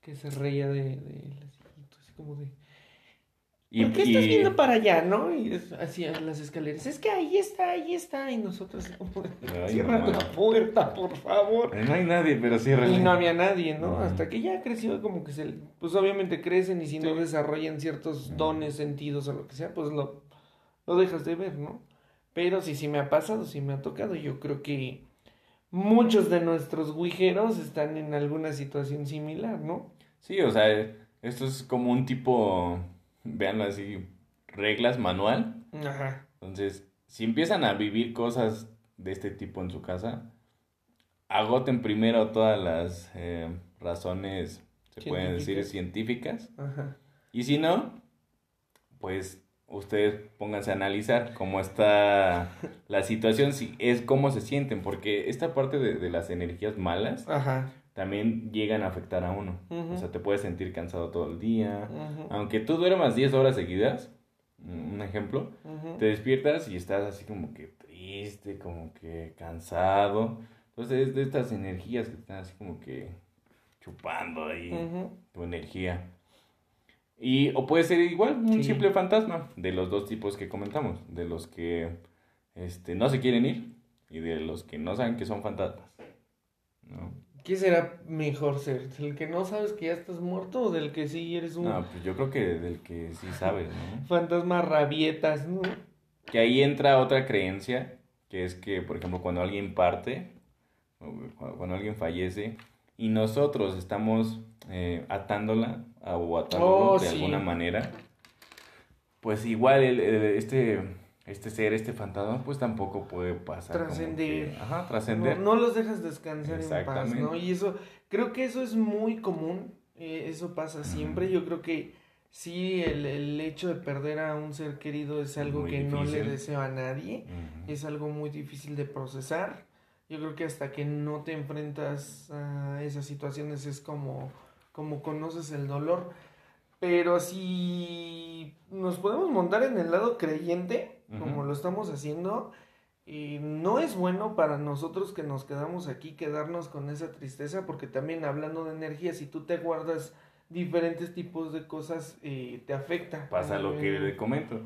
que se reía de, de así como de... Y, ¿Por qué estás viendo para allá, no? Y hacía las escaleras. Es que ahí está, ahí está. Y nosotros, <laughs> cierra la puerta, por favor. No hay nadie, pero cierra. Y no había nadie, ¿no? Hasta que ya creció, como que se. Pues obviamente crecen y si no desarrollan ciertos dones, sentidos o lo que sea, pues lo, lo dejas de ver, ¿no? Pero sí, sí me ha pasado, sí me ha tocado. Yo creo que muchos de nuestros guijeros están en alguna situación similar, ¿no? Sí, o sea, esto es como un tipo, veanlo así, reglas manual. Ajá. Entonces, si empiezan a vivir cosas de este tipo en su casa, agoten primero todas las eh, razones, se pueden decir, científicas. Ajá. Y si no, pues ustedes pónganse a analizar cómo está la situación, si es cómo se sienten, porque esta parte de, de las energías malas Ajá también llegan a afectar a uno. O sea, te puedes sentir cansado todo el día. Aunque tú duermas 10 horas seguidas, un ejemplo, te despiertas y estás así como que triste, como que cansado. Entonces es de estas energías que están así como que chupando ahí tu energía. Y, o puede ser igual, un simple fantasma, de los dos tipos que comentamos, de los que este, no se quieren ir y de los que no saben que son fantasmas. ¿no? ¿Qué será mejor ser? ¿El que no sabes que ya estás muerto o del que sí eres un... No, pues yo creo que del que sí sabes, ¿no? Fantasmas rabietas, ¿no? Que ahí entra otra creencia, que es que, por ejemplo, cuando alguien parte, cuando alguien fallece, y nosotros estamos eh, atándola o atándola oh, de alguna manera, pues igual el, este este ser, este fantasma, pues tampoco puede pasar. Trascender. Ajá, trascender. No, los dejas descansar en paz, ¿no? Y eso, creo que eso es muy común, eh, eso pasa siempre, yo creo que sí, el, el, hecho de perder a un ser querido es algo que no le deseo a nadie, es algo muy difícil de procesar, yo creo que hasta que no te enfrentas a esas situaciones es como, como conoces el dolor, pero si nos podemos montar en el lado creyente, como lo estamos haciendo, y no es bueno para nosotros que nos quedamos aquí, quedarnos con esa tristeza, porque también hablando de energía, si tú te guardas diferentes tipos de cosas eh, te afecta. Pasa lo que le comento.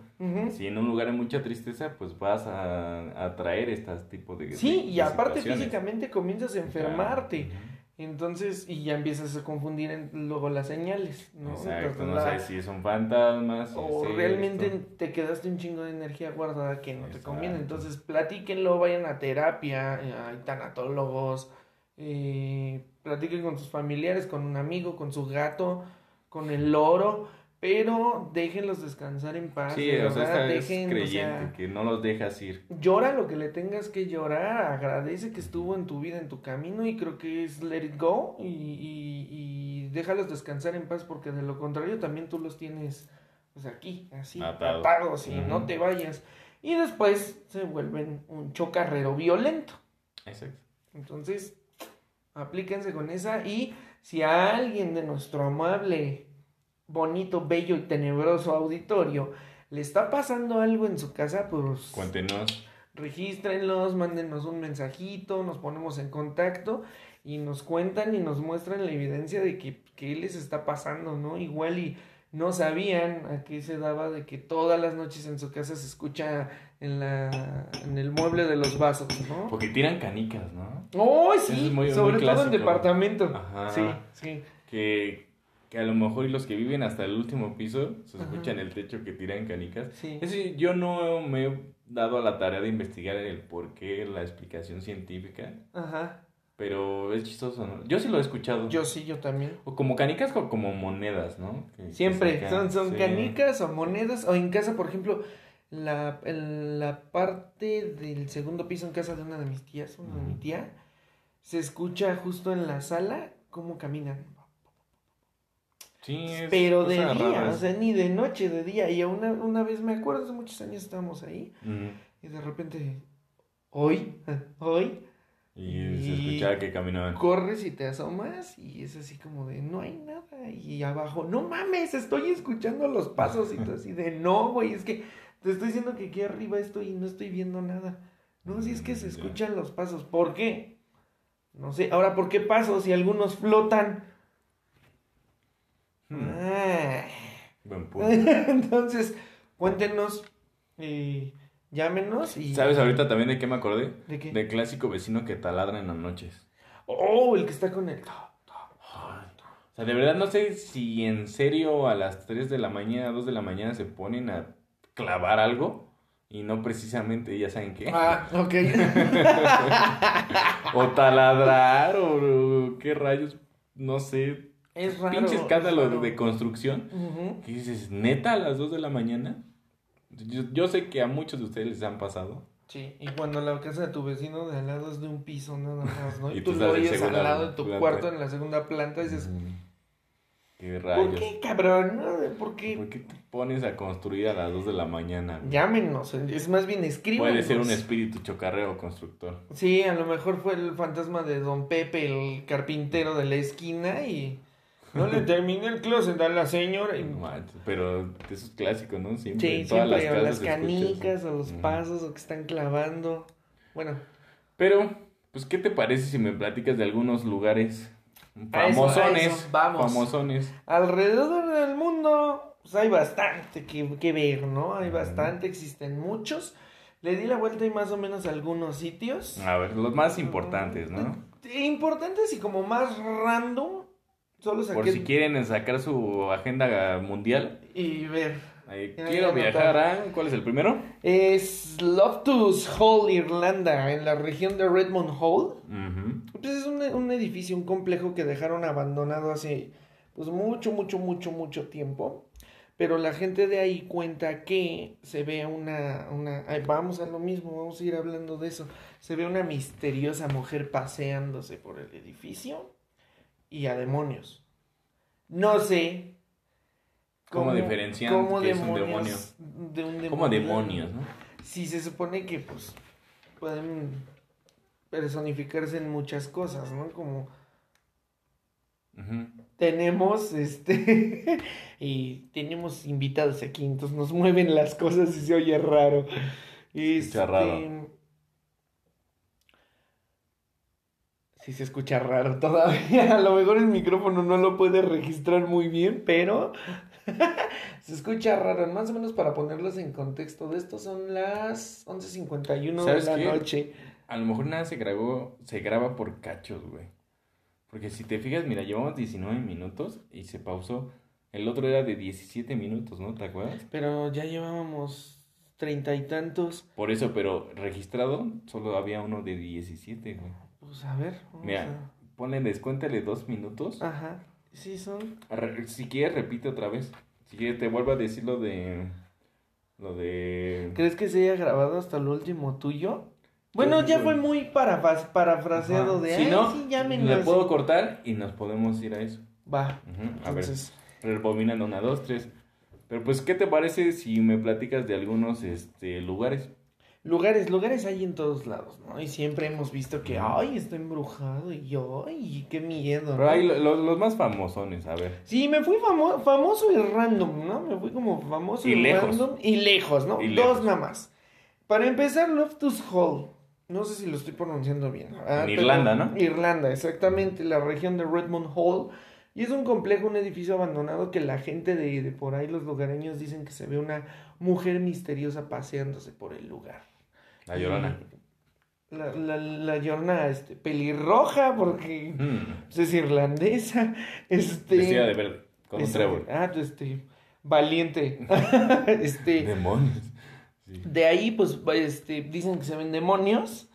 Si en un lugar hay mucha tristeza, pues vas a atraer este tipo de. Sí, de- y de aparte físicamente comienzas a enfermarte. Ujú. Entonces, y ya empiezas a confundir en- luego las señales, ¿no? Exacto, no sé si son fantasmas. si o es realmente esto. te quedaste un chingo de energía guardada que no te conviene. Entonces, platíquenlo, vayan a terapia, eh, hay tanatólogos, eh, platiquen con sus familiares, con un amigo, con su gato, con el loro, pero déjenlos descansar en paz. Sí, o sea, es dejen, o creyente, sea, que no los dejas ir. Llora lo que le tengas que llorar, agradece que estuvo en tu vida, en tu camino y creo que es let it go y, y, y déjalos descansar en paz porque de lo contrario también tú los tienes pues aquí, así, Atados. atados y no te vayas. Y después se vuelven un chocarrero violento. Exacto. Entonces, aplíquense con esa y si a alguien de nuestro amable, bonito, bello y tenebroso auditorio le está pasando algo en su casa, pues Cuéntenos. regístrenlos, mándenos un mensajito, nos ponemos en contacto y nos cuentan y nos muestran la evidencia de que, que les está pasando, ¿no? Igual y no sabían a qué se daba de que todas las noches en su casa se escucha en la en el mueble de los vasos, ¿no? Porque tiran canicas, ¿no? ¡Oh, sí! es muy- Sobre muy todo en departamento. Ajá. Sí, sí. Que, que a lo mejor y los que viven hasta el último piso se escuchan el techo que tiran canicas. Sí. Eso yo no me he dado a la tarea de investigar el por qué, la explicación científica, Ajá. pero es chistoso, ¿no? Yo sí lo he escuchado. Yo sí, yo también. O como canicas o como monedas, ¿no? Que- Siempre, son, son sí. canicas o monedas, o en casa, por ejemplo, la, la parte del segundo piso en casa de una de mis tías, una de mi tía, se escucha justo en la sala cómo caminan. Sí, es Pero de día, o sea, ni de noche, de día. Y una, una vez, me acuerdo, hace muchos años estábamos ahí, y de repente, hoy, <laughs> hoy, Y se escuchaba que caminaban. corres y te asomas y es así como de no hay nada y abajo no mames estoy escuchando los pasos y tú así de no güey es que te estoy diciendo que aquí arriba estoy y no estoy viendo nada no si es que se Ya. escuchan los pasos ¿por qué? no sé ahora ¿por qué pasos si algunos flotan? Hmm, Ah. Buen punto. <laughs> entonces cuéntenos eh, llámenos y ¿Sabes ahorita también de qué me acordé? ¿De qué? Del clásico vecino que taladra en las noches. oh el que está con el O sea, de verdad no sé si en serio a las 3 de la mañana, 2 de la mañana se ponen a clavar algo y no precisamente, ya saben qué. ah ok <laughs> O taladrar o, o qué rayos, no sé. Es raro Pinche escándalo es raro. de construcción. Ujú. ¿Qué dices? ¿Neta a las 2 de la mañana? Yo, yo sé que a muchos de ustedes les han pasado. Sí, y cuando la casa de tu vecino de al lado es de un piso nada más, ¿no? <laughs> Y, Y tú tú lo oyes al lado de tu planta. cuarto en la segunda planta y dices, ¿Qué ¿por rayos? qué, cabrón? ¿No? ¿Por qué? ¿Por qué te pones a construir a las 2 de la mañana? güey? Llámenos, es más bien escríbanos. Puede ser un espíritu chocarreo constructor. Sí, a lo mejor fue el fantasma de Don Pepe, el carpintero de la esquina y no le terminé el closet a la señora y... Pero eso es clásico, ¿no? Siempre. Sí, en todas siempre, o las se escucha canicas, o los pasos, o que están clavando. Bueno, Pero, pues, ¿qué te parece si me platicas de algunos lugares A eso, a famosones? eso, vamos. Famosones. Alrededor del mundo, pues hay bastante que, que ver, ¿no? Hay bastante, existen muchos. Le di la vuelta y más o menos a algunos sitios. A ver, los más importantes, ¿no? Importantes y como más random. Solo saqué Por si quieren sacar su agenda mundial. y ver. Ahí, quiero viajar a... ¿Cuál es el primero? Es Loftus Hall, Irlanda, en la región de Redmond Hall. Pues es un, un edificio, un complejo que dejaron abandonado hace pues mucho, mucho, mucho, mucho tiempo. Pero la gente de ahí cuenta que se ve una, una, ay, vamos a lo mismo, vamos a ir hablando de eso. Se ve una misteriosa mujer paseándose por el edificio y a demonios. No sé. ¿Cómo diferencian qué es un demonio? De un demonio. demonios, ¿no? Sí, se supone que pues pueden personificarse en muchas cosas, ¿no? Como tenemos este <laughs> y tenemos invitados aquí, entonces nos mueven las cosas y se oye raro. Este, raro. Sí se escucha raro todavía. <laughs> A lo mejor el micrófono no lo puede registrar muy bien, pero <laughs> se escucha raro. Más o menos para ponerlos en contexto de esto son las 11.51 de ¿Sabes la qué? noche. A lo mejor nada se grabó, se graba por cachos, güey. Porque si te fijas, mira, llevamos 19 minutos y se pausó. El otro era de 17 minutos, ¿no? ¿Te acuerdas? Pero ya llevábamos treinta y tantos. Por eso, pero registrado solo había uno de 17, güey. Pues a ver. vamos Mira, ponle, descuéntale dos minutos. Ajá. Sí, son. Re- Si quieres, repite otra vez. Si quieres, te vuelvo a decir lo de. Lo de. ¿Crees que se haya grabado hasta lo último tuyo? Bueno, Pues, ya pues, fue muy parafas- parafraseado Ajá. de. Si "Ay, no, sí, le así". puedo cortar y nos podemos ir a eso. Va. A ver, rebobinando una, dos, tres. Pero pues, ¿qué te parece si me platicas de algunos este, lugares? Lugares, lugares hay en todos lados, ¿no? Y siempre hemos visto que, ay, está embrujado y yo, ay, qué miedo. Pero ¿no? hay lo- lo- los más famosones, a ver. Sí, me fui famo- famoso y random, ¿no? Me fui como famoso Y y, lejos. random y lejos, ¿no? Y Dos lejos. nada más. Para empezar, Loftus Hall. No sé si lo estoy pronunciando bien. ah, En pero- Irlanda, ¿no? Irlanda, exactamente, la región de Redmond Hall. Y es un complejo, un edificio abandonado que la gente de, de por ahí, los lugareños, dicen que se ve una mujer misteriosa paseándose por el lugar. La Llorona. Y La, la, la llorona, este, pelirroja, porque Mm, pues, es irlandesa. Este, Vestida de verde, con un este, trébol. Ah, este, valiente. <laughs> este, Demonios. Sí. de ahí, pues, este, dicen que se ven demonios,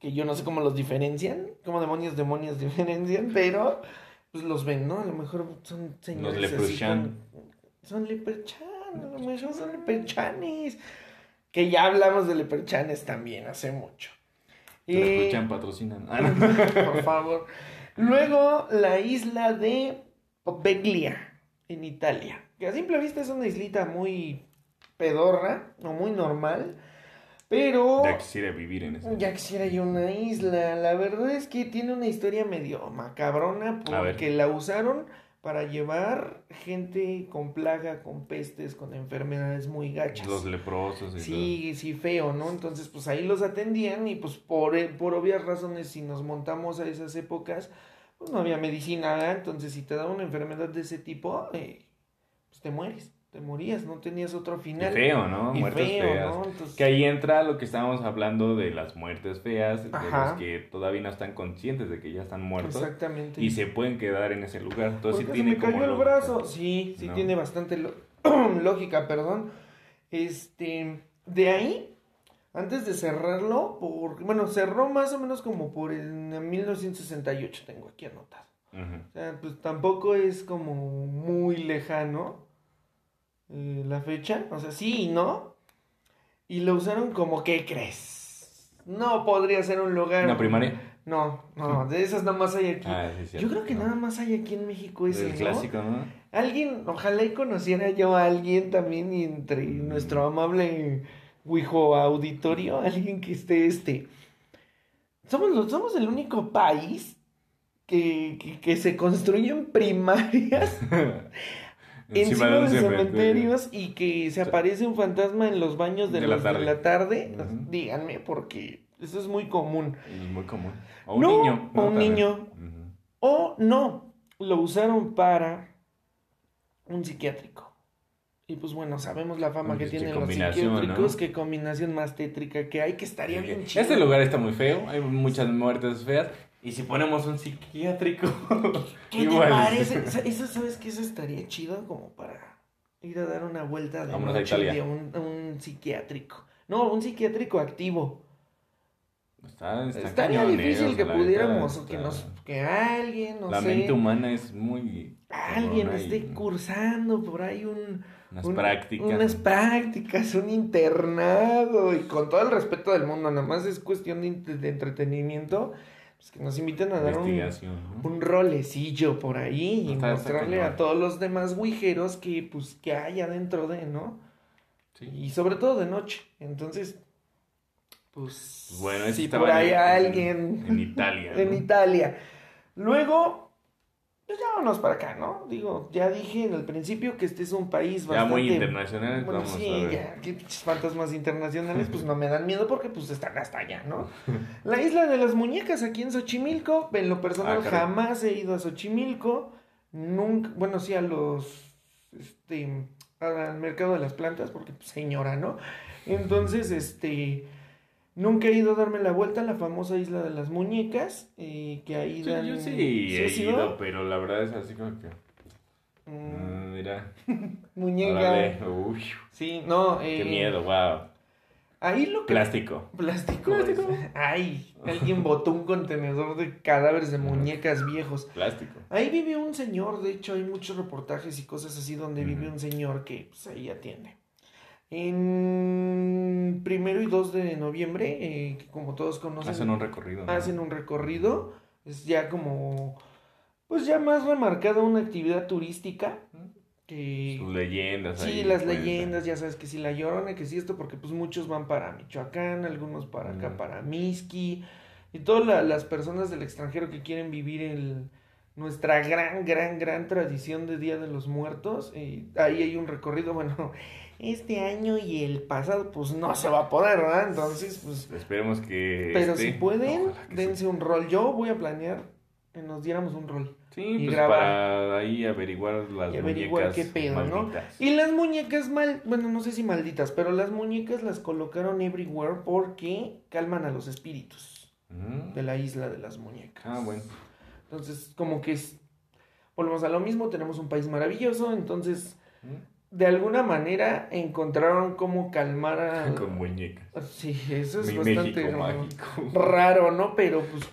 que yo no sé cómo los diferencian, cómo demonios, demonios <laughs> diferencian, pero, pues, los ven, ¿no? A lo mejor son señores así leprechaun. con- Son a lo mejor son leperchanes. Que ya hablamos de leperchanes también hace mucho. Escuchan, patrocinan. Ah, <laughs> por favor. Luego, la isla de Poveglia, en Italia. Que a simple vista es una islita muy pedorra, o muy normal. Pero Ya quisiera vivir en ese. ya quisiera yo una isla. La verdad es que tiene una historia medio macabrona porque la usaron para llevar gente con plaga, con pestes, con enfermedades muy gachas. Los leprosos y Sí, sí, feo, ¿no? Entonces, pues ahí los atendían y pues por, por obvias razones, si nos montamos a esas épocas, pues no había medicina. Entonces, si te daba una enfermedad de ese tipo, eh, pues te mueres, te morías, no tenías otro. Y final. feo, ¿no? Y Muertes feo, feas. ¿no? Entonces- Que ahí entra lo que estábamos hablando de las muertes feas, de los que todavía no están conscientes de que ya están muertos Exactamente. y se pueden quedar en ese lugar. Entonces sí ¿Por qué se tiene me cayó como el lógica. brazo? Sí, sí No. tiene bastante lo- <clears throat> lógica, perdón. Este, de ahí, antes de cerrarlo, por, bueno, cerró más o menos como por el en 1968, tengo aquí anotado. O sea, pues tampoco es como muy lejano eh, la fecha, o sea, sí y no. Y lo usaron como, ¿qué crees? No podría ser un lugar. ¿Una primaria? No, no, de esas nada más hay aquí. Ah, sí, Yo creo que No. nada más hay aquí en México ese, El clásico, ¿no? Alguien, ojalá y conociera yo a alguien también y entre Mm. nuestro amable Wijo auditorio, <laughs> alguien que esté este. Somos, somos el único país que, que, que se construyen primarias <laughs> <laughs> encima de un cementerios y que se aparece un fantasma en los baños de, De la los de tarde. la tarde. Ujú. Díganme, porque eso es muy común. Es muy común. O un No, niño. o un niño. Ujú. O no, lo usaron para un psiquiátrico. Y pues bueno, sabemos la fama Pues, que tienen los psiquiátricos, ¿no? qué combinación más tétrica que hay, que estaría bien chido. Este lugar está muy feo, hay muchas muertes feas. Y si ponemos un psiquiátrico, <laughs> ¿Qué te igual. parece? Esa- Eso, ¿sabes qué? Eso estaría chido como para ir a dar una vuelta de Vámonos a noche un, un psiquiátrico. No, un psiquiátrico activo. Está, está Estaría difícil que pudiéramos, o que nos, que alguien, no La sé, mente humana es muy. alguien esté y cursando por ahí un, Unas un- prácticas. Unas prácticas, un internado. Y con todo el respeto del mundo, nada más es cuestión de entretenimiento. Pues que nos inviten a dar un, un rolecillo por ahí y mostrarle a todos los demás guijeros que, pues, que hay adentro de, ¿no? Sí. Y sobre todo de noche. Entonces, pues, Bueno, ese si por ahí en- alguien En Italia. <laughs> en ¿no? Italia. Luego, pues ya vámonos para acá, ¿no? Digo, ya dije en el principio que este es un país Ya bastante... muy internacional, Bueno, vamos sí, a ver. ya, que pinches fantasmas internacionales, pues no me dan miedo porque pues están hasta allá, ¿no? La isla de las muñecas aquí en Xochimilco, en lo personal Ah, jamás he ido a Xochimilco, nunca, bueno, sí a los, este, al mercado de las plantas, porque pues, señora, ¿no? Entonces, este, nunca he ido a darme la vuelta a la famosa isla de las muñecas, eh, que ahí Sí, dan... yo sí he has ido, pero la verdad es así como que. Mm, mm, mira. <laughs> muñeca. Uy, Sí, no, qué eh, miedo, wow. Ahí lo que Plástico. Plástico. Plástico. Ay, alguien botó un contenedor de cadáveres de muñecas viejos. Plástico. Ahí vive un señor, de hecho hay muchos reportajes y cosas así donde vive Ujú. un señor que pues, ahí atiende. En primero y 2 de noviembre, eh, que como todos conocen, Hacen un recorrido. ¿no? hacen un recorrido. Es ya como, pues ya más remarcada una actividad turística. Que, Sus leyendas. Sí, ahí las cuentan. leyendas, ya sabes que si la llorona, que sí esto, porque pues muchos van para Michoacán, algunos para acá, Mm. para Mixqui, y todas la- las personas del extranjero que quieren vivir el, nuestra gran, gran, gran tradición de Día de los Muertos. y ahí hay un recorrido, <laughs> bueno, este año y el pasado, pues no se va a poder, ¿verdad? Entonces, pues, Esperemos que. pero este- si pueden, que dense un rol. Yo voy a planear que nos diéramos un rol. Sí, y pues grabar. para ahí averiguar las Y averiguar muñecas qué pedo, ¿no? malditas. Y las muñecas mal, bueno, no sé si malditas, pero las muñecas las colocaron everywhere porque calman a los espíritus Mm. de la isla de las muñecas. Ah, bueno. Entonces, como que es, volvemos a lo mismo, tenemos un país maravilloso, entonces, Mm. De alguna manera encontraron cómo calmar a... <laughs> Con muñecas. Sí, eso es Mi bastante raro, mágico. raro, ¿no? Pero pues,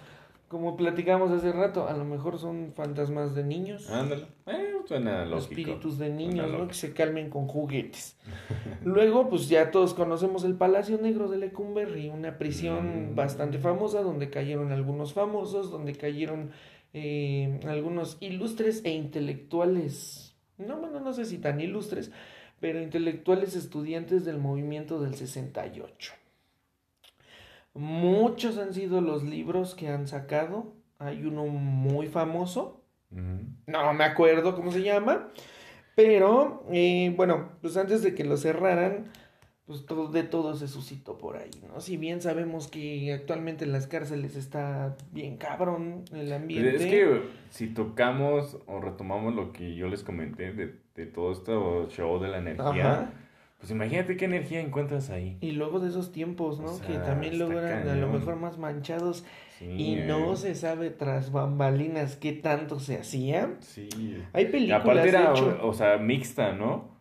como platicamos hace rato, a lo mejor son fantasmas de niños. Ándale. Eh, suena lógico. espíritus de niños, ¿no? Que se calmen con juguetes. <laughs> Luego, pues ya todos conocemos el Palacio Negro de Lecumberri, una prisión Mm. bastante famosa donde cayeron algunos famosos, donde cayeron eh, algunos ilustres e intelectuales, no, bueno, no sé si tan ilustres, pero intelectuales estudiantes del movimiento del 68. Muchos han sido los libros que han sacado. Hay uno muy famoso, no me acuerdo cómo se llama. Pero, eh, bueno, pues antes de que lo cerraran, pues todo, de todo se suscitó por ahí, ¿no? Si bien sabemos que actualmente en las cárceles está bien cabrón el ambiente. Pues Es que si tocamos o retomamos lo que yo les comenté de, de todo este show de la energía, Ajá. pues imagínate qué energía encuentras ahí. Y luego de esos tiempos, ¿no? O sea, que también eran a lo mejor más manchados Sí, y no eh, se sabe tras bambalinas qué tanto se hacía. Sí. Hay Y películas, aparte era, de hecho. o, o sea, mixta, ¿no?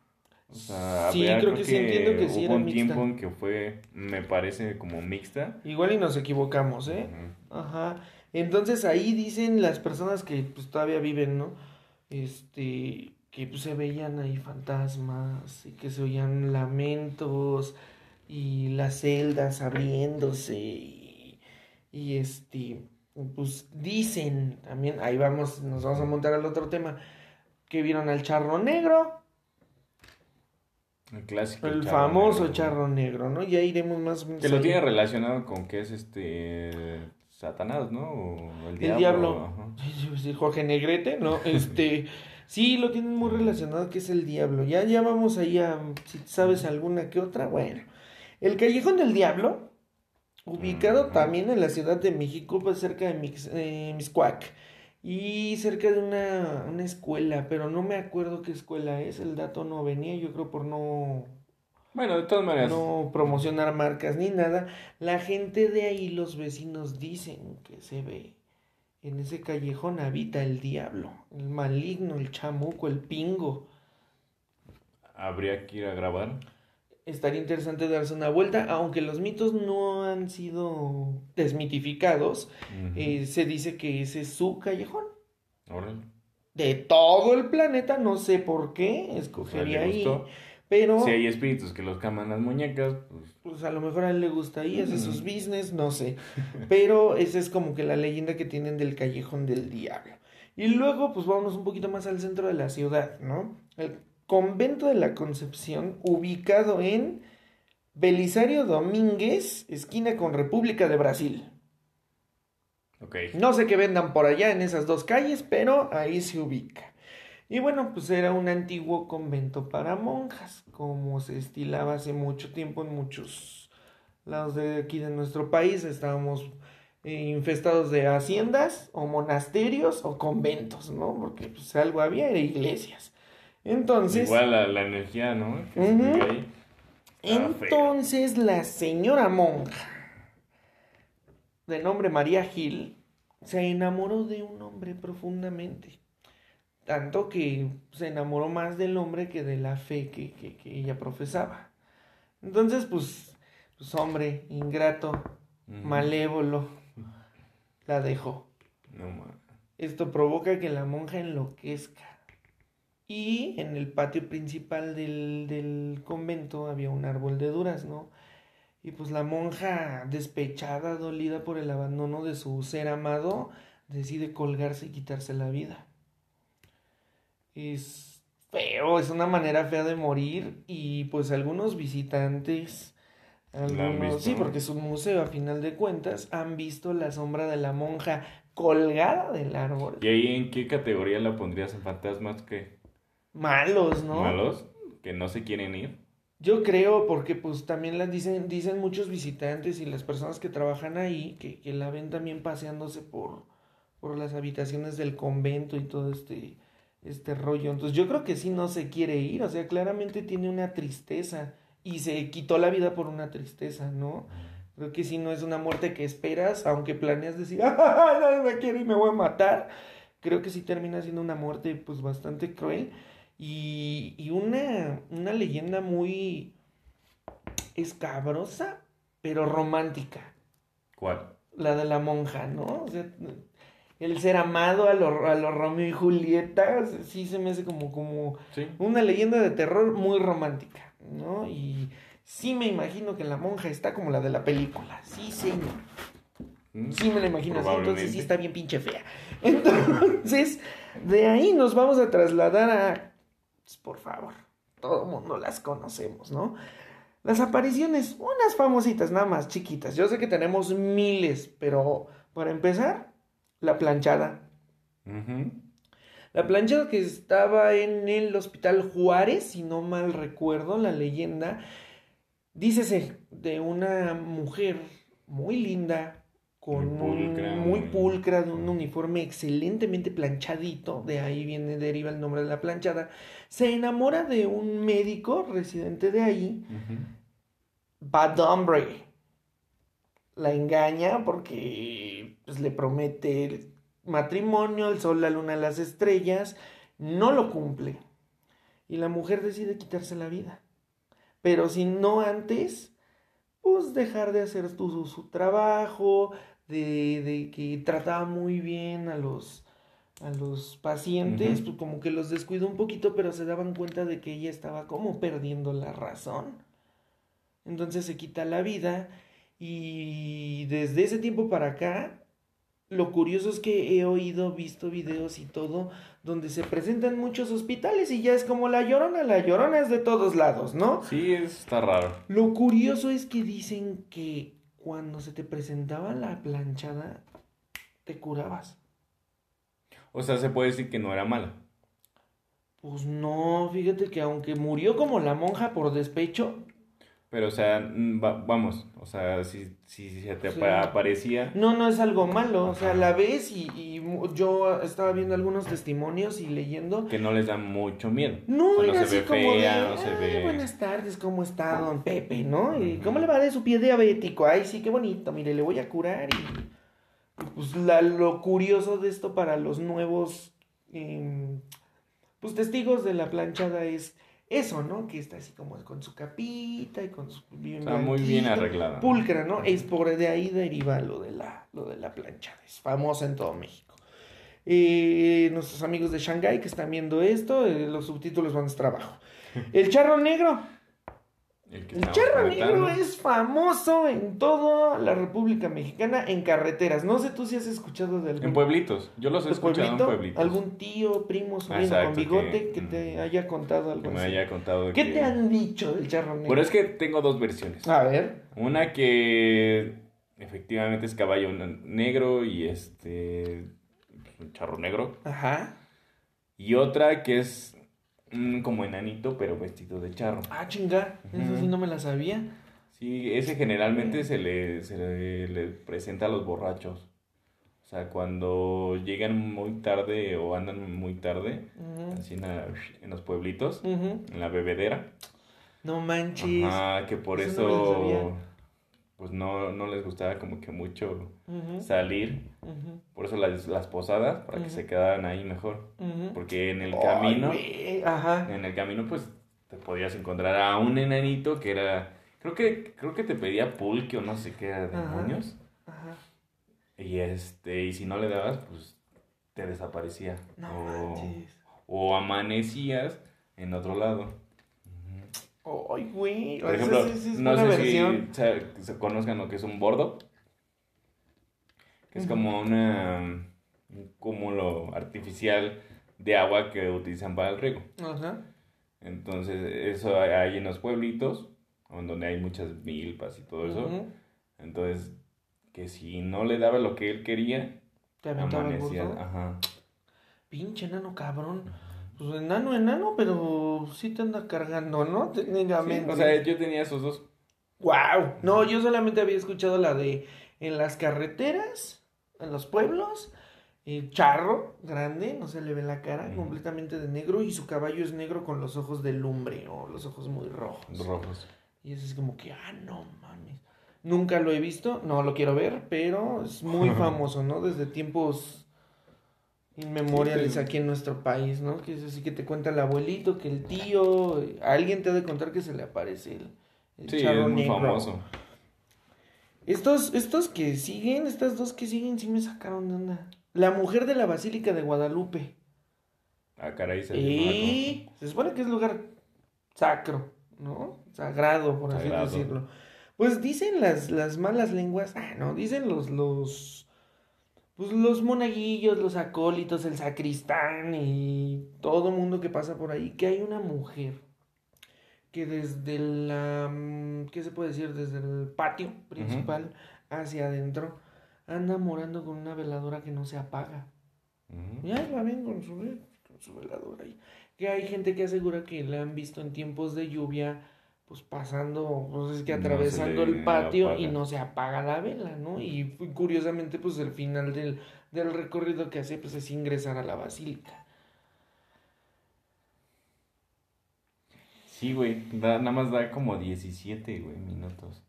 O sea, Sí, había- creo que sí, entiendo que sí hubo era un mixta. tiempo en que fue, me parece, como mixta. Igual y nos equivocamos, ¿eh? Ajá. Entonces ahí dicen las personas que pues todavía viven, ¿no? Este, que pues, se veían ahí fantasmas y que se oían lamentos y las celdas abriéndose y, y este, pues dicen también, ahí vamos, nos vamos a montar al otro tema, que vieron al charro negro, El clásico. el charro famoso negro. charro negro, ¿no? Ya iremos más Que lo tiene relacionado con que es este. Satanás, ¿no? O el diablo. El diablo. ajá. Sí, sí, Jorge Negrete, ¿no? <laughs> Este, sí, lo tienen muy relacionado que es el diablo. Ya, ya vamos ahí a, si sabes alguna que otra, bueno. El Callejón del Diablo, ubicado también en la Ciudad de México, pues cerca de Mix, eh, Mixcoac. Y cerca de una, una escuela, pero no me acuerdo qué escuela es, el dato no venía, yo creo por no Bueno, de todas maneras. no promocionar marcas ni nada, la gente de ahí, los vecinos dicen que se ve. En ese callejón habita el diablo, el maligno, el chamuco, el pingo. Habría que ir a grabar. Estaría interesante darse una vuelta, aunque los mitos no han sido desmitificados. Eh, se dice que ese es su callejón. Órale. De todo el planeta, no sé por qué, escogería ahí. Pero Si hay espíritus que los caman las muñecas, pues. Pues a lo mejor a él le gusta ahí, hace Mm. sus business, no sé. <laughs> Pero esa es como que la leyenda que tienen del callejón del diablo. Y luego, pues vámonos un poquito más al centro de la ciudad, ¿no? El convento de la Concepción, ubicado en Belisario Domínguez, esquina con República de Brasil. Ok. No sé qué vendan por allá en esas dos calles, pero ahí se ubica. Y bueno, pues era un antiguo convento para monjas, como se estilaba hace mucho tiempo en muchos lados de aquí de nuestro país. Estábamos eh, infestados de haciendas o monasterios o conventos, ¿no? Porque pues algo había, era iglesias. Entonces... Igual la, la energía, ¿no? Que ahí. Feo. Entonces la señora monja, de nombre María Gil, se enamoró de un hombre profundamente. Tanto que se enamoró más del hombre que de la fe que, que- que ella profesaba. Entonces, pues, pues hombre, ingrato, malévolo, la dejó. No. Esto provoca que la monja enloquezca. Y en el patio principal del, del convento había un árbol de durazno. Y pues la monja, despechada, dolida por el abandono de su ser amado, decide colgarse y quitarse la vida. Es feo, es una manera fea de morir. Y pues algunos visitantes, ¿La han algunos, sí, porque es un museo a final de cuentas, han visto la sombra de la monja colgada del árbol. ¿Y ahí en qué categoría la pondrías en fantasmas que Malos, ¿no? malos? Que no se quieren ir. Yo creo, porque pues también las dicen, dicen muchos visitantes y las personas que trabajan ahí, que, que la ven también paseándose por, por las habitaciones del convento y todo este, este rollo. Entonces yo creo que sí no se quiere ir, o sea, claramente tiene una tristeza y se quitó la vida por una tristeza, ¿no? Creo que sí no es una muerte que esperas, aunque planeas decir, <laughs> ¡ah, nadie me quiere y me voy a matar! Creo que sí termina siendo una muerte pues bastante cruel y, y una, una leyenda muy escabrosa, pero romántica, ¿Cuál? la de la monja, ¿no? O sea, el ser amado a los a lo Romeo y Julieta, sí se me hace como, como Sí. una leyenda de terror muy romántica, ¿no? Y sí me imagino que la monja está como la de la película, sí señor. ¿Mm? Sí me la imagino así, entonces sí está bien pinche fea. <laughs> Entonces, de ahí nos vamos a trasladar a... pues, por favor, todo el mundo las conocemos, ¿no? Las apariciones, unas famositas, nada más, chiquitas. Yo sé que tenemos miles, pero para empezar, la planchada. La planchada que estaba en el Hospital Juárez, si no mal recuerdo la leyenda, dícese de una mujer muy linda, con Muy pulcra, un muy pulcra, de un uniforme excelentemente planchadito, de ahí viene, deriva el nombre de la planchada, se enamora de un médico residente de ahí, Ujú. bad hombre. La engaña porque pues, le promete el matrimonio, el sol, la luna, las estrellas, no lo cumple. Y la mujer decide quitarse la vida. Pero si no antes, pues dejar de hacer su, su trabajo, de, de que trataba muy bien a los, a los pacientes, pues como que los descuidó un poquito, pero se daban cuenta de que ella estaba como perdiendo la razón. Entonces se quita la vida y desde ese tiempo para acá, lo curioso es que he oído, visto videos y todo, donde se presentan muchos hospitales y ya es como la llorona, la llorona es de todos lados, ¿no? Sí, es- está raro. Lo curioso es que dicen que cuando se te presentaba la planchada, te curabas. O sea, se puede decir que no era mala. Pues no, fíjate que aunque murió como la monja por despecho, Pero, o sea, mm, va- vamos, o sea, si, si se te Sí. aparecía, No, no es algo malo, o sea, la ves y, y yo estaba viendo algunos testimonios y leyendo. que no les da mucho miedo. No, O era no así se ve como fea, de, no se "Ay, ve... buenas tardes, ¿cómo está don Pepe, no? ¿Y cómo le va de su pie diabético? Ay, sí, qué bonito, mire, le voy a curar y... y pues la- lo curioso de esto para los nuevos, em, pues testigos de la planchada es eso, ¿no? Que está así como con su capita y con su... Bien Está muy bien arreglada. Pulcra, ¿no? Es por de ahí deriva lo de la, lo de la planchada. Es famosa en todo México. Eh, nuestros amigos de Shanghái que están viendo esto, eh, los subtítulos van a estar abajo. <laughs> El charro negro. El, charro negro es famoso en toda la República Mexicana en carreteras. No sé tú si has escuchado de algún En pueblitos. Yo los he escuchado pueblito, en pueblitos. algún tío, primo, sobrino con bigote que- que, te haya contado algo Que me así. haya contado ¿Qué que- te han dicho del charro negro? Pero es que tengo dos versiones. A ver. Una que efectivamente es caballo negro y este un charro negro. Ajá. Y otra que es como enanito pero vestido de charro. Ah, chinga. Eso sí no me la sabía. Sí, ese generalmente se le, se le, le presenta a los borrachos. O sea, cuando llegan muy tarde o andan muy tarde, así en, la- en los pueblitos, en la bebedera. No manches. Ajá, que por Eso. Pues no, no les gustaba como que mucho salir. Por eso las, las posadas, para que se quedaran ahí mejor. Porque en el camino. Ajá. en el camino, pues te podías encontrar a un enanito que era, creo que, creo que te pedía pulque o no sé qué era, demonios. Ajá. Y este, y si no le dabas, pues te desaparecía. No o, manches. o amanecías en otro lado. Ay, güey. Por ejemplo, es no sé versión. si se, se conozcan lo que es un bordo. Que es como una, un cúmulo artificial de agua que utilizan para el riego. Ajá. Entonces, eso hay- en los pueblitos, donde hay muchas milpas y todo eso. Entonces, que si no le daba lo que él quería, Te el amanecía. Ajá. Pinche enano cabrón. Pues enano, enano, pero sí te anda cargando, ¿no? Sí, Técnicamente. o sea, yo tenía esos dos. Wow. No, yo solamente había escuchado la de en las carreteras, en los pueblos, el charro grande, no se le ve la cara, Mm. completamente de negro y su caballo es negro con los ojos de lumbre o los ojos muy rojos. Rojos. Y eso es como que, ah, no mames. Nunca lo he visto, no lo quiero ver, pero es muy <laughs> famoso, ¿no? Desde tiempos inmemoriales Sí, sí. aquí en nuestro país, ¿no? Que es así que te cuenta el abuelito, que el tío, a alguien te ha de contar que se le aparece el, el Sí, charro es muy negro. famoso. Estos, estos que siguen, estas dos que siguen, sí me sacaron de onda. La mujer de la Basílica de Guadalupe. Ah, caray, se Y se supone que es lugar sacro, ¿no? Sagrado, por así decirlo. Pues dicen las, las malas lenguas, ah, no, dicen los, los, pues los monaguillos, los acólitos, el sacristán y todo mundo que pasa por ahí, que hay una mujer que desde la, mm, ¿qué se puede decir? Desde el patio principal hacia adentro anda morando con una veladora que no se apaga. Y ahí va bien con su, con su veladora ahí. Que hay gente que asegura que la han visto en tiempos de lluvia, pues pasando, pues es que atravesando el patio y no se apaga la vela, ¿no? Y curiosamente, pues el final del, del recorrido que hace, pues es ingresar a la basílica. Sí, güey, da- nada más da como 17, güey, minutos.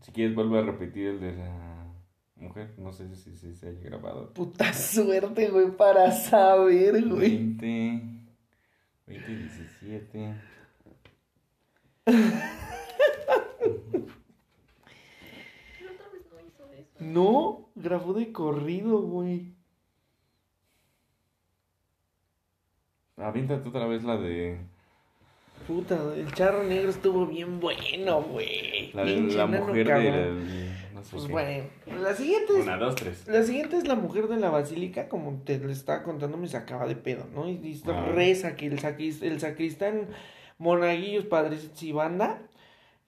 Si quieres, vuelve a repetir el de la mujer. No sé si, si se haya grabado. Puta suerte, güey, para saber, güey. 20, 20, 17. <laughs> No grabó de corrido, güey. Aviéntate otra vez la de. Puta, el charro negro estuvo bien bueno, güey. La de Pinche la enano mujer cabrón. de. No sé Pues qué. bueno, la siguiente es Una, dos, tres. La siguiente es la mujer de la basílica, como te le estaba contando, me sacaba de pedo, ¿no? Y dice, Ah. reza que el, sacris- el sacristán, monaguillos, padres y banda,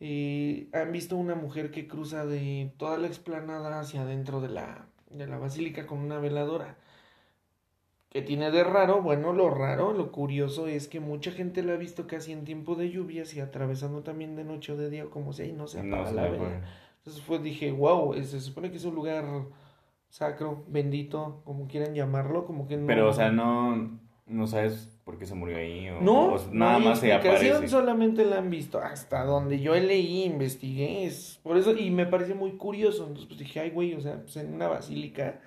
eh, han visto una mujer que cruza de toda la explanada hacia adentro de la, de la basílica con una veladora. ¿Qué tiene de raro? Bueno, lo raro, lo curioso es que mucha gente la ha visto casi en tiempo de lluvias y atravesando también de noche o de día, como sea, y no se apaga No la la vela. Entonces fue, dije, wow, se supone que es un lugar sacro, bendito, como quieran llamarlo, como que no. Pero, o sea, no. No sabes por qué se murió ahí. O, No, o nada más se explicación, aparece. solamente la han visto. Hasta donde yo leí, investigué, es por eso, y me parece muy curioso. Entonces, pues dije, ay, güey, o sea, pues en una basílica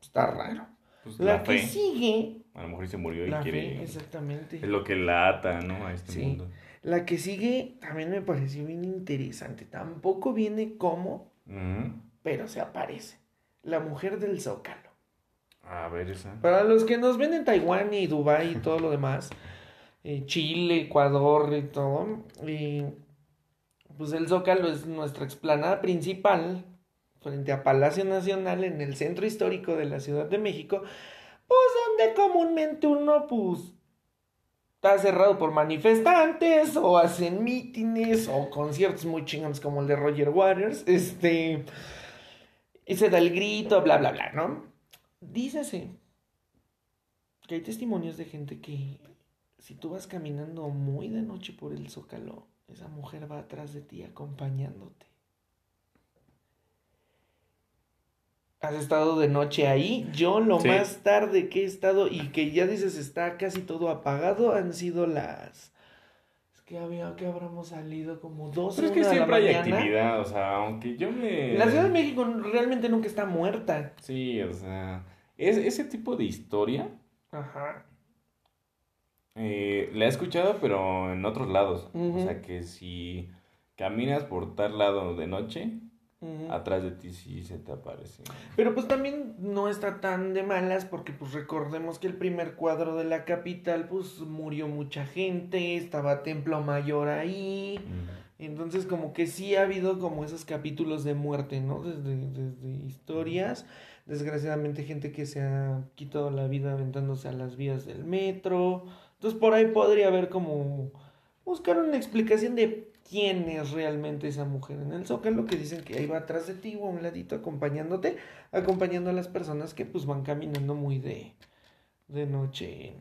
está raro. Pues, la la que sigue, A lo mejor y se murió y la quiere. fe, exactamente. Es lo que la ata, ¿no? A este Sí. mundo. La que sigue también me pareció bien interesante. Tampoco viene como, Ujú. pero se aparece. La mujer del zócalo. A ver esa. Para los que nos ven en Taiwán y Dubái y todo lo demás, eh, Chile, Ecuador y todo, eh, pues el Zócalo es nuestra explanada principal frente a Palacio Nacional en el centro histórico de la Ciudad de México, pues donde comúnmente uno pues está cerrado por manifestantes o hacen mítines o conciertos muy chingones como el de Roger Waters, este, y se da el grito, bla, bla, bla, ¿no? Dícese que hay testimonios de gente que si tú vas caminando muy de noche por el zócalo, esa mujer va atrás de ti acompañándote. ¿Has estado de noche ahí? Yo lo Sí. más tarde que he estado y que ya dices está casi todo apagado han sido las... Es que había que habremos salido como 12 Pero es que siempre hay actividad, o sea, aunque yo me... La Ciudad de México realmente nunca está muerta. Sí, o sea, es, ese tipo de historia Ajá. eh, la he escuchado, pero en otros lados. O sea, que si caminas por tal lado de noche, atrás de ti sí se te aparece. Pero pues también no está tan de malas porque pues recordemos que el primer cuadro de la capital pues murió mucha gente, estaba Templo Mayor ahí, entonces como que sí ha habido como esos capítulos de muerte, ¿no? Desde, desde historias, desgraciadamente gente que se ha quitado la vida aventándose a las vías del metro, entonces por ahí podría haber como buscar una explicación de quién es realmente esa mujer en el zócalo que dicen que ahí va atrás de ti o a un ladito acompañándote, acompañando a las personas que pues van caminando muy de, de noche en,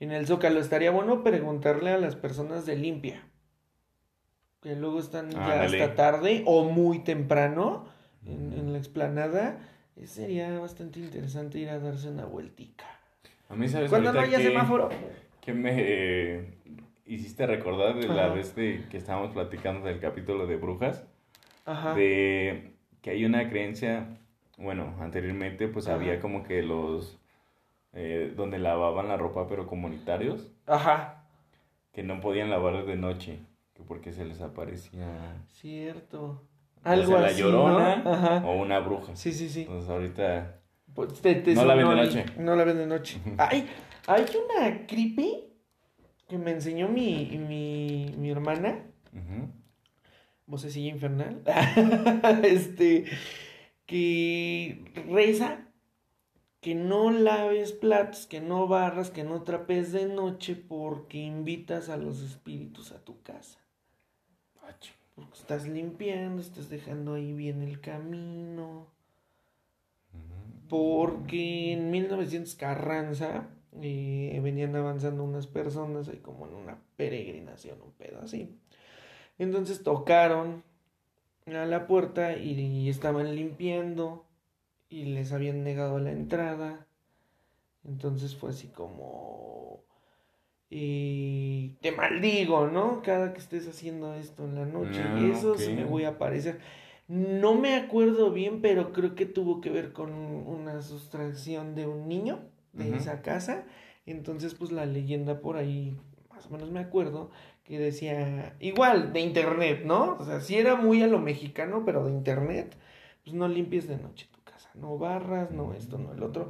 en el zócalo. Estaría bueno preguntarle a las personas de limpia, que luego están ya Ándale. hasta tarde o muy temprano en, en la explanada. Eh, Sería bastante interesante ir a darse una vueltica. A mí, ¿sabes? Cuando no haya que- semáforo. que me eh, hiciste recordar de la Ajá. vez de que estábamos platicando del capítulo de brujas? Ajá. de que hay una creencia, bueno, anteriormente pues Ajá. había como que los, eh, donde lavaban la ropa pero comunitarios, Ajá. que no podían lavar de noche, que porque se les aparecía Cierto. Algo sea la así, llorona ¿no? Ajá. o una bruja. Sí, sí, sí. Entonces ahorita, Pues te- te No la ven sonó de noche. No la ven de noche. Hay, hay una creepy que me enseñó mi, mi, mi hermana. ujú, vocecilla infernal, <laughs> este, que reza que no laves platos, que no barras, que no trapes de noche porque invitas a los espíritus a tu casa. ah, ching, Porque estás limpiando, estás dejando ahí bien el camino. Porque en 1900 Carranza eh, venían avanzando unas personas ahí como en una peregrinación, un pedo así. Entonces tocaron a la puerta y, estaban limpiando y les habían negado la entrada. Entonces fue así como... eh, te maldigo, ¿no? Cada que estés haciendo esto en la noche. Ah, y eso sí me voy a aparecer. No me acuerdo bien, pero creo que tuvo que ver con una sustracción de un niño de esa casa. Entonces, pues la leyenda por ahí, más o menos me acuerdo, que decía, igual, de internet, ¿no? O sea, sí era muy a lo mexicano, pero de internet, pues no limpies de noche tu casa, no barras, no esto, no el otro.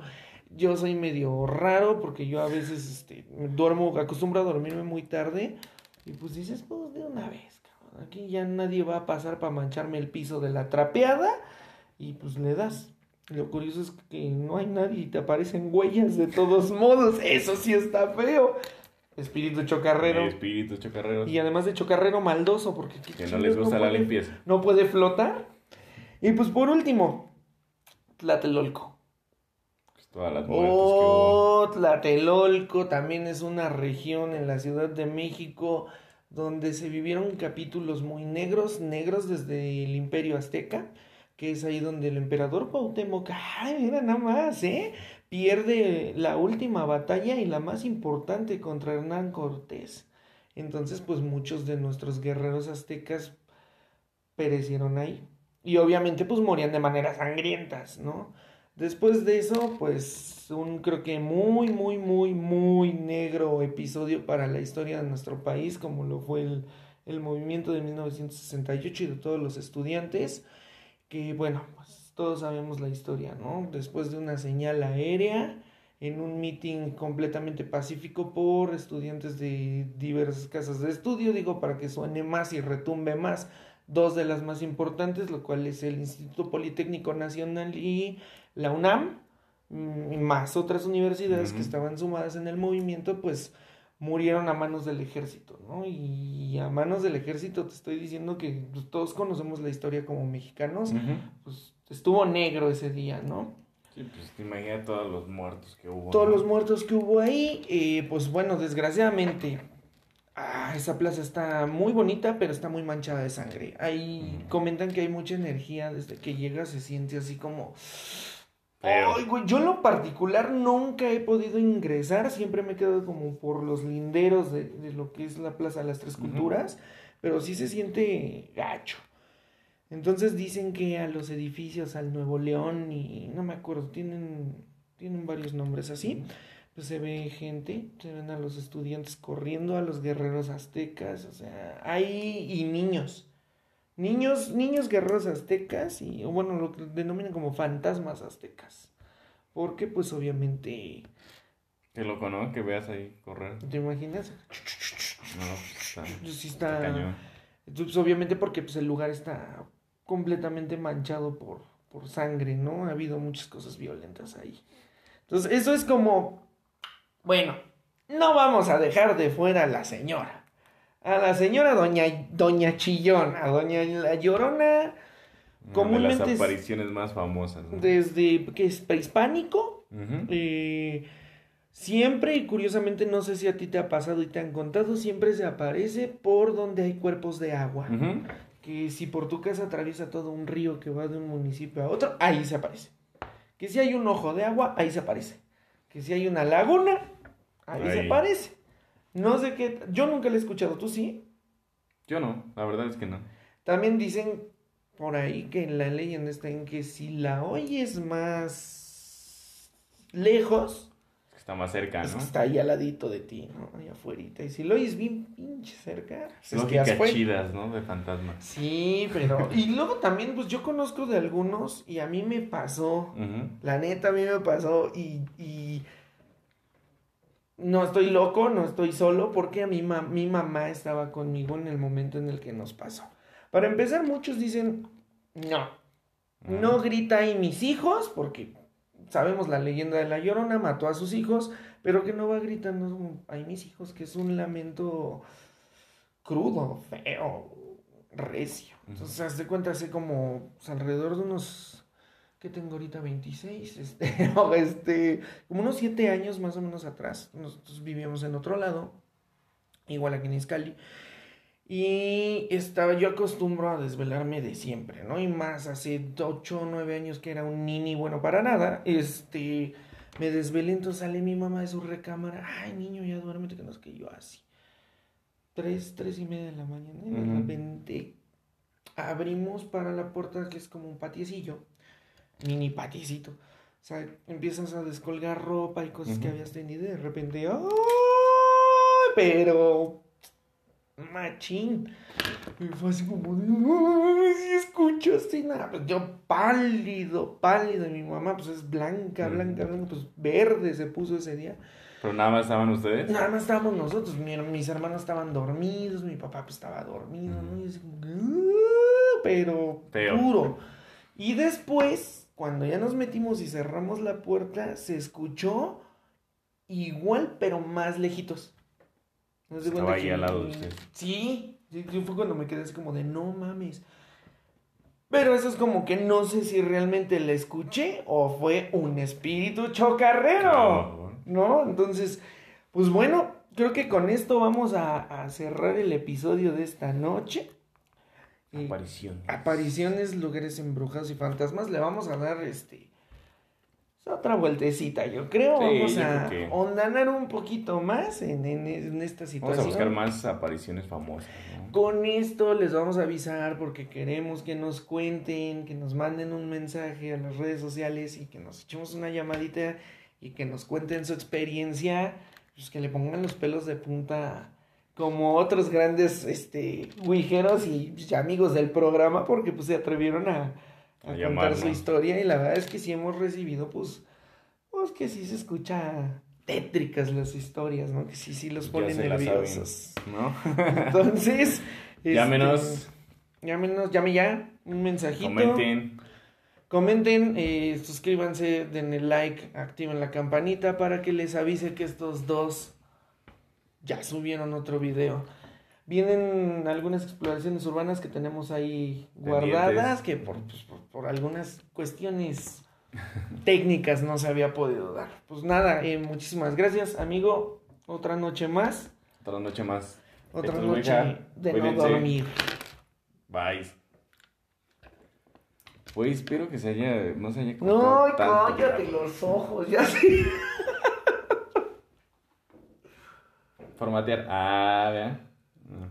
Yo soy medio raro porque yo a veces este, duermo, acostumbro a dormirme muy tarde y pues dices, pues de una vez, cabrón. Aquí ya nadie va a pasar para mancharme el piso de la trapeada y pues le das. Lo curioso es que no hay nadie y te aparecen huellas de todos <laughs> modos. Eso sí está feo. Espíritu chocarrero. Espíritus chocarreros. Y además de chocarrero maldoso porque ¿qué Que no les gusta la puede- limpieza. No puede flotar. Y pues por último, Tlatelolco. Todas las muertes Tlatelolco también es una región en la Ciudad de México donde se vivieron capítulos muy negros, negros desde el Imperio Azteca, que es ahí donde el emperador Cuauhtémoc, ay, mira nada más, ¿eh? Pierde la última batalla y la más importante contra Hernán Cortés. Entonces, pues muchos de nuestros guerreros aztecas perecieron ahí. Y obviamente, pues morían de maneras sangrientas, ¿no? Después de eso, pues un creo que muy, muy, muy, muy negro episodio para la historia de nuestro país, como lo fue el, el movimiento de 1968 y de todos los estudiantes, que bueno, pues todos sabemos la historia, ¿no? Después de una señal aérea, en un meeting completamente pacífico por estudiantes de diversas casas de estudio, digo, para que suene más y retumbe más, dos de las más importantes, lo cual es el Instituto Politécnico Nacional y la UNAM, mm, más otras universidades que estaban sumadas en el movimiento, pues murieron a manos del ejército, ¿no? Y a manos del ejército te estoy diciendo que pues, todos conocemos la historia como mexicanos, pues estuvo negro ese día, ¿no? Sí, pues te imaginas todos los muertos que hubo. Todos ¿no? los muertos que hubo ahí, eh, pues bueno, desgraciadamente, ah, esa plaza está muy bonita, pero está muy manchada de sangre. Ahí comentan que hay mucha energía, desde que llega se siente así como... Ay, güey, yo en lo particular nunca he podido ingresar, siempre me he quedado como por los linderos de, de lo que es la Plaza de las Tres. Culturas, pero sí se siente gacho. Entonces dicen que a los edificios, al Nuevo León y no me acuerdo, tienen, tienen varios nombres así, pues se ve gente, se ven a los estudiantes corriendo, a los guerreros aztecas, o sea, hay y niños. Niños, niños guerreros aztecas y, bueno, lo que denominan como fantasmas aztecas. Porque, pues, obviamente, Qué loco, ¿no? Que veas ahí correr. ¿te imaginas? No, pues, está, <laughs> sí está está... cañón. Pues, obviamente porque pues, el lugar está completamente manchado por, por sangre, ¿no? Ha habido muchas cosas violentas ahí. Entonces, eso es como... Bueno, no vamos a dejar de fuera a la señora. A la señora doña, doña Chillón, a doña La Llorona, Una Comúnmente de las apariciones más famosas. ¿no? desde que es prehispánico. Eh, siempre, y curiosamente, no sé si a ti te ha pasado y te han contado, siempre se aparece por donde hay cuerpos de agua. Que si por tu casa atraviesa todo un río que va de un municipio a otro, ahí se aparece. Que si hay un ojo de agua, ahí se aparece. Que si hay una laguna, ahí, se aparece. No sé qué, yo nunca le he escuchado, ¿tú sí? Yo no, la verdad es que no. También dicen por ahí que la leyenda está en que si la oyes más lejos, Es que está más cerca, ¿no? está ahí al ladito de ti, ¿no? Ahí afuera. Y si lo oyes bien pinche cerca, pues es que Lógicas chidas, ¿no? De fantasmas. Sí, pero... Y luego también, pues yo conozco de algunos y a mí me pasó. La neta, a mí me pasó y... y... No estoy loco, no estoy solo, porque a mi, ma- mi mamá estaba conmigo en el momento en el que nos pasó. Para empezar, muchos dicen, no, no grita ahí mis hijos, porque sabemos la leyenda de la Llorona, mató a sus hijos, pero que no va gritando ahí mis hijos, que es un lamento crudo, feo, recio. Entonces, haz de cuenta, hace como alrededor de unos, ¿qué tengo ahorita? 26, este, <laughs> no, este, como unos 7 años más o menos atrás, nosotros vivíamos en otro lado, igual aquí en Izcali, y estaba, yo acostumbro a desvelarme de siempre, ¿no? Y más hace 8 o 9 años que era un nini bueno para nada, este, me desvelé, entonces sale mi mamá de su recámara, ay niño, ya duérmete, que no es que yo así. Tres, tres y media de la mañana, y de repente abrimos para la puerta que es como un patiecillo, mini patiecito. O sea, empiezas a descolgar ropa y cosas que habías tenido y de repente. Pero machín. Y fue así como de, "Ay, si escuchaste nada. Pues yo pálido, pálido. Y mi mamá, pues es blanca, blanca, blanca, pues verde se puso ese día. Pero nada más estaban ustedes. Nada más estábamos nosotros. mi- mis hermanos estaban dormidos, mi papá pues estaba dormido, ¿no? Y así como, pero Feo. duro. Y después, cuando ya nos metimos y cerramos la puerta, se escuchó igual, pero más lejitos. Haz de Estaba ahí que- al lado de ustedes. Sí, fue cuando me quedé así como de no mames. Pero eso es como que no sé si realmente la escuché o fue un espíritu chocarrero. No. ¿No? Entonces, pues bueno, creo que con esto vamos a, a cerrar el episodio de esta noche. Y Aparición. apariciones, lugares embrujados y fantasmas. Le vamos a dar este otra vueltecita, yo creo. Sí, vamos yo a creo que- hondanar un poquito más en, en- en esta Vamos situación. a buscar más apariciones famosas, ¿no? Con esto les vamos a avisar porque queremos que nos cuenten, que nos manden un mensaje a las redes sociales y que nos echemos una llamadita y que nos cuenten su experiencia, pues que le pongan los pelos de punta como otros grandes este ouijeros y pues, amigos del programa porque pues se atrevieron a, a A contar su historia y la verdad es que sí hemos recibido pues pues que sí se escucha tétricas las historias, ¿no? Que sí sí los ponen nerviosos. ¿no? Entonces, <laughs> este, Llámenos, Llámenos, llame ya. Un mensajito. comenten. Comenten, eh, suscríbanse, denle like, activen la campanita para que les avise que estos dos ya subieron otro video. Vienen algunas exploraciones urbanas que tenemos ahí guardadas, que por, pues, por, por algunas cuestiones <laughs> técnicas no se había podido dar. Pues nada, eh, muchísimas gracias, amigo. Otra noche más, Otra noche más. otra noche de no dormir. Bye. Pues espero que se haya, no se haya No, cállate los ojos, ya sé. <laughs> Formatear. Ah, vea. Ah.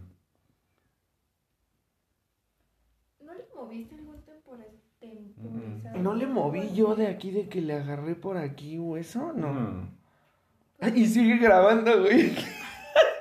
¿No le moviste algún temporizador? ¿No le moví yo de aquí de que le agarré por aquí o eso? No. Mm. Ay, y sigue grabando, güey.